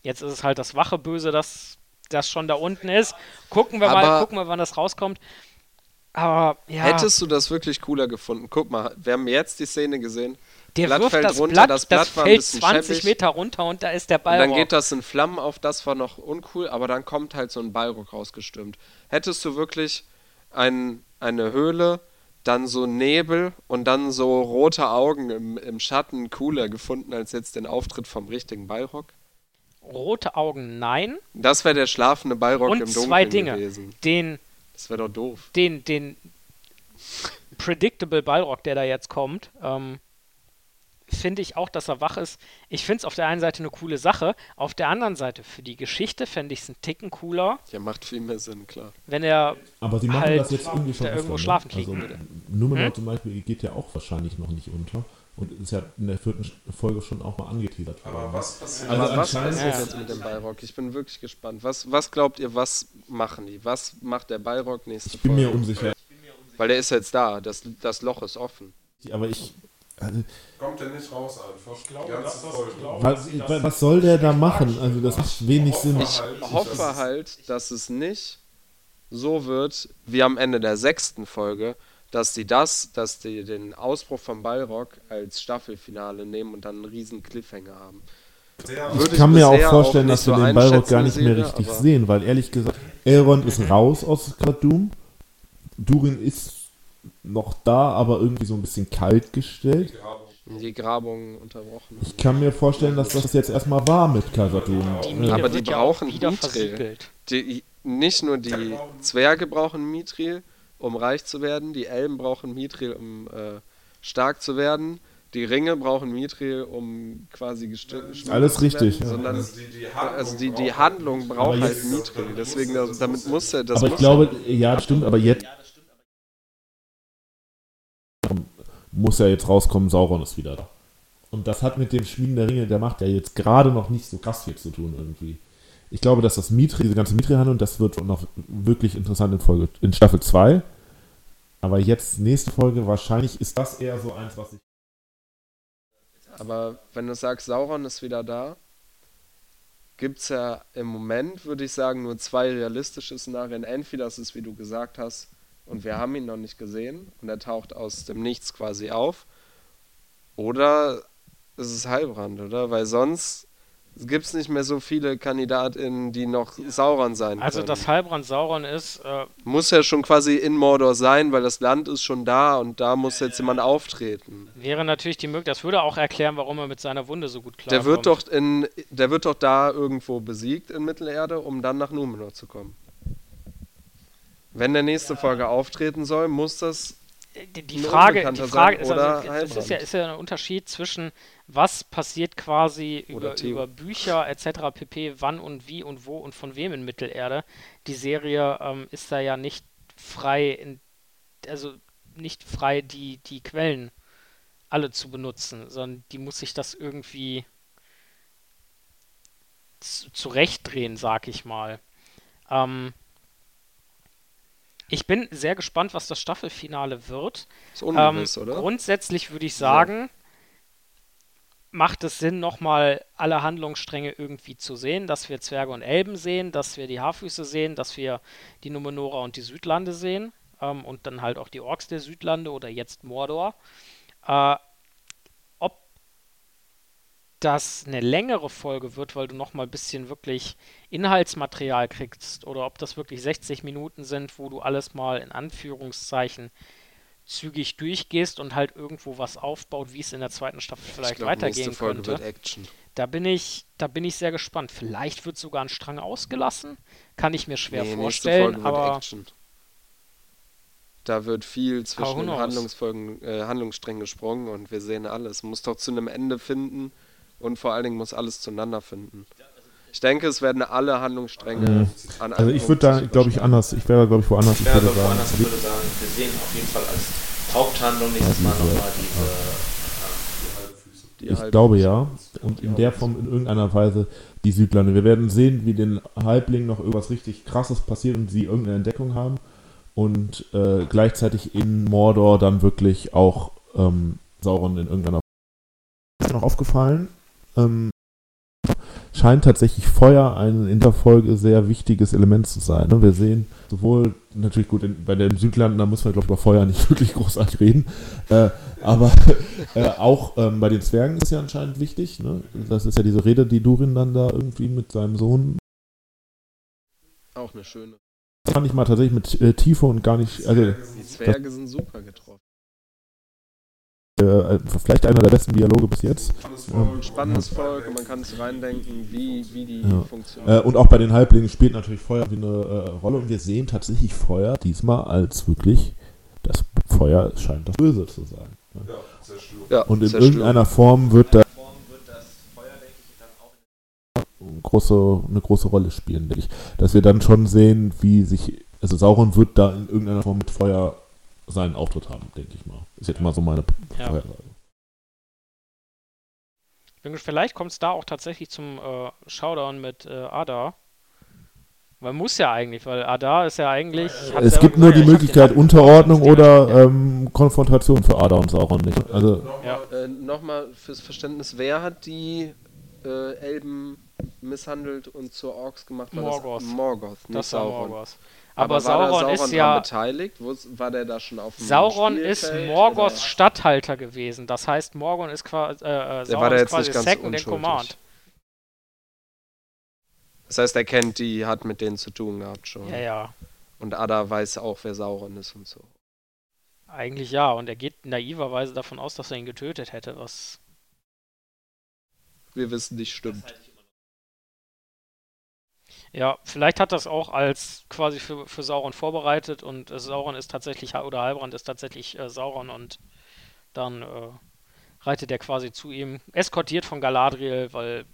Jetzt ist es halt das wache Böse, das, das schon da unten ist. Gucken wir mal, Aber- gucken wir, wann das rauskommt. Aber ja, Hättest du das wirklich cooler gefunden? Guck mal, wir haben jetzt die Szene gesehen. der Blatt wirft fällt das runter, Blatt, das das, Blatt war ein fällt bisschen 20 scheppig. Meter runter und da ist der Und Balrog. dann geht das in Flammen auf, das war noch uncool, aber dann kommt halt so ein Balrog rausgestürmt. Hättest du wirklich ein, eine Höhle, dann so Nebel und dann so rote Augen im, im Schatten cooler gefunden als jetzt den Auftritt vom richtigen Balrog? Rote Augen, nein. Das wäre der schlafende Balrog Und im Dunkeln zwei Dinge. gewesen. Den Das wäre doch doof. den, den Predictable Balrog, der da jetzt kommt, ähm, finde ich auch, dass er wach ist. Ich finde es auf der einen Seite eine coole Sache, auf der anderen Seite für die Geschichte fände ich es einen Ticken cooler, Ja, macht viel mehr Sinn, klar. wenn er Aber sie machen halt das jetzt irgendwie schon da irgendwo öfter, schlafen ne? kriegen also, würde. Numenor Hm? zum Beispiel geht ja auch wahrscheinlich noch nicht unter und ist ja in der vierten Folge schon auch mal angeteasert worden. Aber was passiert? Also was anscheinend- Ja. jetzt mit dem Balrog? Ich bin wirklich gespannt. Was, was glaubt ihr, was machen die? Was macht der Balrog nächste Ich bin Folge? mir unsicher. Weil der ist jetzt da, das, das Loch ist offen. Aber ich. Also, Kommt der nicht raus einfach? Ich glaube, das- das- Folge. ich glaube, was, was soll der da machen? Also das macht wenig Sinn. Ich hoffe halt, dass es nicht so wird wie am Ende der sechsten Folge, dass die das, dass die den Ausbruch von Balrog als Staffelfinale nehmen und dann einen riesen Cliffhanger haben. Würde Ich kann mir auch vorstellen, nicht dass wir den Balrog einschätzen, gar nicht mehr richtig sehen, weil ehrlich gesagt, Elrond ist raus aus Khadum. Durin ist noch da, aber irgendwie so ein bisschen kalt gestellt. Die Grabung unterbrochen. Ich kann mir vorstellen, dass das jetzt erstmal war mit Mine Aber die auch brauchen Mithril. Die, nicht nur die Zwerge brauchen Mithril, um reich zu werden, die Elben brauchen Mithril, um äh, stark zu werden. Die Ringe brauchen Mithril, um quasi gestimmt Alles richtig, ja. Sondern, Also die, die Handlung, also die, die braucht- Handlung braucht halt jetzt- Mithril. Deswegen, das, damit muss er. Das aber ich glaube, ja, das stimmt, aber jetzt muss ja jetzt rauskommen, Sauron ist wieder da. Und das hat mit dem Schmieden der Ringe der Macht ja jetzt gerade noch nicht so krass viel zu tun irgendwie. Ich glaube, dass das Mithril, diese ganze Mithril-Handlung, das wird noch wirklich interessant in Folge, in Staffel 2. Aber jetzt, nächste Folge, wahrscheinlich ist das eher so eins, was ich. Aber wenn du sagst, Sauron ist wieder da, gibt es ja im Moment, würde ich sagen, nur zwei realistische Szenarien. Entweder es ist, wie du gesagt hast, und wir haben ihn noch nicht gesehen und er taucht aus dem Nichts quasi auf. Oder es ist Heilbrand, oder? Weil sonst gibt es nicht mehr so viele KandidatInnen, die noch Sauron sein Also, können. dass Heilbrand Sauron ist, äh, Muss ja schon quasi in Mordor sein, weil das Land ist schon da und da muss jetzt jemand auftreten. wäre natürlich die Möglichkeit, das würde auch erklären, warum er mit seiner Wunde so gut klarkommt. Der wird doch in, der wird doch da irgendwo besiegt in Mittelerde, um dann nach Numenor zu kommen. Wenn der nächste Folge auftreten soll, muss das die, die Frage, die Frage sein ist, also, es ist ja, ist ja ein Unterschied zwischen was passiert quasi über, über Bücher etc. pp, wann und wie und wo und von wem in Mittelerde. Die Serie ähm, ist da ja nicht frei, in, also nicht frei, die, die Quellen alle zu benutzen, sondern die muss sich das irgendwie zu- zurechtdrehen, sag ich mal. Ähm, ich bin sehr gespannt, was das Staffelfinale wird. ist Ähm, ungewiss, oder? Grundsätzlich würde ich sagen, macht es Sinn, nochmal alle Handlungsstränge irgendwie zu sehen, dass wir Zwerge und Elben sehen, dass wir die Haarfüße sehen, dass wir die Numenora und die Südlande sehen ähm, und dann halt auch die Orks der Südlande oder jetzt Mordor. Äh, ob das eine längere Folge wird, weil du nochmal ein bisschen wirklich Inhaltsmaterial kriegst oder ob das wirklich 60 Minuten sind, wo du alles mal in Anführungszeichen zügig durchgehst und halt irgendwo was aufbaut, wie es in der zweiten Staffel vielleicht ich glaub, nächste weitergehen Folge könnte. wird Action. Da bin ich, da bin ich sehr gespannt. Vielleicht wird sogar ein Strang ausgelassen, kann ich mir schwer Nee, vorstellen, Folge wird aber Action. Da wird viel zwischen den? Handlungsfolgen, äh, Handlungssträngen gesprungen und wir sehen alles. Muss doch zu einem Ende finden und vor allen Dingen muss alles zueinander finden. Ich denke, es werden alle Handlungsstränge Mhm. an Also ich würde da, glaube ich, anders. Ich wäre, glaube ich, woanders. Ich Ja, würde also woanders sagen, würde sagen, wir sehen auf jeden Fall als Haupthandlung nächstes Mal nochmal diese. Die ich glaube ja. Und in der Form in irgendeiner Weise die Südlande. Wir werden sehen, wie den Halblingen noch irgendwas richtig Krasses passiert und sie irgendeine Entdeckung haben. Und äh, gleichzeitig in Mordor dann wirklich auch ähm, Sauron in irgendeiner Ist mir noch aufgefallen, ähm, scheint tatsächlich Feuer ein in der Folge sehr wichtiges Element zu sein. Ne? Wir sehen sowohl, natürlich gut, in, bei den Südlanden, da muss man, glaube ich, über Feuer nicht [laughs] wirklich großartig reden, äh, aber äh, auch ähm, bei den Zwergen ist ja anscheinend wichtig. Ne? Das ist ja diese Rede, die Durin dann da irgendwie mit seinem Sohn Auch eine schöne. fand ich mal tatsächlich mit äh, Tiefe und gar nicht, also Die Zwerge sind super getroffen. Äh, vielleicht einer der besten Dialoge bis jetzt. Ein spannendes Volk und man kann sich reindenken, wie, wie die Ja. funktionieren. Äh, und auch bei den Halblingen spielt natürlich Feuer wie eine äh, Rolle und wir sehen tatsächlich Feuer diesmal als wirklich, das Feuer scheint das Böse zu sein. Ne? Ja, sehr schlimm. ja, Und in irgendeiner Form wird da große, eine große Rolle spielen, denke ich. Dass wir dann schon sehen, wie sich, also Sauron wird da in irgendeiner Form mit Feuer seinen Auftritt haben, denke ich mal. Ist jetzt mal so meine Ja. Vorhersage. Vielleicht kommt es da auch tatsächlich zum äh, Showdown mit äh, Ada. Man muss ja eigentlich, weil Ada ist ja eigentlich. hat Es gibt nur gesagt, die Möglichkeit Unterordnung Ja. oder ähm, Konfrontation für Ada und Sauron nicht. Also Ja. Äh, Nochmal fürs Verständnis, wer hat die äh, Elben misshandelt und zur Orks gemacht? War Morgoth. Das, Morgoth, nicht Das war Sauron. Morgoth. Aber, war Sauron, Sauron ist ja. beteiligt? Wo, war der da schon auf dem Sauron ist Spielfeld, Morgoths oder? Statthalter gewesen. Das heißt, Morgon ist quasi, äh, äh, Sauron war da ist jetzt quasi nicht ganz Second in. Command. Das heißt, er kennt die, hat mit denen zu tun gehabt schon. Ja, ja. Und Ada weiß auch, wer Sauron ist und so. Eigentlich ja. Und er geht naiverweise davon aus, dass er ihn getötet hätte, was. Wir wissen nicht, stimmt. Ja, vielleicht hat das auch als quasi für, für Sauron vorbereitet und äh, Sauron ist tatsächlich, oder Halbrand ist tatsächlich äh, Sauron und dann äh, reitet er quasi zu ihm, eskortiert von Galadriel, weil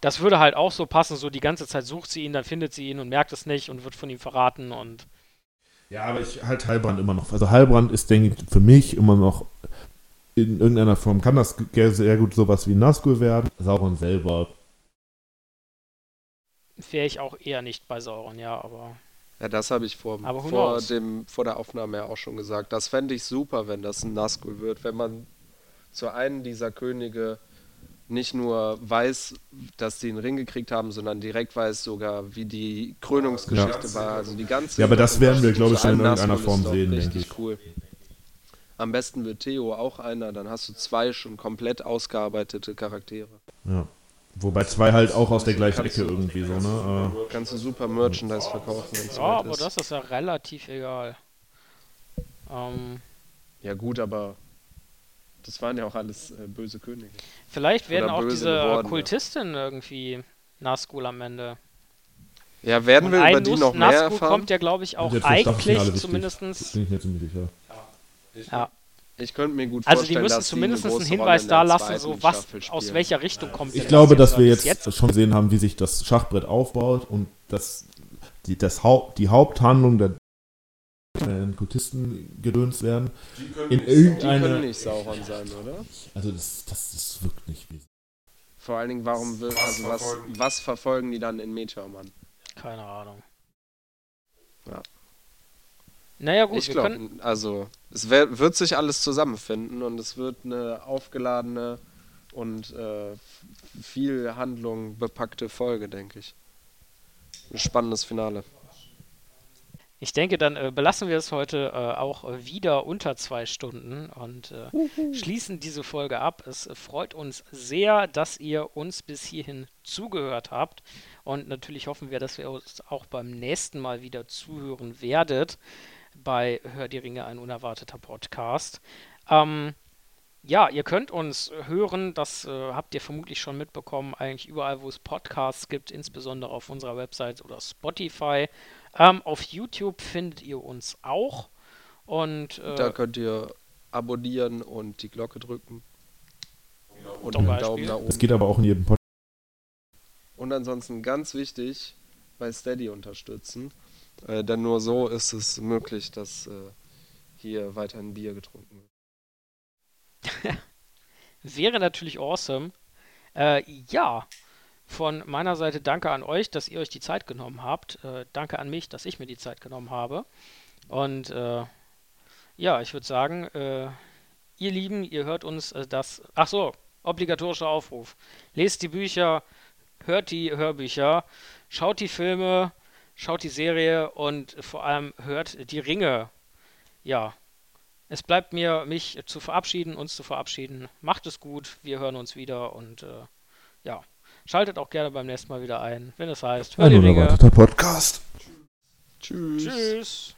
das würde halt auch so passen, so die ganze Zeit sucht sie ihn, dann findet sie ihn und merkt es nicht und wird von ihm verraten und Ja, aber ich halte Heilbrand immer noch. Also Heilbrand ist, denke ich, für mich immer noch in irgendeiner Form kann das sehr gut sowas wie Nazgul werden. Sauron selber. Wäre ich auch eher nicht bei Sauron, ja, aber Ja, das habe ich vor, vor, dem, vor der Aufnahme ja auch schon gesagt. Das fände ich super, wenn das ein Nazgul wird. Wenn man zu einem dieser Könige nicht nur weiß, dass die einen Ring gekriegt haben, sondern direkt weiß sogar, wie die Krönungsgeschichte Ja. war. Also die ganze Ja, aber das werden wir, glaube ich, in irgendeiner Form sehen, richtig denke ich. cool. Am besten wird Theo auch einer, dann hast du zwei schon komplett ausgearbeitete Charaktere. Ja. Wobei zwei halt auch aus der gleichen Ecke irgendwie so, ne? Kannst du super Merchandise verkaufen, wenn es ja, aber ist. das ist ja relativ egal. Ähm, Ja gut, aber das waren ja auch alles äh, böse Könige. vielleicht werden Oder auch diese geworden, ja. Kultistinnen irgendwie Nazgul am Ende. Ja, werden Und wir über die noch mehr Nazgul erfahren? kommt ja, glaube ich, auch eigentlich zumindestens. Bin ich mir ziemlich sicher. Ja. Ich könnte mir gut Also die vorstellen, müssen dass zumindest die eine einen Hinweis da in lassen, so was aus welcher Richtung kommt Ich denn glaube, das dass wir Bis jetzt, schon gesehen haben, wie sich das Schachbrett aufbaut und dass die, das Haupt, die Haupthandlung der äh, Kultisten gedöns werden. In Die können irgendeine. nicht Sauron sein, oder? Also das, das, das wirkt nicht wie. Vor allen Dingen, warum will, also was, verfolgen die? was verfolgen die dann in Meteormann? Keine Ahnung. Ja. Naja, gut, ich wir glaube, können. also es wird sich alles zusammenfinden und es wird eine aufgeladene und äh, viel Handlung bepackte Folge, denke ich. Ein spannendes Finale. Ich denke, dann äh, belassen wir es heute äh, auch wieder unter zwei Stunden und äh, schließen diese Folge ab. Es freut uns sehr, dass ihr uns bis hierhin zugehört habt. Und natürlich hoffen wir, dass ihr uns auch beim nächsten Mal wieder zuhören werdet bei Hör die Ringe, ein unerwarteter Podcast. Ähm, ja, ihr könnt uns hören, das äh, habt ihr vermutlich schon mitbekommen, eigentlich überall, wo es Podcasts gibt, insbesondere auf unserer Website oder Spotify. Ähm, auf YouTube findet ihr uns auch. Und äh, Da könnt ihr abonnieren und die Glocke drücken. Und einen. Daumen nach Es oben. geht aber auch in jedem Podcast. Und ansonsten ganz wichtig, bei Steady unterstützen. Äh, denn nur so ist es möglich, dass äh, hier weiterhin Bier getrunken wird. [laughs] wäre natürlich awesome. Äh, ja, von meiner Seite danke an euch, dass ihr euch die Zeit genommen habt. Äh, danke an mich, dass ich mir die Zeit genommen habe. Und äh, ja, ich würde sagen, äh, ihr Lieben, ihr hört uns das. Ach so, obligatorischer Aufruf. Lest die Bücher, hört die Hörbücher, schaut die Filme, schaut die Serie und vor allem hört die Ringe. Ja, es bleibt mir, mich zu verabschieden, uns zu verabschieden. Macht es gut, wir hören uns wieder und äh, ja, schaltet auch gerne beim nächsten Mal wieder ein, wenn es heißt, hör Ein die Ringe. unerwarteter Podcast. Tschüss. Tschüss.